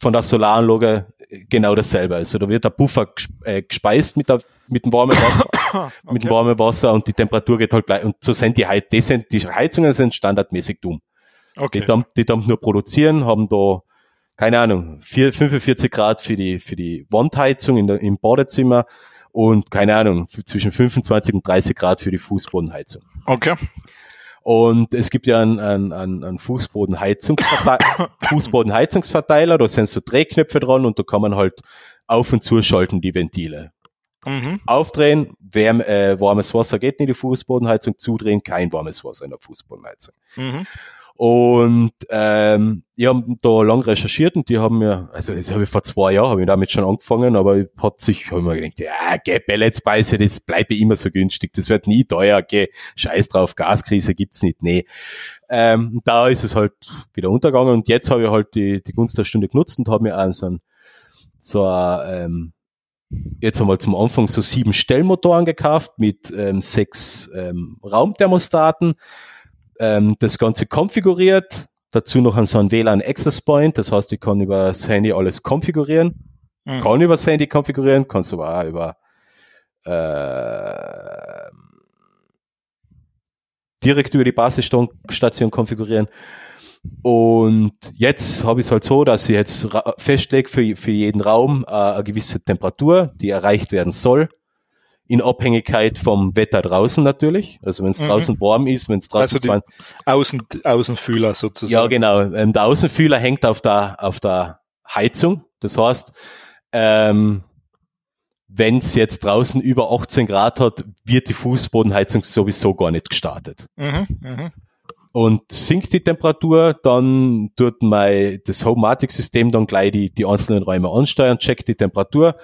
von der Solaranlage genau dasselbe. Also da wird der Puffer äh, gespeist mit, der, mit dem warmen Wasser, <coughs> mit dem warmen Wasser und die Temperatur geht halt gleich. Und so sind die, Heiz die, sind, die Heizungen sind standardmäßig dumm. Okay. Die dann, die dann nur produzieren, haben da, keine Ahnung, vier, 45 Grad für die, für die Wandheizung in der, im Badezimmer und keine Ahnung, zwischen 25 und 30 Grad für die Fußbodenheizung. Okay. Und es gibt ja einen, einen, einen, Fußbodenheizungsverteiler, <coughs> Fußbodenheizungsverteiler, da sind so Drehknöpfe dran und da kann man halt auf und zuschalten die Ventile. Mhm. Aufdrehen, wärm, äh, warmes Wasser geht in die Fußbodenheizung, zudrehen, kein warmes Wasser in der Fußbodenheizung. Mhm. Und ähm, ich habe da lang recherchiert und die haben mir, also das habe ich vor zwei Jahren, habe ich damit schon angefangen, aber hat sich, habe mir gedacht, ja, geh, Pelletspreise, das bleibt immer so günstig, das wird nie teuer, geh, scheiß drauf, Gaskrise gibt's nicht, nee. Ähm, da ist es halt wieder untergegangen und jetzt habe ich halt die, die Gunst der Stunde genutzt und habe mir auch so ein, so ein, ähm, jetzt einmal zum Anfang so sieben Stellmotoren gekauft mit ähm, sechs ähm, Raumthermostaten, ähm, das Ganze konfiguriert, dazu noch an so ein WLAN Access Point, das heißt, ich kann über das Handy alles konfigurieren, Mhm. kann über das Handy konfigurieren, kannst aber auch über äh, direkt über die Basisstation konfigurieren. Und jetzt habe ich es halt so, dass ich jetzt festlege für, für jeden Raum äh, eine gewisse Temperatur, die erreicht werden soll. In Abhängigkeit vom Wetter draußen natürlich. Also wenn es Mhm. draußen warm ist, wenn es draußen Also die 20 Außen, Außenfühler sozusagen. ja, genau. Ähm, der Außenfühler hängt auf der, auf der Heizung. Das heißt, ähm, wenn es jetzt draußen über 18 Grad hat, wird die Fußbodenheizung sowieso gar nicht gestartet. Mhm. Mhm. Und sinkt die Temperatur, dann tut mein, das Homematic-System dann gleich die, die einzelnen Räume ansteuern, checkt die Temperatur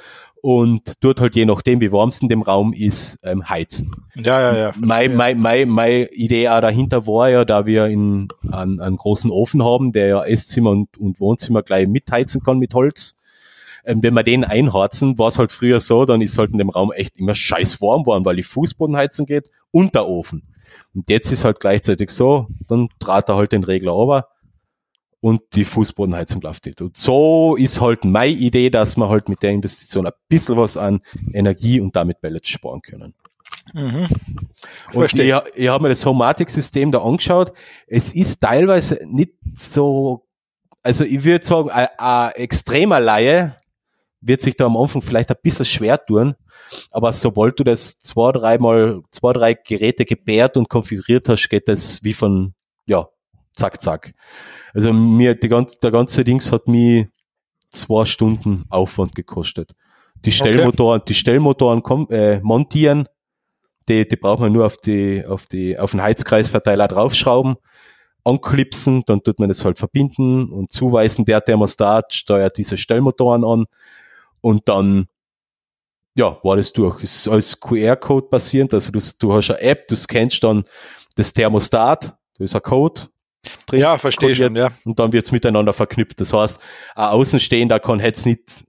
und tut halt je nachdem, wie warm es in dem Raum ist, ähm, heizen. Ja, ja, ja. Meine mein, mein, mein Idee auch dahinter war ja, da wir in, einen, einen großen Ofen haben, der ja Esszimmer und, und Wohnzimmer gleich mitheizen kann mit Holz. Ähm, wenn wir den einharzen, war es halt früher so, dann ist halt in dem Raum echt immer scheiß warm worden, weil die Fußbodenheizung geht und der Ofen. Und jetzt ist halt gleichzeitig so, dann draht er halt den Regler over und die Fußbodenheizung läuft nicht. Und so ist halt meine Idee, dass wir halt mit der Investition ein bisschen was an Energie und damit Pellets sparen können. Mhm. Und ich, ich habe mir das Homematic-System da angeschaut. Es ist teilweise nicht so, also ich würde sagen, ein, ein extremer Laie wird sich da am Anfang vielleicht ein bisschen schwer tun, aber sobald du das zwei, dreimal, zwei, drei Geräte gebärt und konfiguriert hast, geht das wie von, ja, zack, zack. Also mir, die ganze, der ganze Dings hat mir zwei Stunden Aufwand gekostet. Die Stellmotoren, die Stellmotoren kom, äh, montieren, die, die braucht man nur auf die, auf die, auf den Heizkreisverteiler draufschrauben anklipsen, dann tut man das halt verbinden und zuweisen, der Thermostat steuert diese Stellmotoren an. Und dann ja, war das durch. Ist als QR-Code basierend, also du, du hast eine App, du scannst dann das Thermostat, da ist ein Code drin. Ja, verstehe schon, ja. Und dann wird's miteinander verknüpft. Das heißt, ein Außenstehender kann jetzt nicht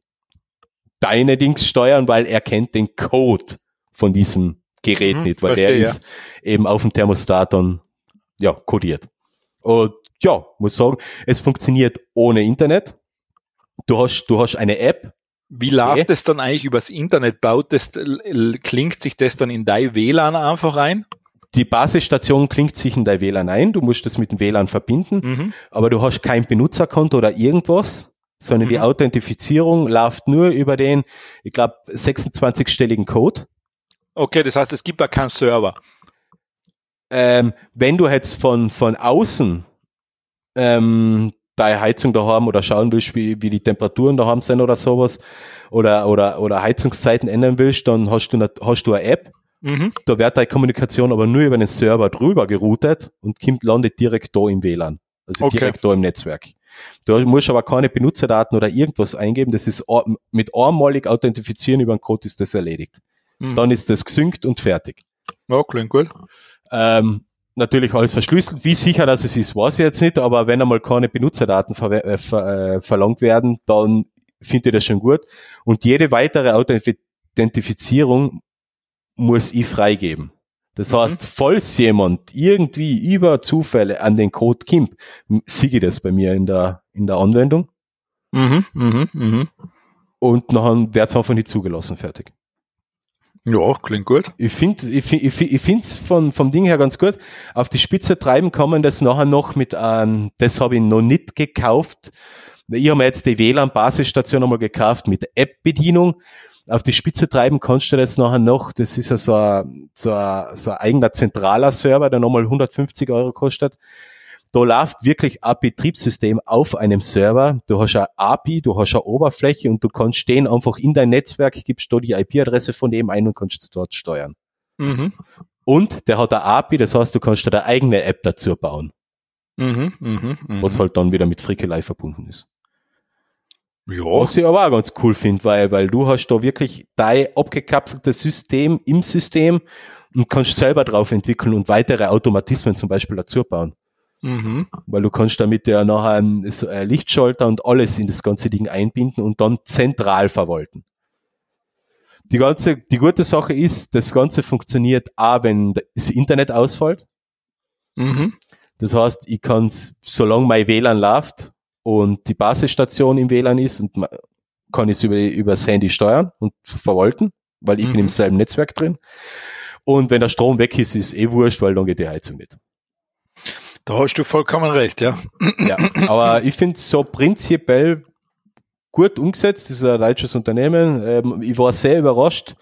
deine Dings steuern, weil er kennt den Code von diesem Gerät mhm, nicht, weil verstehe, der ist ja. eben auf dem Thermostat dann ja, kodiert. Und ja, muss sagen, es funktioniert ohne Internet. Du hast, du hast eine App. Wie läuft es dann eigentlich übers Internet? Baut das, klingt sich das dann in dein WLAN einfach ein? Die Basisstation klingt sich in dein WLAN ein. Du musst das mit dem WLAN verbinden, mhm. aber du hast kein Benutzerkonto oder irgendwas, sondern mhm. die Authentifizierung läuft nur über den, ich glaube, 26-stelligen Code. Okay, das heißt, es gibt da keinen Server ähm, wenn du jetzt von, von außen ähm, deine Heizung da haben oder schauen willst, wie, wie die Temperaturen da haben sind oder sowas, oder, oder, oder Heizungszeiten ändern willst, dann hast du, eine, hast du eine App. Mhm. Da wird deine Kommunikation aber nur über den Server drüber geroutet und kommt, landet direkt da im WLAN. Also okay. direkt da im Netzwerk. Du musst aber keine Benutzerdaten oder irgendwas eingeben. Das ist mit einmalig authentifizieren über den Code ist das erledigt. Mhm. Dann ist das gesynkt und fertig. Ja, klingt gut. Ähm, natürlich alles verschlüsselt. Wie sicher das es ist, weiß ich jetzt nicht, aber wenn einmal keine Benutzerdaten ver äh, ver äh, verlangt werden, dann finde ich das schon gut. Und jede weitere Authentifizierung muss ich freigeben. Das mhm. heißt, falls jemand irgendwie über Zufälle an den Code sehe ich das bei mir in der, in der Anwendung. Mhm, mh, mh. Und dann wird es einfach nicht zugelassen, fertig. Ja, klingt gut. Ich finde ich find, ich, find's von, vom Ding her ganz gut. Auf die Spitze treiben kann man das nachher noch mit, ähm, das habe ich noch nicht gekauft. Ich habe mir jetzt die WLAN-Basisstation einmal gekauft mit App-Bedienung. Auf die Spitze treiben kannst du das nachher noch. Das ist ja so ein, so ein, so ein eigener zentraler Server, der nochmal 150 Euro kostet da läuft wirklich ein Betriebssystem auf einem Server. Du hast eine API, du hast eine Oberfläche und du kannst den einfach in dein Netzwerk, gibst du die IP-Adresse von dem ein und kannst es dort steuern. Mhm. Und der hat eine API, das heißt, du kannst da eine eigene App dazu bauen. Mhm, mh, mh. Was halt dann wieder mit Frickelei verbunden ist. Ja. Was ich aber auch ganz cool finde, weil, weil du hast da wirklich dein abgekapseltes System im System und kannst selber drauf entwickeln und weitere Automatismen zum Beispiel dazu bauen. Mhm. Weil du kannst damit ja nachher einen Lichtschalter und alles in das ganze Ding einbinden und dann zentral verwalten. Die ganze, die gute Sache ist, das Ganze funktioniert auch, wenn das Internet ausfällt. Mhm. Das heißt, ich kann solange mein WLAN läuft und die Basisstation im WLAN ist und kann ich es über, über das Handy steuern und verwalten, weil ich mhm. bin im selben Netzwerk drin. Und wenn der Strom weg ist, ist eh wurscht, weil dann geht die Heizung mit. Da hast du vollkommen recht, ja. Ja, aber <clears throat> ich finde so prinzipiell gut umgesetzt. Das ist ein deutsches Unternehmen. Ähm, ich war sehr überrascht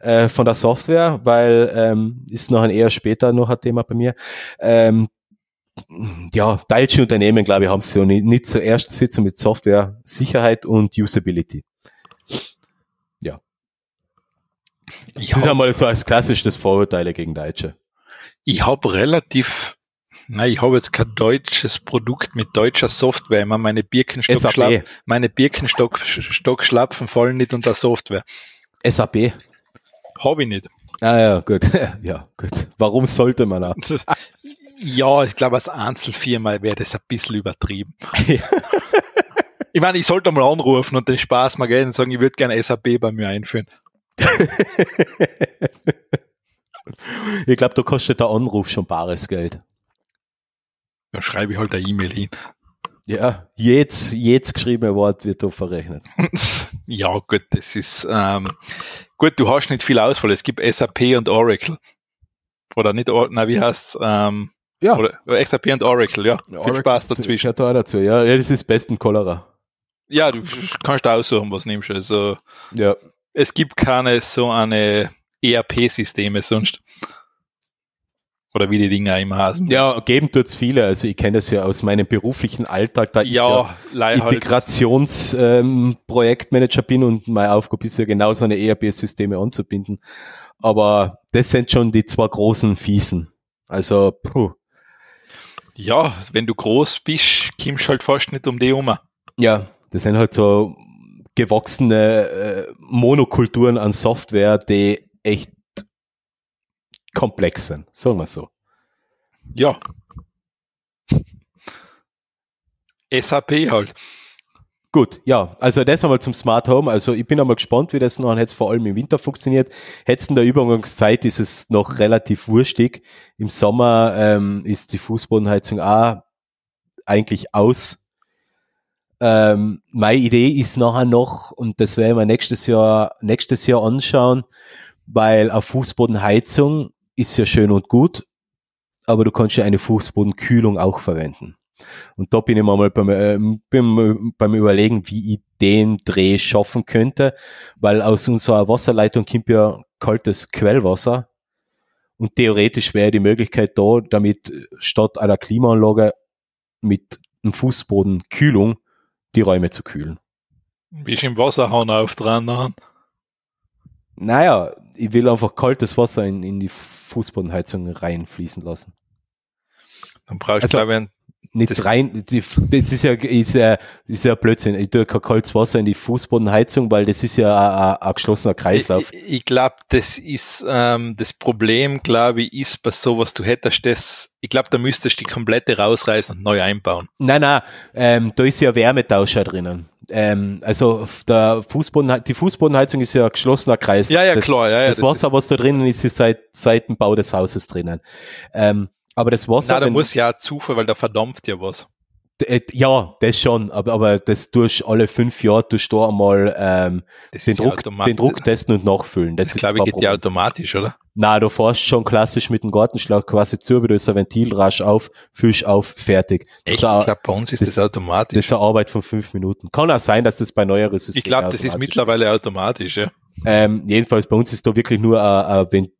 äh, von der Software, weil ähm, ist noch ein eher später noch ein Thema bei mir. Ähm, ja, deutsche Unternehmen, glaube ich, haben so nicht, nicht zuerst sitzen mit Software, Sicherheit und Usability. Ja. Ich das ist einmal so als klassisches Vorurteile gegen Deutsche. Ich habe relativ Nein, ich habe jetzt kein deutsches Produkt mit deutscher Software. Immer meine Birkenstock, meine Birkenstock Stockschlapfen fallen nicht unter Software. SAP. Habe ich nicht. Ah ja, gut. <laughs> ja, gut. Warum sollte man auch? <laughs> Ja, ich glaube, als Einzelfirma wäre das ein bisschen übertrieben. <laughs> ich meine, ich sollte mal anrufen und den Spaß mal gehen und sagen, ich würde gerne SAP bei mir einführen. <laughs> ich glaube, da kostet der Anruf schon bares Geld. Dann schreibe ich halt eine E-Mail hin. Ja, jetzt, jetzt geschriebene Wort wird da verrechnet. <laughs> ja, gut, das ist, ähm, gut, du hast nicht viel Auswahl. Es gibt SAP und Oracle. Oder nicht, na, wie heißt's, ähm, ja. Oder SAP und Oracle, ja. ja viel Spaß dazwischen. Ja, da dazu. Ja, ja, das ist besten Cholera. Ja, du kannst aussuchen, was nimmst. Also, ja. es gibt keine so eine ERP-Systeme sonst. Oder wie die Dinge immer heißen. Ja, geben tut's viele. Also ich kenne das ja aus meinem beruflichen Alltag, da ja, ich ja Integrationsprojektmanager ähm, bin und meine Aufgabe ist ja genau so eine ERP-Systeme anzubinden. Aber das sind schon die zwei großen Fiesen. Also, puh. Ja, wenn du groß bist, kommst du halt fast nicht um die um. Ja, das sind halt so gewachsene äh, Monokulturen an Software, die echt komplex sind, sagen wir so. Ja. <laughs> SAP halt. Gut, ja, also das einmal zum Smart Home. Also ich bin einmal gespannt, wie das noch jetzt vor allem im Winter funktioniert. Jetzt in der Übergangszeit ist es noch relativ wurstig. Im Sommer ähm, ist die Fußbodenheizung auch eigentlich aus. Ähm, meine Idee ist nachher noch, und das werden wir nächstes Jahr, nächstes Jahr anschauen, weil eine Fußbodenheizung ist ja schön und gut, aber du kannst ja eine Fußbodenkühlung auch verwenden. Und da bin ich mal beim, äh, beim, beim Überlegen, wie ich den Dreh schaffen könnte, weil aus unserer Wasserleitung kommt ja kaltes Quellwasser. Und theoretisch wäre die Möglichkeit da, damit statt einer Klimaanlage mit einem Fußboden Kühlung die Räume zu kühlen. Bist im Wasserhahn auf dran nachher? Naja, ich will einfach kaltes Wasser in, in die Fußbodenheizung reinfließen lassen. Dann brauchst du, Also- glaube ich, einen Nicht Das- rein, das ist ja, ist ja, ist ja Blödsinn. Ich tue kein kaltes Wasser in die Fußbodenheizung, weil das ist ja ein, ein, geschlossener Kreislauf. Ich, ich glaube, das ist ähm, das Problem, glaube ich, ist bei sowas, du hättest das, ich glaube, da müsstest du die komplette rausreißen und neu einbauen. Nein, nein, ähm, da ist ja Wärmetauscher drinnen. Ähm, also der Fußboden, die Fußbodenheizung ist ja ein geschlossener Kreislauf. Ja, ja, klar, ja, ja. Das Wasser, was da drinnen ist, ist seit, seit dem Bau des Hauses drinnen. Ähm, aber das Wasser, Na, da muss ja Zufall, weil da verdampft ja was. äh, ja, das schon, aber, aber das tust alle fünf Jahre, tust du einmal ähm, den, Druck, den Druck testen und nachfüllen. Das, Das, ist glaube ich, geht ja automatisch, oder? Na, du fährst schon klassisch mit dem Gartenschlauch quasi zu, wie du ist ein Ventil rasch auf, Fisch auf, fertig. Echt? Das, Ich glaube, bei uns ist das- das, automatisch. das ist eine Arbeit von fünf Minuten. Kann auch sein, dass das bei neueren Systemen ich glaube, das ist mittlerweile automatisch, ja. Ähm, jedenfalls bei uns ist da wirklich nur ein, ein, Vent-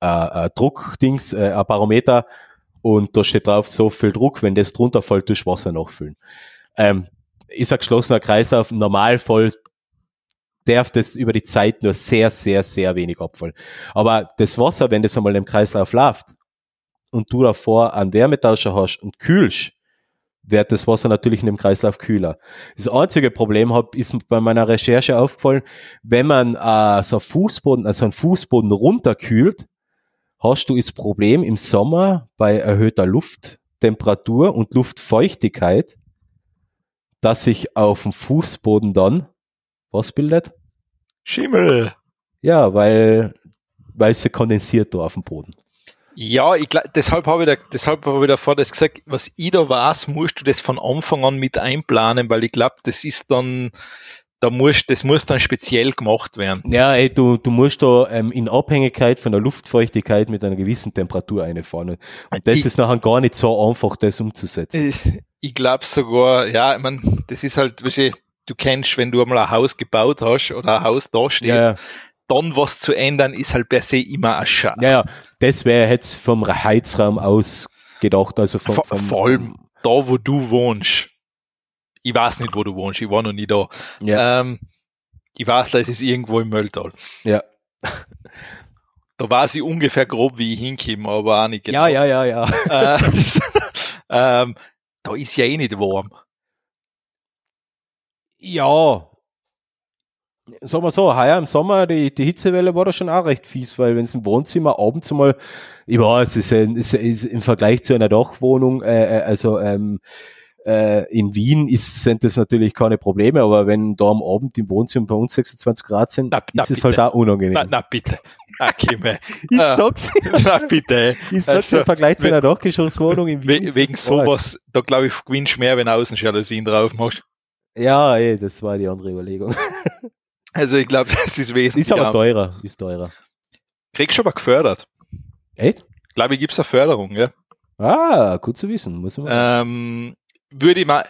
äh, ein Druckdings, äh, ein Barometer und da steht drauf so viel Druck, wenn das drunter fällt, durch Wasser nachfüllen. Ähm, ist ein geschlossener Kreislauf, im Normalfall darf das über die Zeit nur sehr, sehr, sehr wenig abfallen. Aber das Wasser, wenn das einmal im Kreislauf läuft und du davor einen Wärmetauscher hast und kühlst, wird das Wasser natürlich in dem Kreislauf kühler. Das einzige Problem hab, ist bei meiner Recherche aufgefallen, wenn man äh, so Fußboden, also einen Fußboden runterkühlt, hast du das Problem im Sommer bei erhöhter Lufttemperatur und Luftfeuchtigkeit, dass sich auf dem Fußboden dann was bildet? Schimmel. Ja, weil, weil es ja kondensiert da auf dem Boden. Ja, ich glaub, deshalb habe ich, da, deshalb habe ich davor das gesagt, was ich da weiß, musst du das von Anfang an mit einplanen, weil ich glaube, das ist dann, da muss, das muss dann speziell gemacht werden. Ja, ey, du, du musst da ähm, in Abhängigkeit von der Luftfeuchtigkeit mit einer gewissen Temperatur einfahren. Und das Ich- ist nachher gar nicht so einfach, das umzusetzen. Ich, ich glaube sogar, ja, ich mein, das ist halt, weißt du, du kennst, wenn du einmal ein Haus gebaut hast oder ein Haus da steht, Ja, ja. dann was zu ändern, ist halt per se immer ein Schatz. Ja, ja, das wäre jetzt vom Heizraum aus gedacht, also vom, Vor, vom vor allem da, wo du wohnst. Ich weiß nicht, wo du wohnst, ich war noch nie da. Ja, Ähm, ich weiß, es ist irgendwo im Mölltal. ja. Da weiß ich ungefähr grob, wie ich hinkomme, aber auch nicht genau. ja, ja, ja, ja. <laughs> Äh, ähm, da ist ja eh nicht warm. Ja. Sagen wir so, heuer im Sommer, die, die Hitzewelle war da schon auch recht fies, weil wenn es im Wohnzimmer abends mal, ich weiß, es ist, ein, es ist im Vergleich zu einer Dachwohnung, äh, äh, also ähm, äh, in Wien ist, sind das natürlich keine Probleme, aber wenn da am Abend im Wohnzimmer bei uns 26 Grad sind, Na, na, ist es bitte. halt auch unangenehm. Na, na bitte. Okay, mei. <laughs> ich äh, sag's, na bitte. ich sag's also, im Vergleich zu einer Dachgeschosswohnung in Wien. We wegen es sowas, da glaube ich, gewinnst mehr, wenn Außenjalousien drauf machst. Ja, ey, das war die andere Überlegung. <laughs> Also ich glaube, <laughs> das ist wesentlich. Ist aber teurer, ist teurer. Kriegst du aber gefördert. Echt? Glaube ich, gibt's eine Förderung, ja. Ah, gut zu wissen, muss man. Ähm, würde ich mal,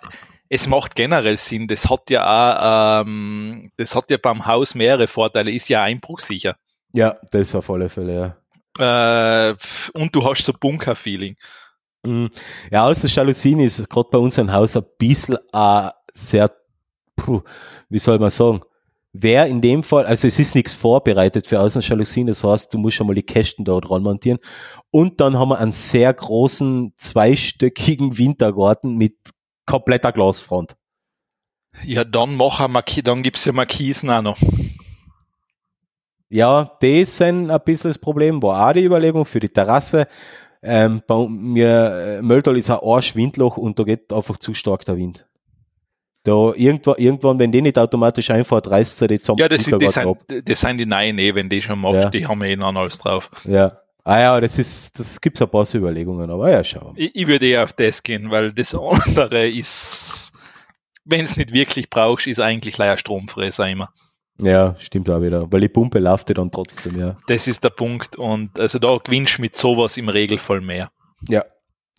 es macht generell Sinn, das hat ja auch, ähm, das hat ja beim Haus mehrere Vorteile, ist ja einbruchsicher. ja, das auf alle Fälle, ja. Äh, und du hast so Bunker-Feeling. Mm, Ja, außer Jalousien ist gerade bei uns ein Haus ein bisschen äh, sehr, puh, wie soll man sagen, wäre in dem Fall, also es ist nichts vorbereitet für Außenjalousien, das heißt, du musst schon mal die Kästen da dran montieren. Und dann haben wir einen sehr großen, zweistöckigen Wintergarten mit kompletter Glasfront. Ja, dann mach ein Marquis, dann gibt's ja Markisen auch noch. Ja, das sind ein bisschen das Problem, war auch die Überlegung für die Terrasse. Ähm, bei mir, äh, Mölltal ist ein Arschwindloch und da geht einfach zu stark der Wind. Da irgendwann, irgendwann, wenn die nicht automatisch einfach reißt sie die zusammen. Ja, das, sind, das, sind, das sind die neuen eh, wenn die schon machst, Ja. die haben eh noch alles drauf. Ja. Ah ja, das ist, das gibt's ein paar Überlegungen, aber ja, schauen. Ich, ich würde eher auf das gehen, weil das <laughs> andere ist, wenn es nicht wirklich brauchst, ist eigentlich leider Stromfresser immer. Ja, stimmt auch wieder. Weil die Pumpe läuft ja dann trotzdem, ja. Das ist der Punkt und also da gewinnst mit sowas im Regelfall mehr. Ja.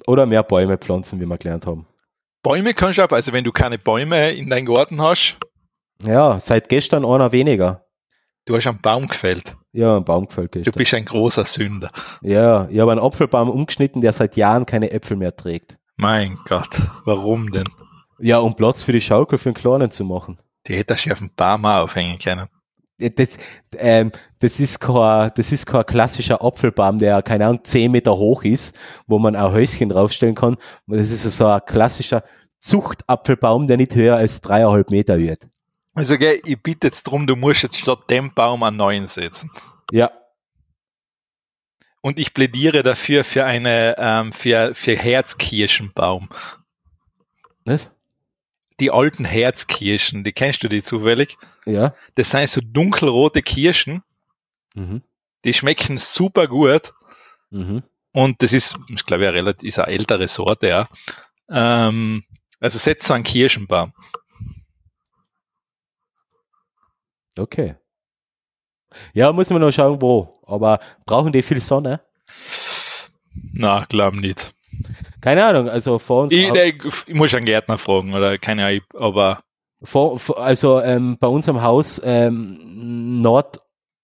Oder mehr Bäume pflanzen, wie wir gelernt haben. Bäume kannst du auch, also wenn du keine Bäume in deinem Garten hast, Ja, seit gestern einer weniger. Du hast einen Baum gefällt. Ja, ein Baum gefällt Du gestern. bist ein großer Sünder. Ja, ich habe einen Apfelbaum umgeschnitten, der seit Jahren keine Äpfel mehr trägt. Mein Gott, warum denn? Ja, um Platz für die Schaukel für den Kleinen zu machen. Die hätte ich auf ein Baum auch aufhängen können. Das, ähm, das, ist kein, das ist kein klassischer Apfelbaum, der, keine Ahnung, 10 Meter hoch ist, wo man auch Häuschen draufstellen kann. Das ist so ein klassischer Zuchtapfelbaum, der nicht höher als dreieinhalb Meter wird. Also gell, ich bitte jetzt drum, du musst jetzt statt dem Baum einen neuen setzen. Ja, Und ich plädiere dafür für eine, ähm, für, für Herzkirschenbaum. was? Die alten Herzkirschen, die kennst du die zufällig? Ja. Das sind so dunkelrote Kirschen, Mhm. die schmecken super gut. Mhm. Und das ist, ich glaube, ja relativ, ist eine ältere Sorte, ja. Ähm, also setzt so einen Kirschenbaum. Okay. Ja, muss man noch schauen, wo. Aber brauchen die viel Sonne? Na, glaub nicht. Keine Ahnung, also vor uns, Ich, ich, ich muss einen Gärtner fragen, oder keine Ahnung, aber vor, also ähm, bei unserem Haus ähm, Nord,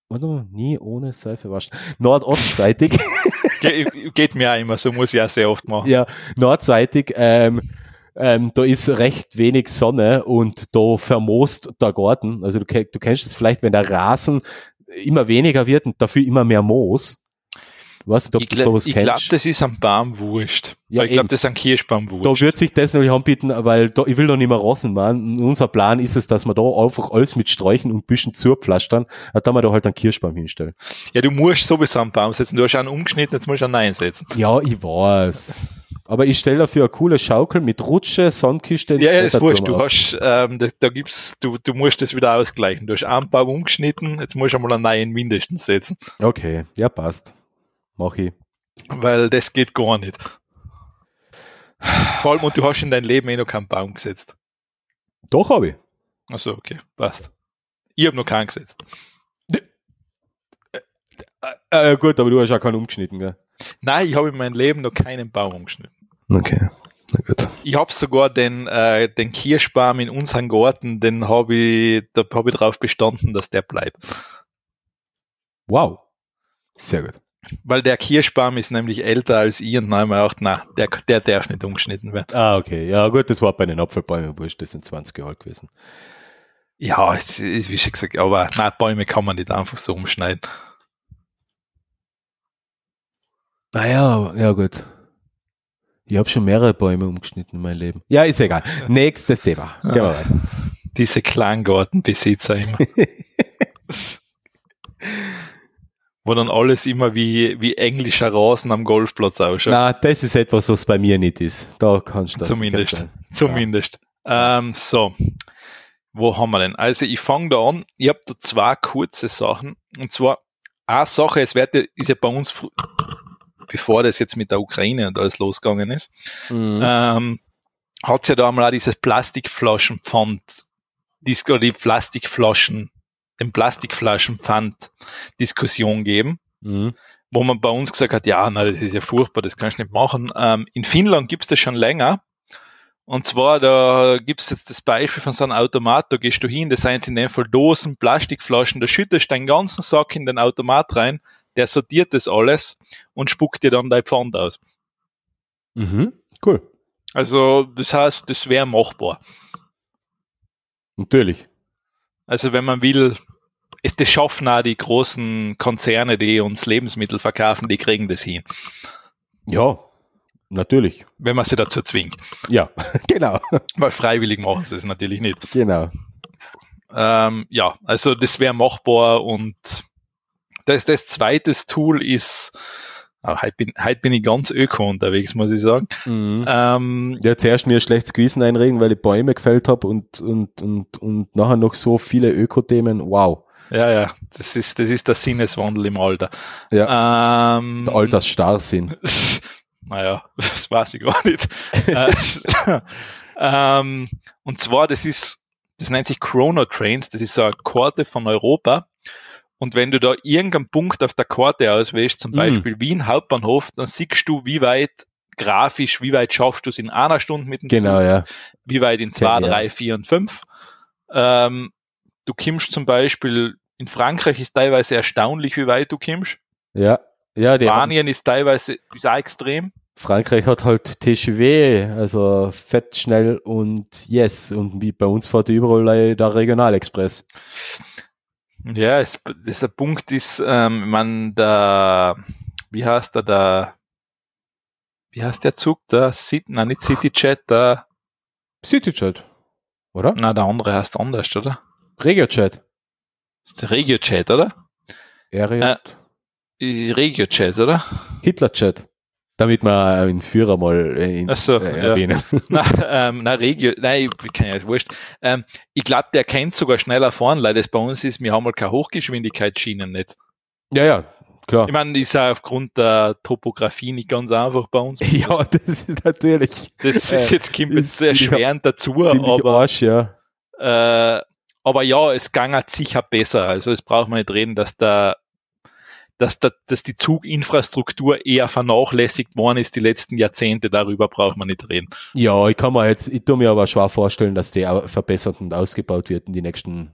warte mal, nie ohne Seife waschen, nordostseitig, <laughs> ge geht mir auch immer so, muss ich auch sehr oft machen. ja, nordseitig, ähm, ähm, da ist recht wenig Sonne und da vermoost der Garten. Also du, du kennst es vielleicht, wenn der Rasen immer weniger wird und dafür immer mehr Moos. Ob Ich glaube, glaub, das ist am Baum wurscht. Ja, ich glaube, das ist ein Kirschbaum Da wurscht. wird sich das natürlich anbieten, weil da, ich will doch nicht mehr Rossen machen. Unser Plan ist es, dass wir da einfach alles mit Sträuchen und Büschen zurpflastern, da wir da halt einen Kirschbaum hinstellen. Ja, du musst sowieso einen Baum setzen. Du hast einen umgeschnitten, jetzt musst du einen neuen setzen. Ja, ich weiß. Aber ich stelle dafür eine coole Schaukel mit Rutsche, Sandkiste. Ja, ja, ist Kletterturm wurscht. Du hast, ähm, da, da gibt's, du, du musst das wieder ausgleichen. Du hast einen Baum umgeschnitten, jetzt musst du einmal einen neuen mindestens setzen. Okay, ja, passt. Mach ich. Weil das geht gar nicht. Vor allem, und du hast in dein Leben eh noch keinen Baum gesetzt. Doch, habe ich. Achso, okay, passt. Ich habe noch keinen gesetzt. Äh, gut, aber du hast ja keinen umgeschnitten, gell? Nein, ich habe in meinem Leben noch keinen Baum umgeschnitten. Okay, na gut. Ich habe sogar den, äh, den Kirschbaum in unserem Garten, den habe ich, da habe ich drauf bestanden, dass der bleibt. Wow. Sehr gut. Weil der Kirschbaum ist nämlich älter als ich und mir gedacht, na, der, der darf nicht umgeschnitten werden. Ah, okay. Ja, gut, das war bei den Apfelbäumen wurscht, das sind 20 Jahre alt gewesen. Ja, es ist wie schon gesagt, aber na, Bäume kann man nicht einfach so umschneiden. Naja, ja gut. Ich habe schon mehrere Bäume umgeschnitten in meinem Leben. Ja, ist egal. Nächstes Thema. Gehen wir weiter. Diese Kleingartenbesitzer immer. <laughs> Wo dann alles immer wie, wie englischer Rasen am Golfplatz ausschaut. Na, das ist etwas, was bei mir nicht ist. Da kannst du das Zumindest. Zumindest. Ähm, so. Wo haben wir denn? Also ich fange da an. Ich habe da zwei kurze Sachen. Und zwar eine Sache, es wird, ja- ist ja bei uns, bevor das jetzt mit der Ukraine und alles losgegangen ist, Mhm. ähm, hat ja da einmal auch dieses Plastikflaschenpfand, oder die Plastikflaschen, den Plastikflaschenpfand Diskussion geben Mhm. wo man bei uns gesagt hat, ja, na, das ist ja furchtbar, das kannst du nicht machen. Ähm, in Finnland gibt's das schon länger. Und zwar, da gibt's jetzt das Beispiel von so einem Automat, da gehst du hin, das sind in dem Fall Dosen, Plastikflaschen, da schüttest du deinen ganzen Sack in den Automat rein, der sortiert das alles und spuckt dir dann dein Pfand aus. Mhm. Cool. Also, das heißt, das wäre machbar. Natürlich. Also wenn man will, ist das schaffen auch die großen Konzerne, die uns Lebensmittel verkaufen, die kriegen das hin, Ja, natürlich. wenn man sie dazu zwingt. Ja, <laughs> genau. Weil freiwillig machen sie es natürlich nicht. Genau. Ähm, ja, also das wäre machbar und das, das zweite Tool ist, ah, heute, bin, heute bin ich ganz öko unterwegs, muss ich sagen. Mhm. Ähm, Ja, zuerst mir ein schlechtes Gewissen einregen, weil ich Bäume gefällt habe und, und, und, und nachher noch so viele Ökothemen. Wow. ja, ja, das ist, das ist der Sinneswandel im Alter. Ja. Ähm, Der Altersstarrsinn. <laughs> Naja, <laughs> das weiß ich gar nicht. Äh, <laughs> ähm, und zwar, das ist, das nennt sich Chrono Trains, das ist so eine Karte von Europa. Und wenn du da irgendeinen Punkt auf der Karte auswählst, zum Mhm. Beispiel Wien Hauptbahnhof, dann siehst du, wie weit grafisch, wie weit schaffst du es in einer Stunde mit dem Genau, Zug, ja. wie weit in zwei, kenn ich, ja. drei, vier und fünf. Ähm, du kommst zum Beispiel, in Frankreich ist teilweise erstaunlich, wie weit du kommst. Ja. Ja, die Spanien ist teilweise ist auch extrem. Frankreich hat halt TGV, also fett, schnell und yes. Und wie bei uns fährt überall der Regionalexpress. Ja, es, das, der Punkt ist, ähm, man, der, wie heißt der, der, wie heißt der Zug, der, City, nein, nicht CityJet, der, Cityjet, oder? na, der andere heißt anders, oder? Regiojet. Das ist der RegioJet, oder? Ariat. Die RegioJet, oder? Hitlerjet. Damit wir einen Führer mal äh, in, Ach so, äh, ja. erwähnen. <laughs> na, ähm, na, Regio, nein, ich kann ja, ist wurscht. Ähm, ich glaube, der kennt sogar schneller fahren, weil das bei uns ist, wir haben halt kein Hochgeschwindigkeitsschienennetz. Ja, ja, klar. Ich meine, ist ja aufgrund der Topografie nicht ganz einfach bei uns. <laughs> Ja, das ist natürlich Das ist Äh, jetzt, kommt jetzt erschwerend dazu, aber Arsch, ja. Äh, aber ja, es gangert sicher besser. Also es braucht man nicht reden, dass da dass, da, dass die Zuginfrastruktur eher vernachlässigt worden ist die letzten Jahrzehnte. Darüber braucht man nicht reden. Ja, ich kann mir jetzt, ich tue mir aber schwer vorstellen, dass die verbessert und ausgebaut wird in die nächsten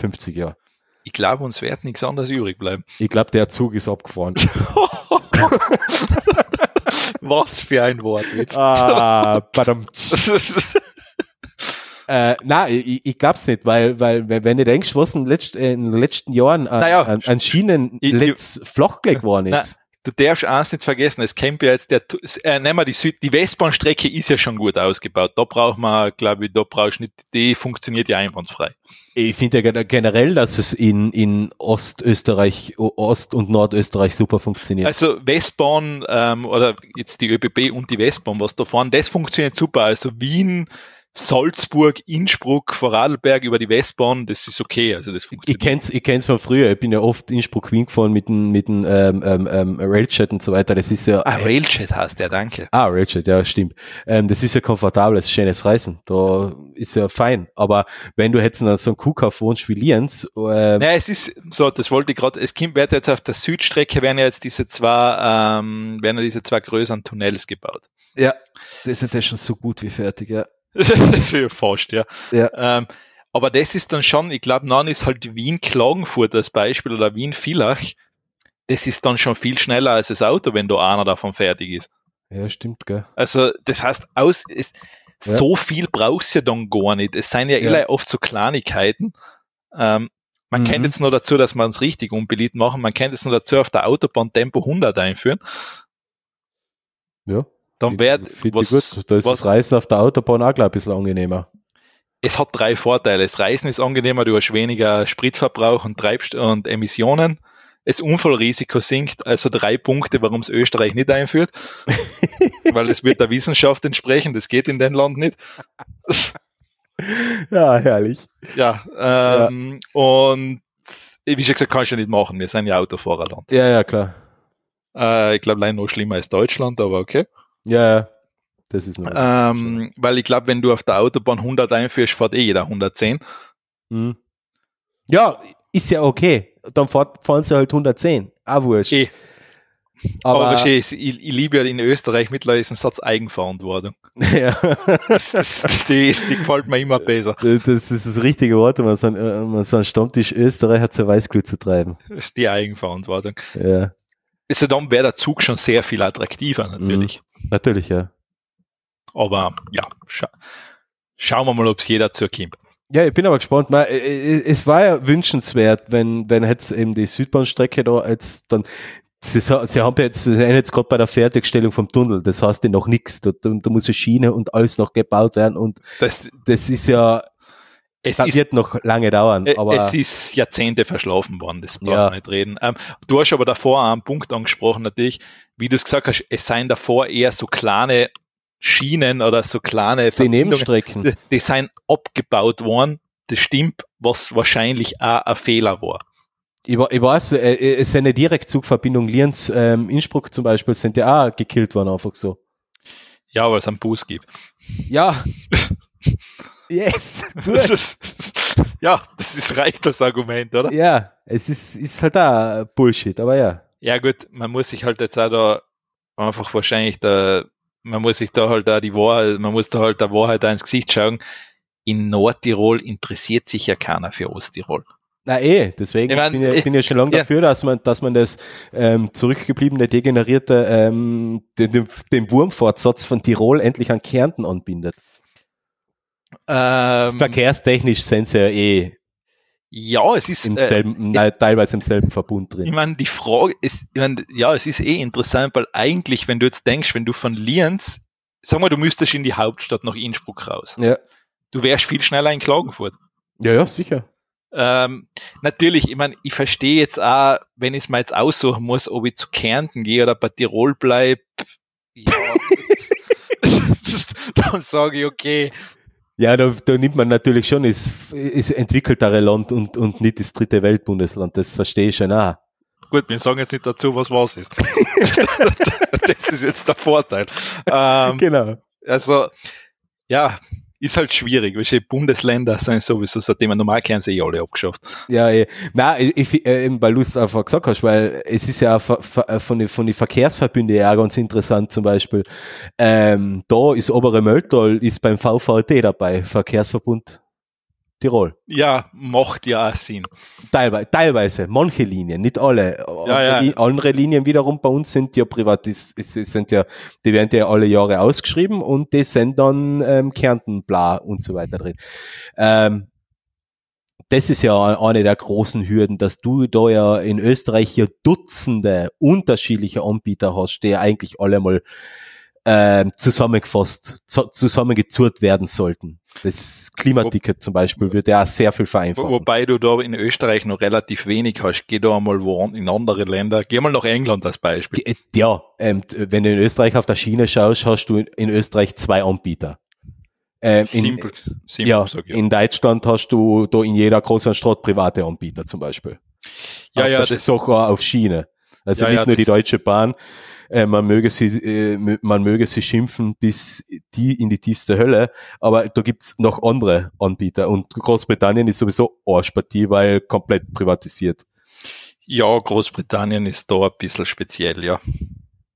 50 Jahre. Ich glaube, uns wird nichts anderes übrig bleiben. Ich glaube, der Zug ist abgefahren. <laughs> Was für ein Wort jetzt. ah, badam. <laughs> Äh, nein, ich, ich glaub's nicht, weil, weil, wenn du denkst, was in, den letzt, äh, in den letzten Jahren an, Naja, an, an Schienen ich- letzt flachgelegt worden Na, ist. Du darfst eins nicht vergessen, es kämpft ja jetzt der, äh, nehmen wir die Süd, die Westbahnstrecke ist ja schon gut ausgebaut. Da braucht man, glaube ich, da brauchst nicht, die funktioniert ja einwandfrei. Ich finde ja gen- generell, dass es in, in Ostösterreich, Ost- und Nordösterreich super funktioniert. Also Westbahn ähm, oder jetzt die ÖBB und die Westbahn, was da fahren, das funktioniert super. Also Wien, Salzburg, Innsbruck, Vorarlberg über die Westbahn, das ist okay. Also das ich funktioniert. kenn's, ich kenn's von früher. Ich bin ja oft Innsbruck Wien gefahren mit dem, mit dem ähm, ähm, ähm, Railjet und so weiter. Das ist ja. ah, Railjet heißt der, danke. Ah, Railjet, ja, stimmt. Ähm, das ist ja komfortables, schönes Reisen. Da ist ja fein. Aber wenn du jetzt in so einem Kuhkauf wohnst wie Lienz, ähm, Naja, es ist so, das wollte ich gerade, es kommt wird jetzt auf der Südstrecke werden ja jetzt diese zwei, ähm, werden ja diese zwei größeren Tunnels gebaut. ja, das ist ja schon so gut wie fertig, ja. <laughs> Fast, ja. Ja. Ähm, aber das ist dann schon, ich glaube, dann ist halt Wien-Klagenfurt als Beispiel oder Wien-Villach, das ist dann schon viel schneller als das Auto, wenn da einer davon fertig ist. Ja, stimmt, gell. Also, das heißt, aus, es, Ja. so viel brauchst du ja dann gar nicht. Es sind ja, Ja. ja. oft so Kleinigkeiten. Ähm, man Mhm. kennt jetzt nur dazu, dass man es richtig unbeliebt machen. Man kennt jetzt nur dazu, auf der Autobahn Tempo 100 einführen. Ja. Dann ich was, gut. Da ist was, das Reisen auf der Autobahn auch gleich ein bisschen angenehmer. es hat drei Vorteile. Das Reisen ist angenehmer, du hast weniger Spritverbrauch und Treibst und Emissionen. Das Unfallrisiko sinkt, also drei Punkte, warum es Österreich nicht einführt. <laughs> Weil es wird der Wissenschaft entsprechen, das geht in dem Land nicht. Ja, herrlich. Ja, ähm, und wie schon gesagt, kannst du nicht machen. Wir sind ja Autofahrerland. Ja, ja, klar. Äh, ich glaube, leider noch schlimmer als Deutschland, aber okay. Ja. Das ist noch. Ähm, weil ich glaube, wenn du auf der Autobahn 100 einführst, fährt eh jeder 110. Mhm. Ja, ist ja okay. Dann fahr- fahren sie halt 110. Auch wurscht. Eh. Aber, Aber, ich, ich liebe ja in Österreich mittlerweile diesen Satz Eigenverantwortung. <laughs> ja. Das, das, die, ist, die gefällt mir immer besser. Das ist das richtige Wort, um so einen, um so einen Stammtisch Österreicher zur Weißglut zu treiben. Die Eigenverantwortung. Ja, Also dann wäre der Zug schon sehr viel attraktiver natürlich. Natürlich, ja. Aber ja, scha schauen wir mal, ob es jeder zur kommt. Ja, ich bin aber gespannt. Man, es war ja wünschenswert, wenn, wenn jetzt eben die Südbahnstrecke da jetzt dann, sie, sie haben jetzt, sie sind jetzt gerade bei der Fertigstellung vom Tunnel, das heißt ja noch nichts. Da, da, da muss eine Schiene und alles noch gebaut werden und Das, das ist ja, es, das ist, wird noch lange dauern. aber es ist Jahrzehnte verschlafen worden, das brauchen Ja. wir nicht reden. Ähm, du hast aber davor einen Punkt angesprochen, natürlich, wie du es gesagt hast, es seien davor eher so kleine Schienen oder so kleine die Nebenstrecken. die, die sind abgebaut worden. Das stimmt, was wahrscheinlich auch ein Fehler war. Ich, ich weiß, äh, äh, es ist eine Direktzugverbindung Lienz, ähm, Innsbruck zum Beispiel, sind ja auch gekillt worden, einfach so. Ja, weil es einen Bus gibt. Ja. <laughs> yes. <laughs> Das ist, ja, das ist reicht das Argument, oder? ja, es ist, ist halt auch Bullshit, aber ja. Ja gut, man muss sich halt jetzt auch da einfach wahrscheinlich da, man muss sich da halt da die Wahrheit, man muss da halt der Wahrheit da ins Gesicht schauen. In Nordtirol interessiert sich ja keiner für Osttirol. Na eh, deswegen Ich mein, bin, ich, ich- bin ja schon lange ja. dafür, dass man, dass man das ähm, zurückgebliebene, degenerierte, ähm, den, den, den Wurmfortsatz von Tirol endlich an Kärnten anbindet. Ähm, Verkehrstechnisch sind sie ja eh ja, es ist, im äh, selben, nein, teilweise im selben Verbund ich drin. meine, die Frage ist, ich mein, ja, es ist eh interessant, weil eigentlich, wenn du jetzt denkst, wenn du von Lienz, sag mal, du müsstest in die Hauptstadt nach Innsbruck raus. Ja. Du wärst viel schneller in Klagenfurt. ja, ja, sicher. Ähm, natürlich, ich meine, ich verstehe jetzt auch, wenn ich es mir jetzt aussuchen muss, ob ich zu Kärnten gehe oder bei Tirol bleib, ja, <laughs> dann sage ich, okay, Ja, da, da nimmt man natürlich schon das, das entwickeltere Land und, und nicht das dritte Weltbundesland. Das verstehe ich schon auch. gut, wir sagen jetzt nicht dazu, was was ist. <laughs> das ist jetzt der Vorteil. Ähm, Genau. also, ja, ist halt schwierig, weil Bundesländer sind sowieso, seitdem wir normal kennen, eh alle abgeschafft. Ja, eh. Nein, ich, äh, eben, weil du es einfach gesagt hast, weil es ist ja äh, von den, von den Verkehrsverbünden ja ganz interessant zum Beispiel. Ähm, da ist Obere Mölltal ist beim VVT dabei, Verkehrsverbund Tirol. Ja, macht ja auch Sinn. Teilweise, teilweise, manche Linien, nicht alle. Ja, ja. Andere Linien wiederum bei uns sind ja privat, es, es sind ja, die werden ja alle Jahre ausgeschrieben und die sind dann ähm, Kärnten, bla und so weiter drin. Ähm, das ist ja eine der großen Hürden, dass du da ja in Österreich ja Dutzende unterschiedliche Anbieter hast, die ja eigentlich alle mal ähm, zusammengefasst, zu, zusammengezurrt werden sollten. Das Klimaticket zum Beispiel würde ja auch sehr viel vereinfachen. wobei du da in Österreich noch relativ wenig hast. Geh da einmal wo in andere Länder. Geh mal nach England als Beispiel. Ja, ähm, wenn du in Österreich auf der Schiene schaust, hast du in, Österreich zwei Anbieter. Ähm, in, Simpel, simpel ja, sag ich. in Deutschland hast du da in jeder großen Stadt private Anbieter zum Beispiel. Ja, auf ja, das- sogar auf Schiene. Also Ja, nicht ja, nur die Deutsche Bahn. Äh, man möge sie, äh, man möge sie schimpfen bis die in die tiefste Hölle, aber da gibt's noch andere Anbieter und Großbritannien ist sowieso Arschpartie, weil komplett privatisiert. Ja, Großbritannien ist da ein bisschen speziell, ja. <laughs>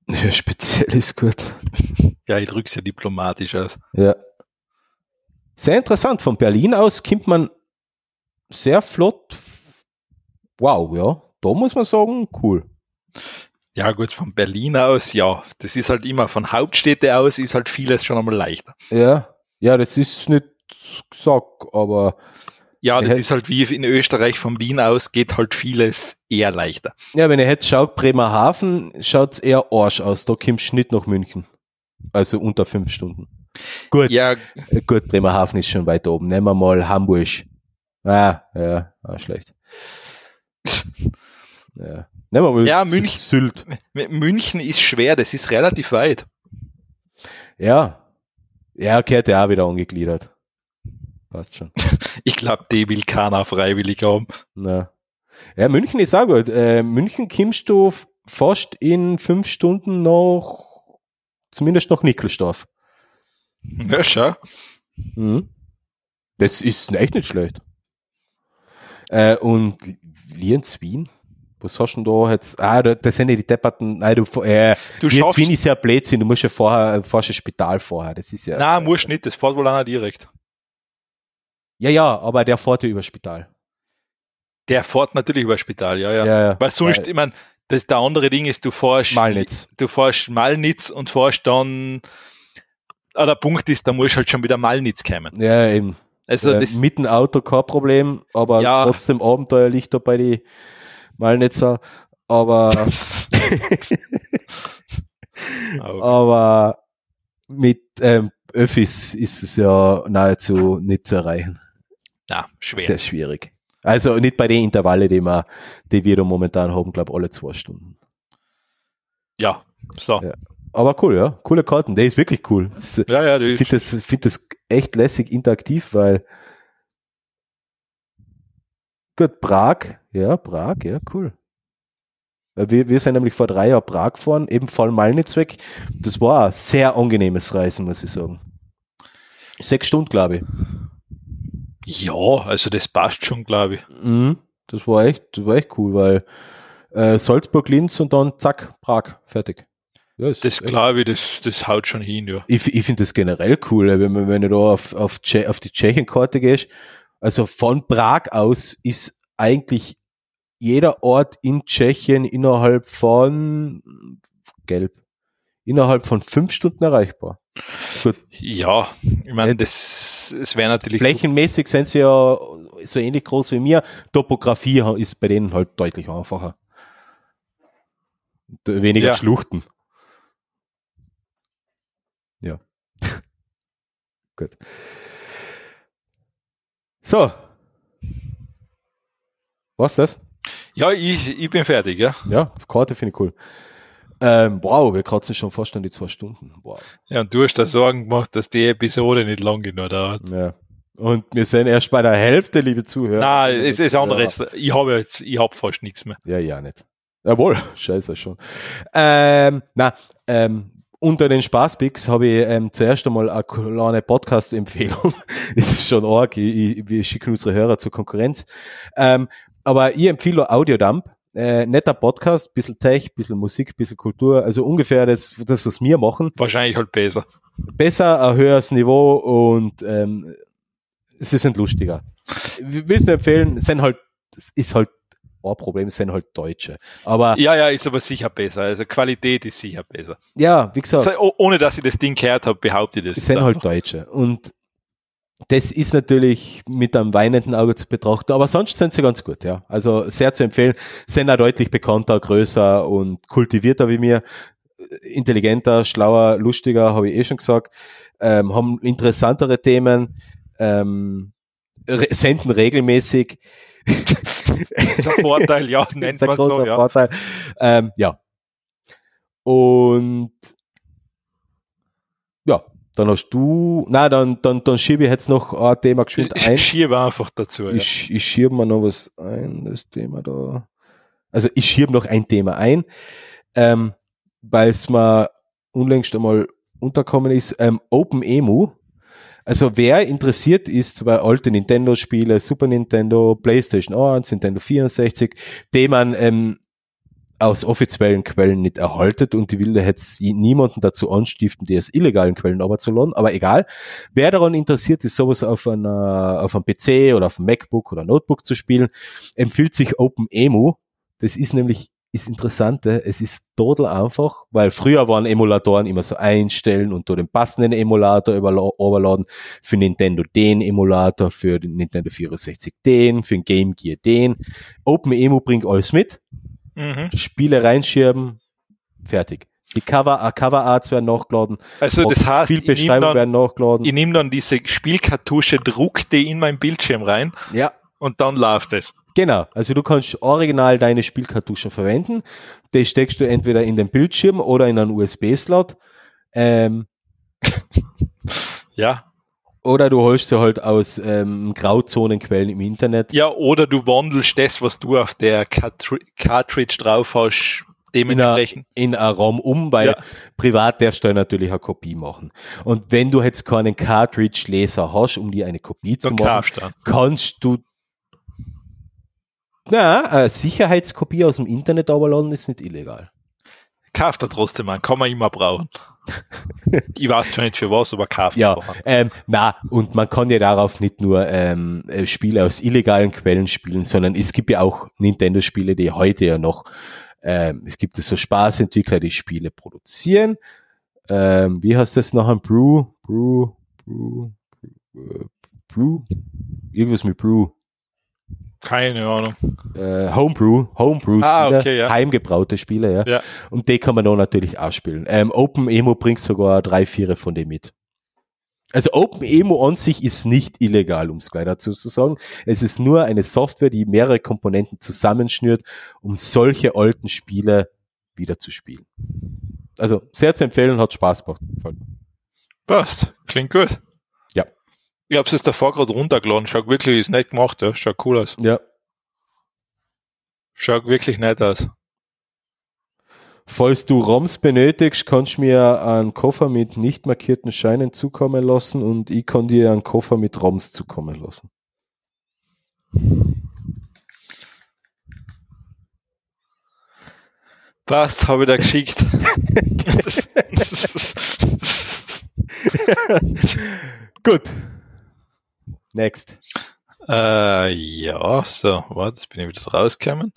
Ja, speziell ist gut. Ja, ich drück's ja diplomatisch aus. Ja. Sehr interessant. Von Berlin aus kommt man sehr flott. Wow, ja. Da muss man sagen, cool. Ja, gut, von Berlin aus, ja. Das ist halt immer, von Hauptstädte aus ist halt vieles schon einmal leichter. Ja. Ja, das ist nicht gesagt, aber Ja, das ist halt wie in Österreich von Wien aus geht halt vieles eher leichter. ja, wenn ihr jetzt schaut, Bremerhaven schaut's eher Arsch aus. Da kommst du nicht nach München. Also unter fünf Stunden. Gut, Ja, äh, gut, Bremerhaven ist schon weit oben. Nehmen wir mal Hamburg. Ah, ja, ah, schlecht. <laughs> Ja. Nehmen Ja, München. Sylt. München ist schwer, das ist relativ weit. Ja. Ja, gehört ja auch wieder angegliedert. Passt schon. <laughs> Ich glaube, die will keiner freiwillig haben. Na. Ja, München ist auch gut. Äh, München kommst du fast in fünf Stunden noch, zumindest nach Nickelsdorf. Ja, schau. Mhm. Das ist echt nicht schlecht. Äh, und Lienz Wien? Was hast du denn da jetzt? Ah, da- das sind ja die Depperten. Nein, du, äh, Du schaffst. Wien ist ja Blödsinn. Du musst ja vorher, fährst ein Spital vorher. Das ist ja. Nein, musst nicht, das fährt wohl einer direkt. Ja, ja, aber der fährt ja über Spital. Der fährt natürlich über Spital, ja, ja. Ja, ja. Weil sonst, ich mein, das der andere Ding ist, du fährst Malnitz. du fährst Malnitz und fährst dann, ah, der Punkt ist, da musst du halt schon wieder Malnitz kommen. Ja, eben. Also äh, das, mit dem Auto kein Problem, aber Ja. trotzdem abenteuerlich da bei die Malnetzer. Aber, <laughs> Oh, aber mit ähm, Öffis ist es ja nahezu nicht zu erreichen. na, schwer. Sehr schwierig. Also nicht bei den Intervalle, die wir, die wir da momentan haben, glaube alle zwei Stunden. Ja, so. Ja. Aber cool, ja. Coole Karten. Der ist wirklich cool. Ja, ja, Ich finde das, find das echt lässig interaktiv, weil gut, Prag, ja, Prag, ja, cool. Wir, wir sind nämlich vor drei Jahren Prag gefahren, eben voll Malnitz weg. Das war ein sehr angenehmes Reisen, muss ich sagen. Sechs Stunden, glaube ich. ja, also das passt schon, glaube ich. Mhm. Das war echt, das war echt cool, weil äh, Salzburg, Linz und dann zack, Prag, fertig. Ja, Das glaube ich, das, das haut schon hin, ja. Ich, ich finde das generell cool, wenn, wenn du da auf, auf, auf die Tschechenkarte gehst. Also von Prag aus ist eigentlich jeder Ort in Tschechien innerhalb von gelb, innerhalb von fünf Stunden erreichbar. Gut, Ja, ich meine, das, es wäre natürlich flächenmäßig sind sie ja so ähnlich groß wie mir. Topografie ist bei denen halt deutlich einfacher. Weniger Ja. Schluchten. Ja. <laughs> Gut. So. Was das? Ja, ich, ich bin fertig, ja. Ja, Karte finde ich cool. Ähm, wow, wir kratzen schon fast an die zwei Stunden. Wow. Ja, und du hast da Sorgen gemacht, dass die Episode nicht lang genug dauert. Ja. Und wir sind erst bei der Hälfte, liebe Zuhörer. Nein, es ist anderes. Ich habe jetzt, ich habe fast nichts mehr. Ja, ja, nicht. Jawohl, <laughs> scheiße schon. Ähm, na, ähm, unter den Spaßpicks habe ich ähm, zuerst einmal eine kleine Podcast-Empfehlung. <laughs> das ist schon arg, ich, ich, wir schicken unsere Hörer zur Konkurrenz. Ähm, aber ich empfehle Audiodump. Äh, netter Podcast, bisschen Tech, bisschen Musik, bisschen Kultur, also ungefähr das, das was wir machen. Wahrscheinlich halt besser. Besser, ein höheres Niveau und ähm, sie sind lustiger. Es nur empfehlen, sind halt, es ist halt ein Problem, sind halt Deutsche. Aber Ja, ja, ist aber sicher besser. Also Qualität ist sicher besser. ja, wie gesagt, So, oh- ohne dass ich das Ding gehört habe, behaupte ich das. es sind halt. Deutsche. Und das ist natürlich mit einem weinenden Auge zu betrachten, aber sonst sind sie ganz gut, ja. Also sehr zu empfehlen, sind auch deutlich bekannter, größer und kultivierter wie mir, intelligenter, schlauer, lustiger, habe ich eh schon gesagt, ähm, haben interessantere Themen, ähm, re senden regelmäßig. Das ist ein <laughs> Vorteil, ja, nennt man so, ja. Vorteil. Ähm, ja. Und ja, dann hast du, na dann, dann, dann schiebe ich jetzt noch ein Thema geschwind ein. Ich schiebe einfach dazu. Ja. Ich, ich schiebe mir noch was ein, das Thema da. Also ich schiebe noch ein Thema ein, ähm, weil es mir unlängst einmal unterkommen ist, ähm, Open Emu. Also wer interessiert ist bei alte Nintendo-Spiele, Super Nintendo, PlayStation 1, Nintendo 64, die man ähm, aus offiziellen Quellen nicht erhaltet und die da jetzt niemanden dazu anstiften, die aus illegalen Quellen aber zu laden, aber egal. Wer daran interessiert ist, sowas auf einer, auf einem PC oder auf einem MacBook oder Notebook zu spielen, empfiehlt sich OpenEMU. Das ist nämlich ist Interessante, es ist total einfach, weil früher waren Emulatoren immer so einstellen und du den passenden Emulator überla- überladen, für Nintendo den Emulator, für den Nintendo 64 den, für den Game Gear den. OpenEMU bringt alles mit, Mhm. Spiele reinschieben, fertig. Die Cover, äh, Cover Arts werden nachgeladen, Also das heißt, nehme dann, werden nachgeladen. ich nehm dann diese Spielkartusche, druck die in meinen Bildschirm rein Ja, und dann läuft es. Genau, also du kannst original deine Spielkartuschen verwenden. Die steckst du entweder in den Bildschirm oder in einen USB-Slot. Ähm, Ja. oder du holst sie halt aus ähm, Grauzonenquellen im Internet. Ja, oder du wandelst das, was du auf der Cartri- Cartridge drauf hast, dementsprechend. in einen Raum um, weil Ja. privat darfst du natürlich eine Kopie machen. Und wenn du jetzt keinen Cartridge-Leser hast, um dir eine Kopie zu Dann machen, du. dann. kannst du na, eine Sicherheitskopie aus dem Internet runterladen ist nicht illegal. Kauft er trotzdem an, kann man immer brauchen. <laughs> ich weiß schon nicht für was, aber kauft Ja, ähm, na, und man kann ja darauf nicht nur ähm, äh, Spiele aus illegalen Quellen spielen, sondern es gibt ja auch Nintendo-Spiele, die heute ja noch, ähm, es gibt so Spaßentwickler, die Spiele produzieren. Ähm, wie heißt das noch ein Brew? Brew, Brew, Brew, Brew, irgendwas mit Brew. Keine Ahnung. Äh, Homebrew, Homebrew, Ah, Spiele, okay, ja. heimgebraute Spiele, ja. Ja. Und die kann man dann natürlich auch spielen. Ähm, Open Emo bringt sogar drei, vier von denen mit. Also Open Emo an sich ist nicht illegal, um es gleich dazu zu sagen. Es ist nur eine Software, die mehrere Komponenten zusammenschnürt, um solche alten Spiele wieder zu spielen. Also sehr zu empfehlen, hat Spaß gemacht. Passt. Klingt gut. Ich hab's jetzt davor gerade runtergeladen. Schaut wirklich, ist nett gemacht, ja. Schaut cool aus. Ja. Schaut wirklich nett aus. Falls du ROMs benötigst, kannst du mir einen Koffer mit nicht markierten Scheinen zukommen lassen und ich kann dir einen Koffer mit ROMs zukommen lassen. Passt, habe ich da geschickt. <laughs> <laughs> <laughs> Gut. Next. äh, ja, so, warte, jetzt bin ich wieder rausgekommen.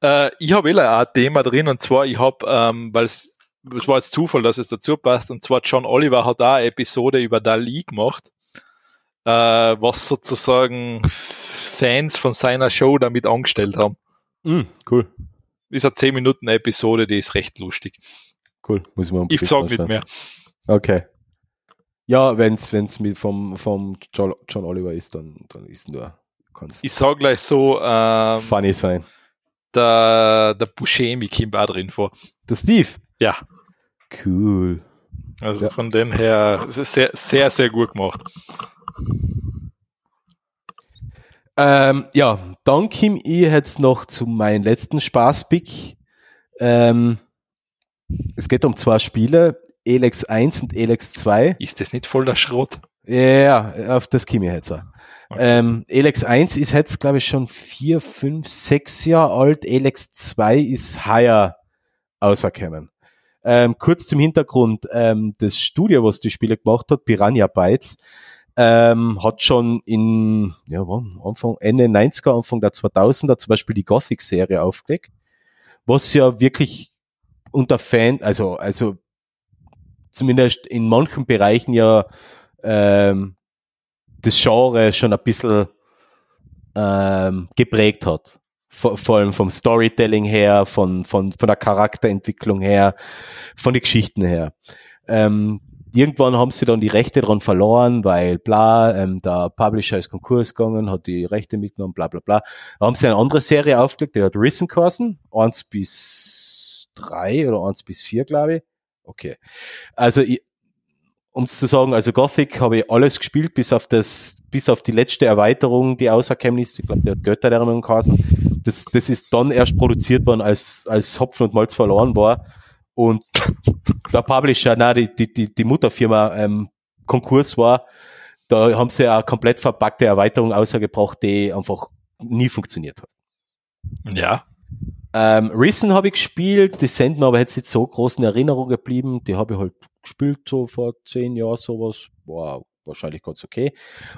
Äh, ich habe eh ein Thema drin und zwar, ich habe, ähm, weil es war jetzt Zufall, dass es dazu passt, und zwar John Oliver hat da eine Episode über Dali gemacht, äh, was sozusagen Fans von seiner Show damit angestellt haben. Mm, cool. Ist eine 10 Minuten Episode, die ist recht lustig. Cool. Muss ich mal Ich sag nicht mehr. Okay. Ja, wenn's, wenn's mit vom, vom John, John Oliver ist, dann, dann ist nur, kannst Ich sag gleich so, ähm, funny sein. der, der Buscemi kommt auch drin vor. Der Steve. Ja, Cool. also Ja. von dem her es sehr, sehr, sehr gut gemacht. Ähm, ja, dann komme ich jetzt noch zu meinem letzten Spaßpick. Ähm, es geht um zwei Spiele, Elex 1 und Elex 2. Ist das nicht voll der Schrott? Ja, auf das ich jetzt auch. Ähm, Elex 1 ist jetzt, glaube ich, schon vier, fünf, sechs Jahre alt. Elex 2 ist heuer auserkennen. Ähm, kurz zum Hintergrund. Ähm, das Studio, was die Spiele gemacht hat, Piranha Bytes, ähm, hat schon in ja, wann? Anfang, Ende 90er, Anfang der 2000er zum Beispiel die Gothic-Serie aufgelegt, was ja wirklich unter Fan, also, also zumindest in manchen Bereichen ja ähm, das Genre schon ein bisschen ähm, geprägt hat. Vor, vor allem vom Storytelling her, von, von, von der Charakterentwicklung her, von den Geschichten her. Ähm, irgendwann haben sie dann die Rechte dran verloren, weil bla, ähm, der Publisher ist Konkurs gegangen, hat die Rechte mitgenommen, bla bla bla. Da haben sie eine andere Serie aufgelegt, die hat Risen geheißen, eins bis drei oder eins bis vier, glaube ich. Okay. Also um es zu sagen, also Gothic habe ich alles gespielt, bis auf das, bis auf die letzte Erweiterung, die auserkämen ist. Ich glaube, die hat Götter der Erinnerung geheißen. Das, das ist dann erst produziert worden, als, als Hopfen und Malz verloren war. Und <laughs> der Publisher, na, die, die, die, die Mutterfirma ähm, Konkurs war, da haben sie eine komplett verpackte Erweiterung außergebracht, die einfach nie funktioniert hat. Ja. Ähm, Risen habe ich gespielt, die sind mir aber jetzt nicht so groß in Erinnerung geblieben. Die habe ich halt gespielt, so vor zehn Jahren sowas. War wahrscheinlich ganz okay.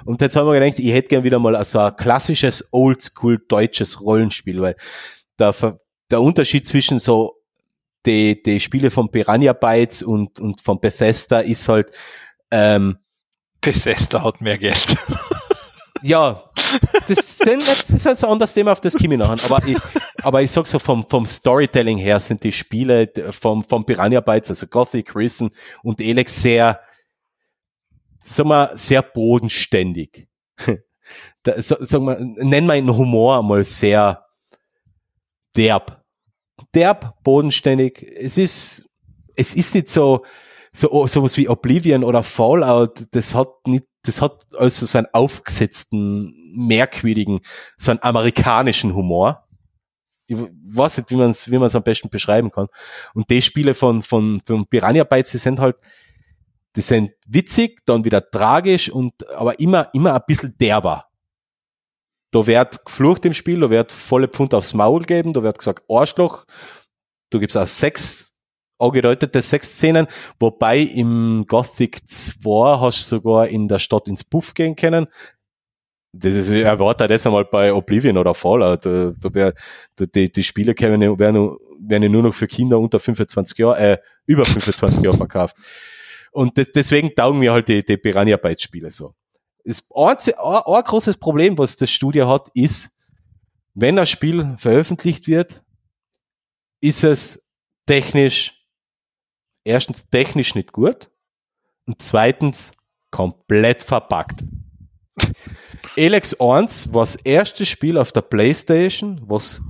Und jetzt haben wir gedacht, ich hätte gern wieder mal so ein klassisches, oldschool deutsches Rollenspiel, weil der, der Unterschied zwischen so die, die Spiele von Piranha Bytes und, und von Bethesda ist halt, ähm, Bethesda hat mehr Geld. ja, das, das ist halt so ein anderes Thema, auf das komme ich nachher. Aber ich, aber ich sag so, vom, vom Storytelling her sind die Spiele vom, vom Piranha Bytes, also Gothic, Risen und Elex sehr, sag mal, sehr bodenständig. <laughs> Da, so- sag mal, nenn meinen Humor mal sehr derb. Derb, bodenständig. Es ist, es ist nicht so, so sowas wie Oblivion oder Fallout, das hat nicht, das hat also so einen aufgesetzten, merkwürdigen, so einen amerikanischen Humor. Ich weiß nicht, wie man es wie man's am besten beschreiben kann. Und die Spiele von, von, von Piranha Bytes, die sind halt, die sind witzig, dann wieder tragisch und, aber immer, immer ein bisschen derber. Da wird geflucht im Spiel, da wird volle Pfund aufs Maul geben, da wird gesagt Arschloch, da gibt's auch Sex, angedeutete Sexszenen, wobei im Gothic 2 hast du sogar in der Stadt ins Puff gehen können. Das ist, ich erwarte das einmal bei Oblivion oder Fallout. Da, da wär, da, die, die Spiele werden, werden ja nur noch für Kinder unter 25 Jahre, äh, über 25 Jahre verkauft. Und des, deswegen taugen mir halt die, die Piranha Bytes Spiele so. Das einzige, ein, ein großes Problem, was das Studio hat, ist, wenn ein Spiel veröffentlicht wird, ist es technisch, erstens technisch nicht gut und zweitens komplett verpackt. Elex 1 war das erste Spiel auf der Playstation, was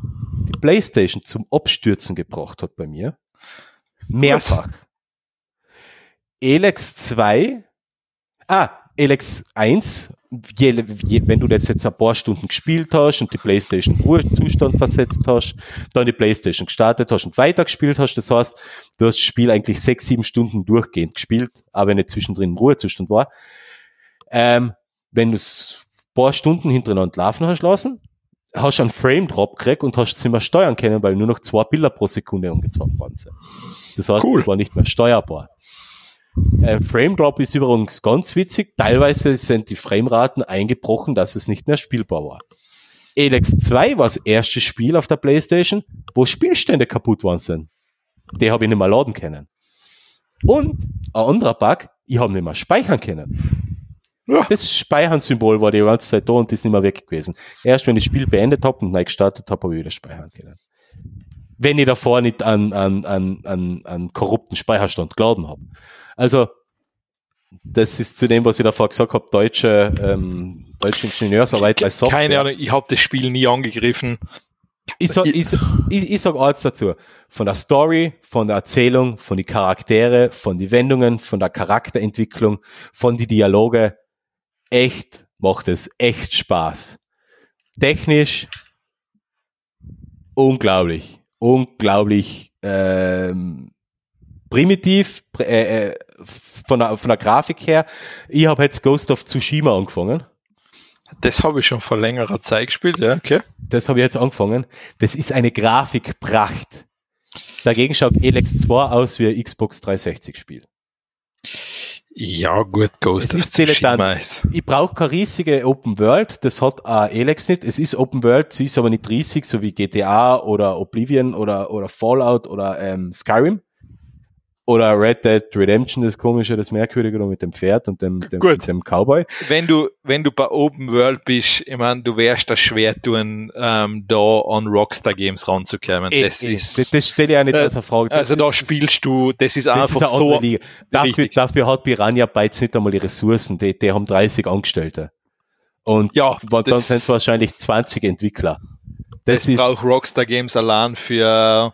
die Playstation zum Abstürzen gebracht hat bei mir. Mehrfach. Elex 2, ah, Elex 1, je, je, wenn du das jetzt ein paar Stunden gespielt hast und die Playstation in Ruhezustand versetzt hast, dann die Playstation gestartet hast und weitergespielt hast, das heißt, du hast das Spiel eigentlich sechs, sieben Stunden durchgehend gespielt, aber nicht zwischendrin im Ruhezustand war. Ähm, wenn du es paar Stunden hintereinander laufen hast lassen, hast du einen Frame Drop gekriegt und hast es nicht mehr steuern können, weil nur noch zwei Bilder pro Sekunde umgezogen worden sind. Das heißt, Cool. es war nicht mehr steuerbar. Äh, Frame Drop ist übrigens ganz witzig. Teilweise sind die Frameraten eingebrochen, dass es nicht mehr spielbar war. Elex 2 war das erste Spiel auf der Playstation, wo Spielstände kaputt worden sind. Die habe ich nicht mehr laden können. Und ein anderer Bug, ich habe nicht mehr speichern können. Ja. Das Speichern-Symbol war die ganze Zeit da und ist nicht mehr weg gewesen. Erst wenn ich das Spiel beendet habe und neu gestartet habe, habe ich wieder speichern können. Wenn ich davor nicht an, an, an, an, an korrupten Speicherstand geladen habe. Also, das ist zu dem, was ich davor gesagt habe, deutsche, ähm, deutsche Ingenieursarbeit bei Software. Keine Ahnung, ich habe das Spiel nie angegriffen. Ich sag, ich, ich, ich sag alles dazu. Von der Story, von der Erzählung, von die Charaktere, von die Wendungen, von der Charakterentwicklung, von die Dialoge. Echt macht es echt Spaß. Technisch unglaublich, unglaublich ähm, primitiv pr- äh, äh, von, der, von der Grafik her. Ich habe jetzt Ghost of Tsushima angefangen. Das habe ich schon vor längerer Zeit gespielt, ja, okay. das habe ich jetzt angefangen. Das ist eine Grafikpracht. Dagegen schaut Elex 2 aus wie ein Xbox 360 Spiel. Ja, gut, Ghost Es of ist. Tsushima ist. Ich brauche keine riesige Open World, das hat auch Elex nicht. Es ist Open World, sie ist aber nicht riesig, so wie GTA oder Oblivion oder, oder Fallout oder ähm, Skyrim. Oder Red Dead Redemption, das komische, das merkwürdige mit dem Pferd und dem, dem, dem Cowboy. Wenn du, wenn du bei Open World bist, ich meine, du wärst das schwer tun, ähm, da an Rockstar Games ranzukommen. Eh, das eh, ist, das, das stelle ich auch nicht äh, als eine Frage. Das also ist- da spielst du, das ist Das einfach ist so. Liga. Dafür, dafür hat Piranha Bytes nicht einmal die Ressourcen. Die, die haben 30 Angestellte. Und Ja, dann das- sind es wahrscheinlich 20 Entwickler. Das, Das ist, braucht Rockstar Games allein für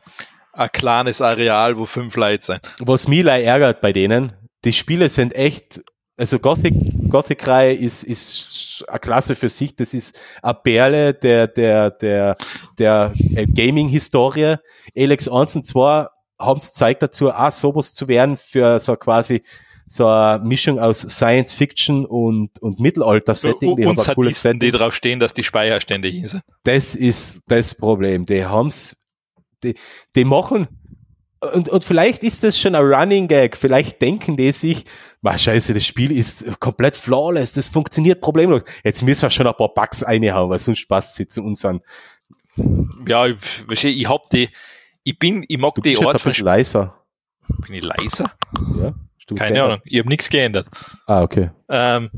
ein kleines Areal, wo fünf Leute sind. was mich leid ärgert bei denen. Die Spiele sind echt, also Gothic, Gothic Reihe ist, ist eine Klasse für sich. Das ist eine Perle der, der, der, der äh, Gaming-Historie. Elex 1 und 2 haben es gezeigt dazu, auch sowas zu werden für so quasi so eine Mischung aus Science Fiction und, und Mittelalter-Setting. Die und haben ein cooles Sadisten, die Setting. drauf stehen, dass die Speicherstände hier sind. Das ist das Problem. Die haben's, die, die machen, und, und vielleicht ist das schon ein Running Gag. Vielleicht denken die sich, was scheiße, das Spiel ist komplett flawless, das funktioniert problemlos. Jetzt müssen wir schon ein paar Bugs reinhauen, weil sonst passt sie zu uns an. Ja, ich, ich hab die, ich bin, ich mag Du die halt Art von leiser. Bin ich leiser? Ja? Keine? Ahnung, ich habe nichts geändert. Ah, okay. Ähm,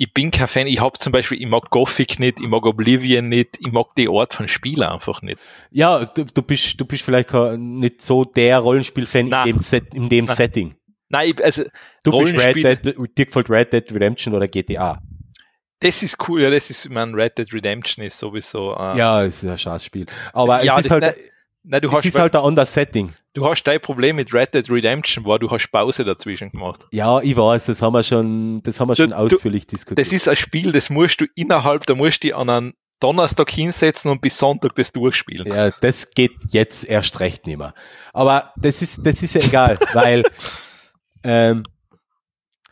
ich bin kein Fan, ich hab zum Beispiel, ich mag Gothic nicht, ich mag Oblivion nicht, ich mag die Art von Spiel einfach nicht. Ja, du, du bist, du bist vielleicht kein- nicht so der Rollenspiel-Fan in dem, Set, in dem Nein. Setting. Nein, ich, also Du bist Red Rollenspiel- Dead, dir gefällt Red Dead Redemption oder GTA. das ist cool, ja, das ist, ich mein, Red Dead Redemption ist sowieso, äh, Ja, ist ein Scheißspiel. Aber ja, es ist halt, nein, nein, du es hast, ist halt ein anderes Setting. du hast dein Problem mit Red Dead Redemption, war, du hast Pause dazwischen gemacht. Ja, ich weiß, das haben wir schon, das haben wir Du- schon du- ausführlich diskutiert. Das ist ein Spiel, das musst du innerhalb, da musst du dich an einen Donnerstag hinsetzen und bis Sonntag das durchspielen. ja, das geht jetzt erst recht nicht mehr. Aber das ist, das ist ja egal, <laughs> weil ähm,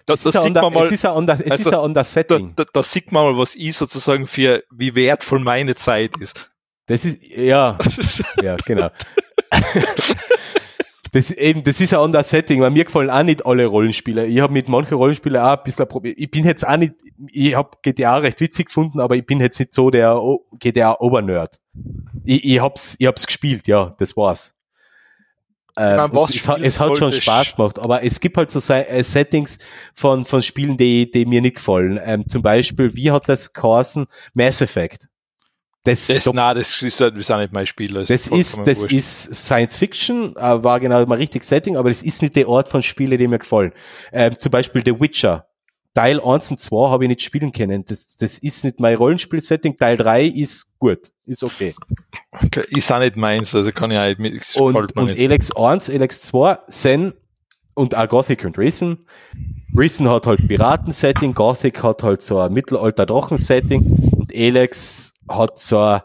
Da, es, da ist ein sieht man mal, es ist ein anderes, es also, ist ein anderes da, Setting. da, da sieht man mal, was ich sozusagen für, wie wertvoll meine Zeit ist. Das ist, ja, <laughs> ja, genau. <laughs> Das, eben, das ist ein anderes Setting, weil mir gefallen auch nicht alle Rollenspiele. Ich habe mit manchen Rollenspielen auch ein bisschen Problem. Ich bin jetzt auch nicht, ich habe GTA recht witzig gefunden, aber ich bin jetzt nicht so der GTA-Obernerd. Ich, ich hab's, ich hab's gespielt, ja, das war's. Äh, meine, was es, es hat schon Spaß gemacht, aber es gibt halt so äh, Settings von, von Spielen, die, die mir nicht gefallen. Ähm, zum Beispiel, wie hat das geheißen? Mass Effect. Das, Das, da- nein, das ist, das ist auch nicht mein Spiel. das ist, das wurscht. ist Science Fiction, äh, war genau mal richtig Setting, aber das ist nicht der Ort von Spielen, die mir gefallen. Ähm, zum Beispiel The Witcher. Teil 1 und 2 habe ich nicht spielen können. Das, das ist nicht mein Rollenspiel-Setting. Teil 3 ist gut, ist okay. Okay, Ist auch nicht meins, also kann ich auch nicht mit, Und, und nicht. Elex 1, Elex 2, Zen und auch Gothic und Risen. Risen hat halt Piraten-Setting, Gothic hat halt so ein Mittelalter-Drachen-Setting und Elex hat so ein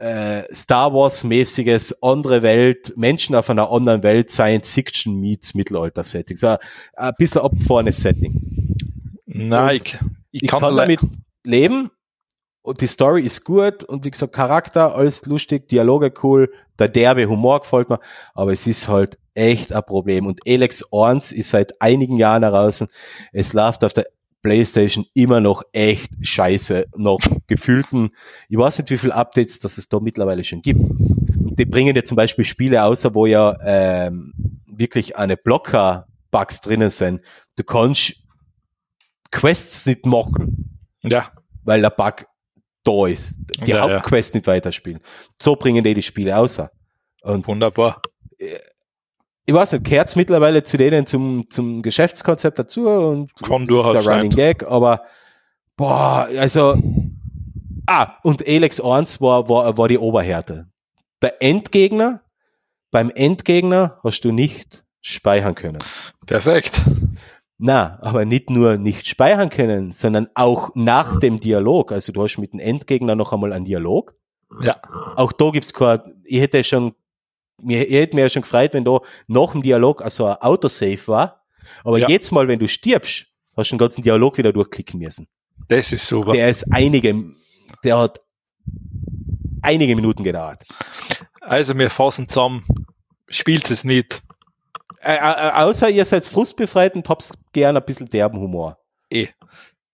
äh, Star Wars-mäßiges andere Welt, Menschen auf einer anderen Welt, Science Fiction meets Mittelalter-Setting. So ein, bisschen abgefahrenes Setting. Nein, ich, ich, Ich kann, kann, damit leben und die Story ist gut und wie gesagt, Charakter, alles lustig, Dialoge cool, der derbe Humor gefällt mir, aber es ist halt echt ein Problem. Und Elex 1 ist seit einigen Jahren heraus. Es läuft auf der Playstation immer noch echt scheiße, noch gefühlten, ich weiß nicht, wie viele Updates das es da mittlerweile schon gibt. Und die bringen ja zum Beispiel Spiele außer, wo ja ähm, wirklich eine Blocker-Bugs drinnen sind. Du kannst Quests nicht machen ja, weil der Bug da ist. Die Ja, ja. Hauptquest nicht weiterspielen. So bringen die die Spiele außer. Und wunderbar. Ich weiß nicht, gehört mittlerweile zu denen zum, zum Geschäftskonzept dazu und durchaus ist der Running. Gag, aber boah, also ah, und Elex 1 war, war, war die Oberhärte. Der Endgegner, beim Endgegner hast du nicht speichern können. Perfekt. Na, aber nicht nur nicht speichern können, sondern auch nach dem Dialog. Also du hast mit dem Endgegner noch einmal einen Dialog. Ja. Auch da gibt's kein, ich hätte schon, mir, ich hätte mir ja schon gefreut, wenn da nach dem Dialog also ein Autosave war. Aber Ja. jetzt mal, wenn du stirbst, hast du den ganzen Dialog wieder durchklicken müssen. Das ist super. Der ist einige, der hat einige Minuten gedauert. Also wir fassen zusammen. Spielt es nicht. Äh, äh, außer ihr seid frustbefreit und habt gern ein bisschen derben Humor. Eh.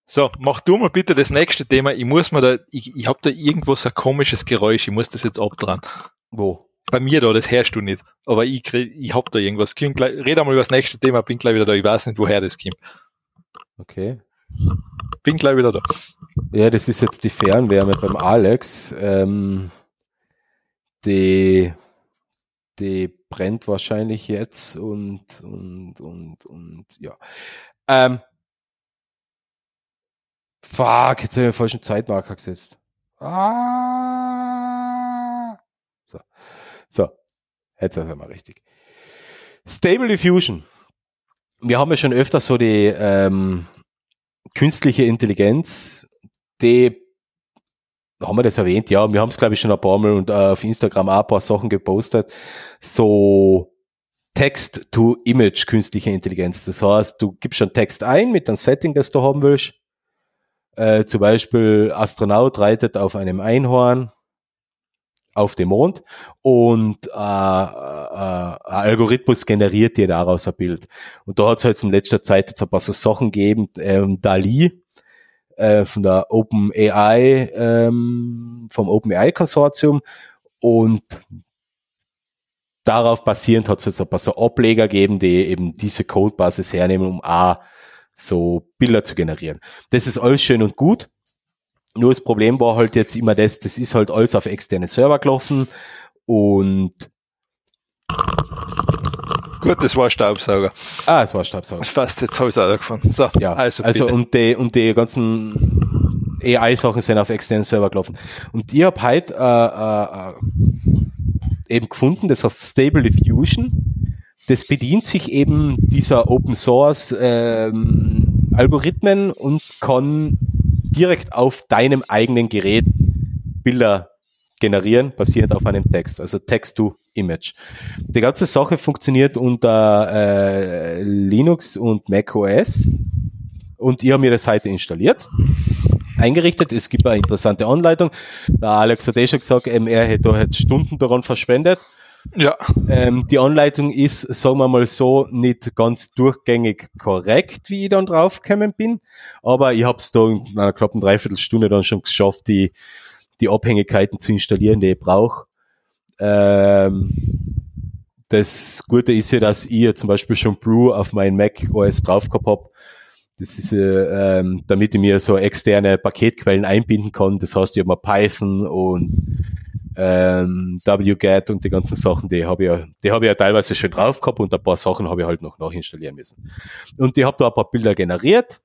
So, mach du mal bitte das nächste Thema. Ich muss mir da, ich, ich habe da irgendwo so ein komisches Geräusch. Ich muss das jetzt abdran. Wo? Bei mir da, das hörst du nicht. Aber ich, ich hab da irgendwas. Komm Gleich, red einmal über das nächste Thema, bin gleich wieder da. Ich weiß nicht, woher das kommt. Okay. Bin gleich wieder da. Ja, das ist jetzt die Fernwärme beim Alex. Ähm, die, die brennt wahrscheinlich jetzt und, und, und, und, ja. Ähm, fuck, jetzt habe ich den falschen Zeitmarker gesetzt. Ah. So, so, jetzt ist mal richtig. Stable Diffusion. Wir haben ja schon öfter so die ähm, künstliche Intelligenz, die haben wir das erwähnt? Ja, wir haben es glaube ich schon ein paar Mal und äh, auf Instagram auch ein paar Sachen gepostet. So Text to Image künstliche Intelligenz. Das heißt, du gibst schon Text ein mit einem Setting, das du haben willst. Äh, zum Beispiel Astronaut reitet auf einem Einhorn auf dem Mond und äh, äh, ein Algorithmus generiert dir daraus ein Bild. Und da hat es jetzt in letzter Zeit jetzt ein paar so Sachen gegeben, ähm, Dali äh, von der OpenAI, ähm, vom OpenAI Konsortium und darauf basierend hat es jetzt ein paar so Ableger gegeben, die eben diese Codebasis hernehmen, um A, so Bilder zu generieren. Das ist alles schön und gut. Nur das Problem war halt jetzt immer das, das ist halt alles auf externe Server gelaufen und Gut, das war Staubsauger. ah, es war Staubsauger. Fast, jetzt habe ich es auch gefunden. So, Ja, also, also, bitte. und die und die ganzen AI-Sachen sind auf externen Server gelaufen. Und ich habe heute äh, äh, eben gefunden, das heißt Stable Diffusion. Das bedient sich eben dieser Open Source ähm, Algorithmen und kann direkt auf deinem eigenen Gerät Bilder generieren, basierend auf einem Text, also Text to Image. Die ganze Sache funktioniert unter äh, Linux und Mac OS und ich habe mir das heute installiert, eingerichtet. Es gibt eine interessante Anleitung. Der Alex hat eh schon gesagt, er hätte da jetzt Stunden daran verschwendet. Ja, Ähm, die Anleitung ist, sagen wir mal so, nicht ganz durchgängig korrekt, wie ich dann draufgekommen bin. Aber ich habe es da in einer knappen Dreiviertelstunde dann schon geschafft, die, die Abhängigkeiten zu installieren, die ich brauche. Ähm, das Gute ist ja, dass ich zum Beispiel schon Brew auf meinen Mac OS drauf gehabt habe. Das ist, äh, ähm, damit ich mir so externe Paketquellen einbinden kann. Das heißt, ich habe mal Python und ähm, WGAT und die ganzen Sachen, die habe ich ja, die habe ich ja teilweise schon drauf gehabt und ein paar Sachen habe ich halt noch nachinstallieren müssen. Und ich habe da ein paar Bilder generiert.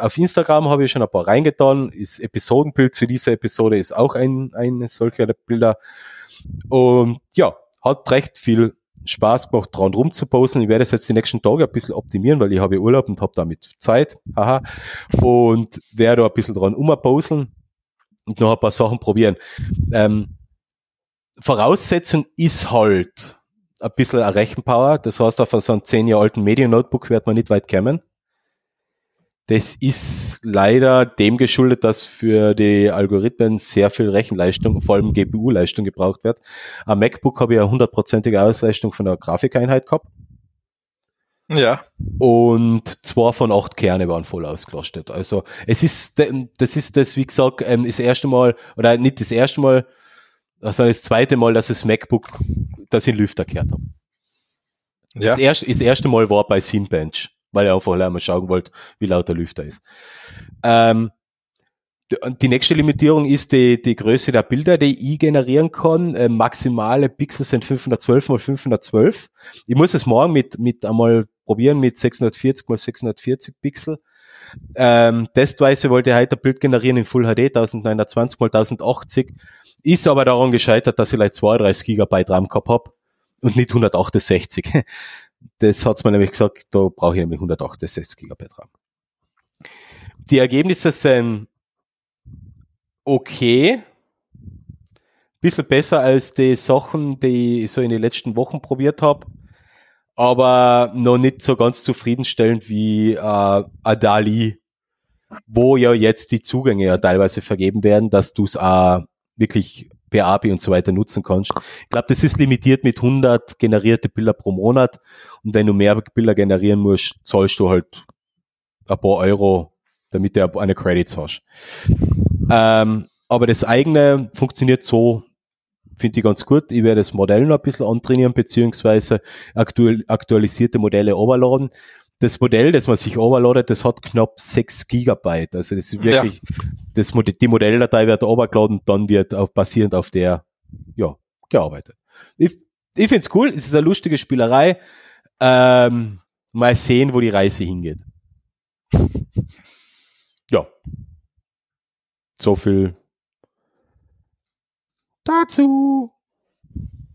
Auf Instagram habe ich schon ein paar reingetan. Das Episodenbild zu dieser Episode ist auch ein, ein solcher Bilder. Und ja, hat recht viel Spaß gemacht, dran rumzuposen. Ich werde es jetzt die nächsten Tage ein bisschen optimieren, weil ich habe Urlaub und habe damit Zeit. Haha. Und werde ein bisschen dran umposen und noch ein paar Sachen probieren. Ähm, Voraussetzung ist halt ein bisschen eine Rechenpower. Das heißt, auf so einem zehn Jahre alten Mediennotebook wird man nicht weit kommen. Das ist leider dem geschuldet, dass für die Algorithmen sehr viel Rechenleistung, vor allem GPU-Leistung gebraucht wird. Am MacBook habe ich eine hundertprozentige Ausleistung von der Grafikeinheit gehabt. Ja. Und zwei von acht Kerne waren voll ausgelastet. Also es ist, das ist das, wie gesagt, ähm, das erste Mal, oder nicht das erste Mal, sondern das zweite Mal, dass das MacBook, das in Lüfter gehört habe. Ja. Das, erste, das erste Mal war bei Cinebench weil er einfach einmal schauen wollte, wie laut der Lüfter ist. Ähm, die nächste Limitierung ist die, die Größe der Bilder, die ich generieren kann. Äh, maximale Pixel sind 512 mal 512. Ich muss es morgen mit, mit einmal probieren mit 640 mal 640 Pixel. Ähm, testweise wollte ich heute ein Bild generieren in Full HD 1920 mal 1080. Ist aber daran gescheitert, dass ich like 32 Gigabyte RAM gehabt habe und nicht 168. <laughs> Das hat's mir nämlich gesagt, da brauche ich nämlich 168 GB RAM. Die Ergebnisse sind okay. Bisschen besser als die Sachen, die ich so in den letzten Wochen probiert habe. Aber noch nicht so ganz zufriedenstellend wie äh, Adali, wo ja jetzt die Zugänge ja teilweise vergeben werden, dass du es äh, wirklich per API und so weiter nutzen kannst. Ich glaube, das ist limitiert mit 100 generierte Bilder pro Monat. Und wenn du mehr Bilder generieren musst, zahlst du halt ein paar Euro, damit du eine Credits hast. Ähm, aber das eigene funktioniert so, finde ich ganz gut. Ich werde das Modell noch ein bisschen antrainieren, beziehungsweise aktual, aktualisierte Modelle overladen das Modell, das man sich overladet, das hat knapp 6 Gigabyte. Also das ist wirklich, ja. das, die Modelldatei wird overgeladen dann wird auch basierend auf der, ja, gearbeitet. Ich, ich finde es cool, es ist eine lustige Spielerei. Ähm, mal sehen, wo die Reise hingeht. <laughs> Ja. So viel dazu.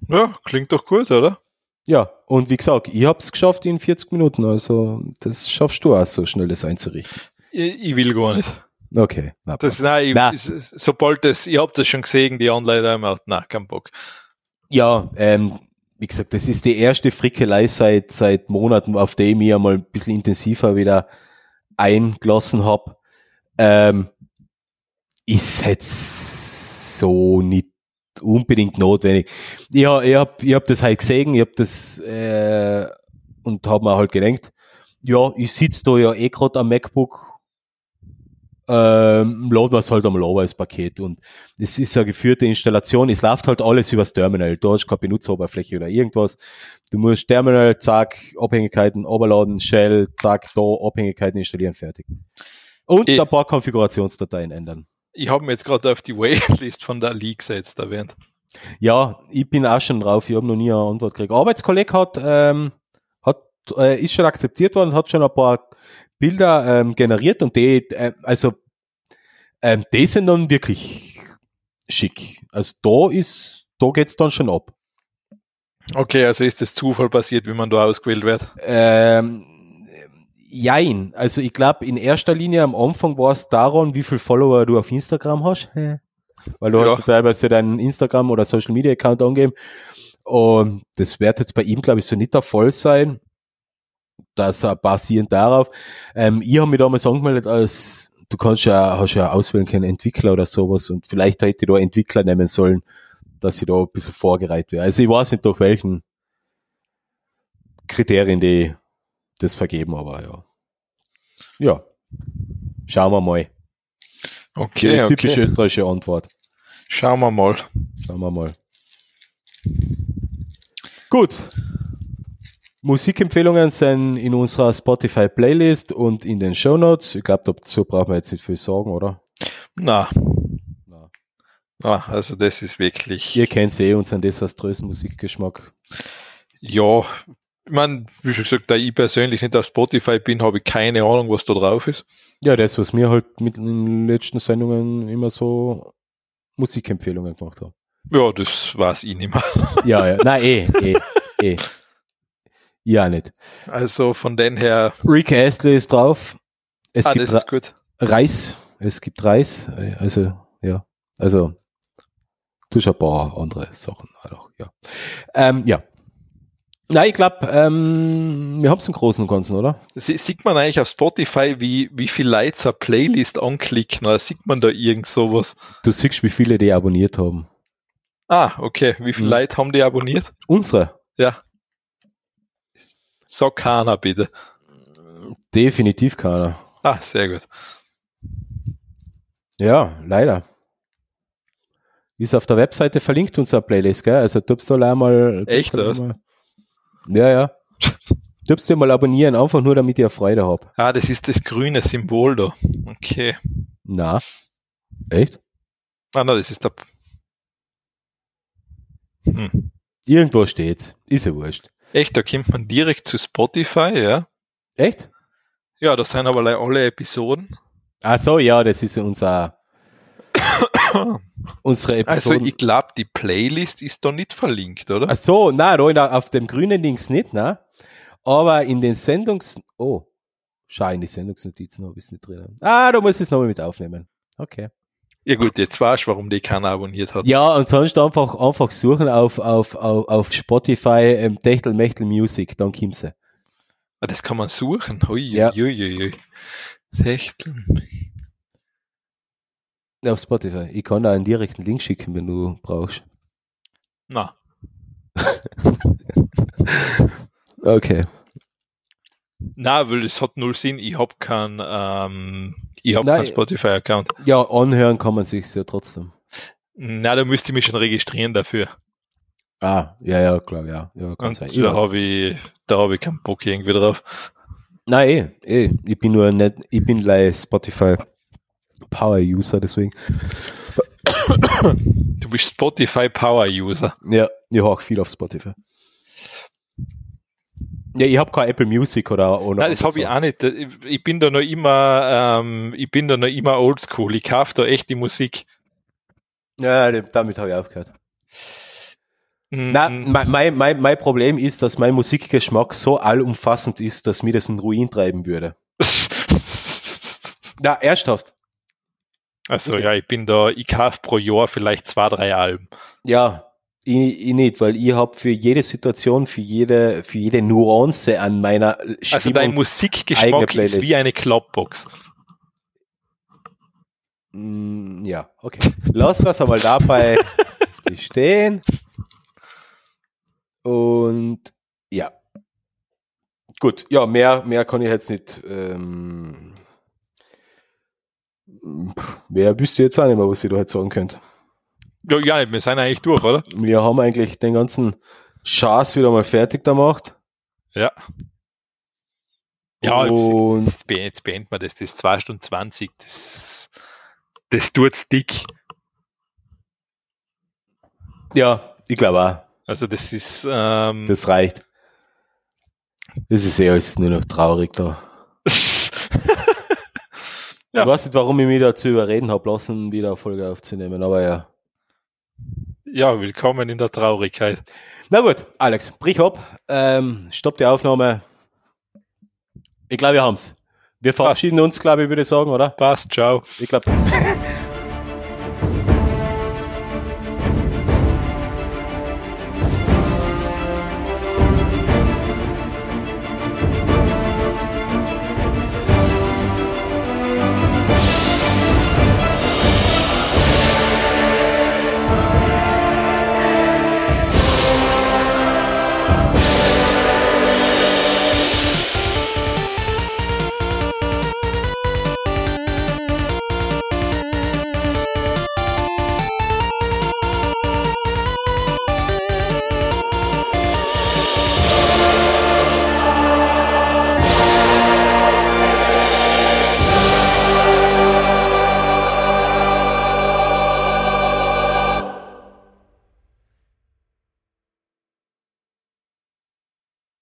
Ja, klingt doch gut, oder? Ja, und wie gesagt, ich habe es geschafft in 40 Minuten, also das schaffst du auch so schnell, das einzurichten. Ich, ich will gar nicht. Okay. Na, das, nein. Ich, sobald das, ich habe das schon gesehen, die Anleitung, na, kein Bock. Ja, ähm, wie gesagt, das ist die erste Frickelei seit, seit Monaten, auf der ich mich einmal ein bisschen intensiver wieder eingelassen habe. Ähm, ist jetzt so nicht unbedingt notwendig. Ich, ich habe ich hab das halt gesehen, ich habe das äh, und habe mir halt gedacht, ja, ich sitze da ja eh gerade am MacBook, ähm, laden wir es halt einmal over als Paket und es ist eine geführte Installation, es läuft halt alles übers Terminal, da hast keine Benutzeroberfläche oder irgendwas. Du musst Terminal, zack, Abhängigkeiten, overladen, Shell, zack, da Abhängigkeiten installieren, fertig. Und ich, ein paar Konfigurationsdateien ändern ich habe mir jetzt gerade auf die Waitlist von der League gesetzt erwähnt. Ja, ich bin auch schon drauf, ich habe noch nie eine Antwort gekriegt. Arbeitskollege hat, ähm, hat äh, ist schon akzeptiert worden, hat schon ein paar Bilder ähm, generiert und die, äh, also ähm, die sind dann wirklich schick. Also da ist, da geht's dann schon ab. Okay, also ist das Zufall passiert, wie man da ausgewählt wird? Ähm, Jein. Also ich glaube, in erster Linie am Anfang war es daran, wie viel Follower du auf Instagram hast. Weil du ja. hast teilweise deinen Instagram oder Social Media Account angeben. Und das wird jetzt bei ihm, glaube ich, so nicht der Fall sein. Das basierend darauf. Ähm, ich habe mich damals angemeldet als, du kannst ja, hast ja auswählen können, Entwickler oder sowas. Und vielleicht hätte ich da Entwickler nehmen sollen, dass ich da ein bisschen vorgereiht wäre. Also ich weiß nicht, durch welchen Kriterien die das vergeben, aber ja. Ja. Schauen wir mal. Okay. Die typische okay. österreichische Antwort. Schauen wir mal. Schauen wir mal. Gut. Musikempfehlungen sind in unserer Spotify-Playlist und in den Show Notes. Ich glaube, dazu brauchen wir jetzt nicht viel sagen, oder? Na, Na. also das ist wirklich. Ihr kennt eh unseren desaströsen Musikgeschmack. Ja, ich meine, wie schon gesagt, da ich persönlich nicht auf Spotify bin, habe ich keine Ahnung, was da drauf ist. Ja, das, was wir halt mit den letzten Sendungen immer so Musikempfehlungen gemacht haben. Ja, das weiß ich nicht mehr. <laughs> Ja, ja. Nein, eh, eh, eh. Ja, nicht. Also von den her, Rick Astley ist drauf. Es ah, gibt das ist gut. Reis. Es gibt Reis. Also, ja. Also, du schon ein paar andere Sachen noch, ja. Ähm, ja. Nein, ich glaube, ähm, wir haben es im Großen und Ganzen, oder? Sie- Sieht man eigentlich auf Spotify, wie, wie viel Leute so eine Playlist anklicken, oder sieht man da irgend sowas? Du siehst, wie viele die abonniert haben. Ah, okay. Wie viele Mhm. Leute haben die abonniert? Unsere. Ja. Sag keiner, bitte. Definitiv keiner. Ah, sehr gut. Ja, leider. Ist auf der Webseite verlinkt unsere Playlist, gell? Also du da mal. Echt, tupst du was? mal- Ja, ja. <laughs> Tupst du mal abonnieren, einfach nur damit ihr Freude habt. Ah, das ist das grüne Symbol da. Okay. Na. Echt? Ah, na, das ist der. Hm. Irgendwo steht's. Ist ja wurscht. Echt, da kommt man direkt zu Spotify, ja? Echt? Ja, das sind aber alle Episoden. Ach so, ja, das ist unser unsere Also Episode. ich glaube, die Playlist ist da nicht verlinkt, oder? Ach so, na, da in der, auf dem grünen Links nicht, ne? Aber in den Sendungs... Oh, schau, in die Sendungsnotizen habe ich es nicht drin. Ah, da muss ich es nochmal mit aufnehmen. Okay. Ja gut, jetzt weißt du, warum die keiner abonniert hat. Ja, und sonst einfach, einfach suchen auf, auf, auf, auf Spotify ähm, Techtel Mechtel Music, dann kommt's. Ah, Das kann man suchen. Ui, Ja. ui, ui, ui. Echt? Auf Spotify. Ich kann da einen direkten Link schicken, wenn du brauchst. Na, <laughs> Okay. na, weil das hat null Sinn. Ich hab keinen, ähm, ich hab keinen Spotify-Account. Ja, anhören kann man sich ja trotzdem. Na, da müsste ich mich schon registrieren dafür. Ah, ja, ja, klar, ja. ja kann Und sein. Da habe ich, da habe ich keinen Bock irgendwie drauf. Nein, eh, eh. Ich bin nur nicht, ich bin like Spotify Power User, deswegen. Du bist Spotify Power User. Ja, ich höre auch viel auf Spotify. Ja, ich habe kein Apple Music oder, oder Nein, das habe ich auch nicht. Ich bin da noch immer, ähm, ich bin da noch immer oldschool. Ich kaufe da echt die Musik. Ja, damit habe ich aufgehört. Mm, Na, mein, mein, mein, mein Problem ist, dass mein Musikgeschmack so allumfassend ist, dass mir das in Ruin treiben würde. <laughs> Na, ernsthaft. Also Okay. ja, ich bin da, ich kaufe pro Jahr vielleicht zwei, drei Alben. Ja, ich, ich nicht, weil ich habe für jede Situation, für jede, für jede Nuance an meiner Also Stimmung- dein eigene Musikgeschmack ist wie eine Klappbox. Mm, ja, okay. Lass das einmal dabei <laughs> bestehen. Und ja. Gut, ja, mehr, mehr kann ich jetzt nicht. Ähm, mehr wüsste ich jetzt auch nicht mehr, was ich da jetzt sagen könnte. Ja, ja, wir sind eigentlich durch, oder? Wir haben eigentlich den ganzen Schaß wieder mal fertig gemacht. Ja. Ja, Und- jetzt, be- jetzt beenden wir das. Das ist 2 Stunden 20. Das, das tut's dick. Ja, ich glaube auch. Also das ist, ähm, Das reicht. Das ist eh alles nur noch traurig da. <laughs> Ja. Ich weiß nicht, warum ich mich dazu überreden habe lassen, wieder eine Folge aufzunehmen, aber ja. ja, willkommen in der Traurigkeit. Na gut, Alex, brich ab. Ähm, stopp die Aufnahme. Ich glaube, wir haben's. Wir verabschieden uns, glaube ich, würde ich sagen, oder? Passt, ciao. Ich glaube. <laughs>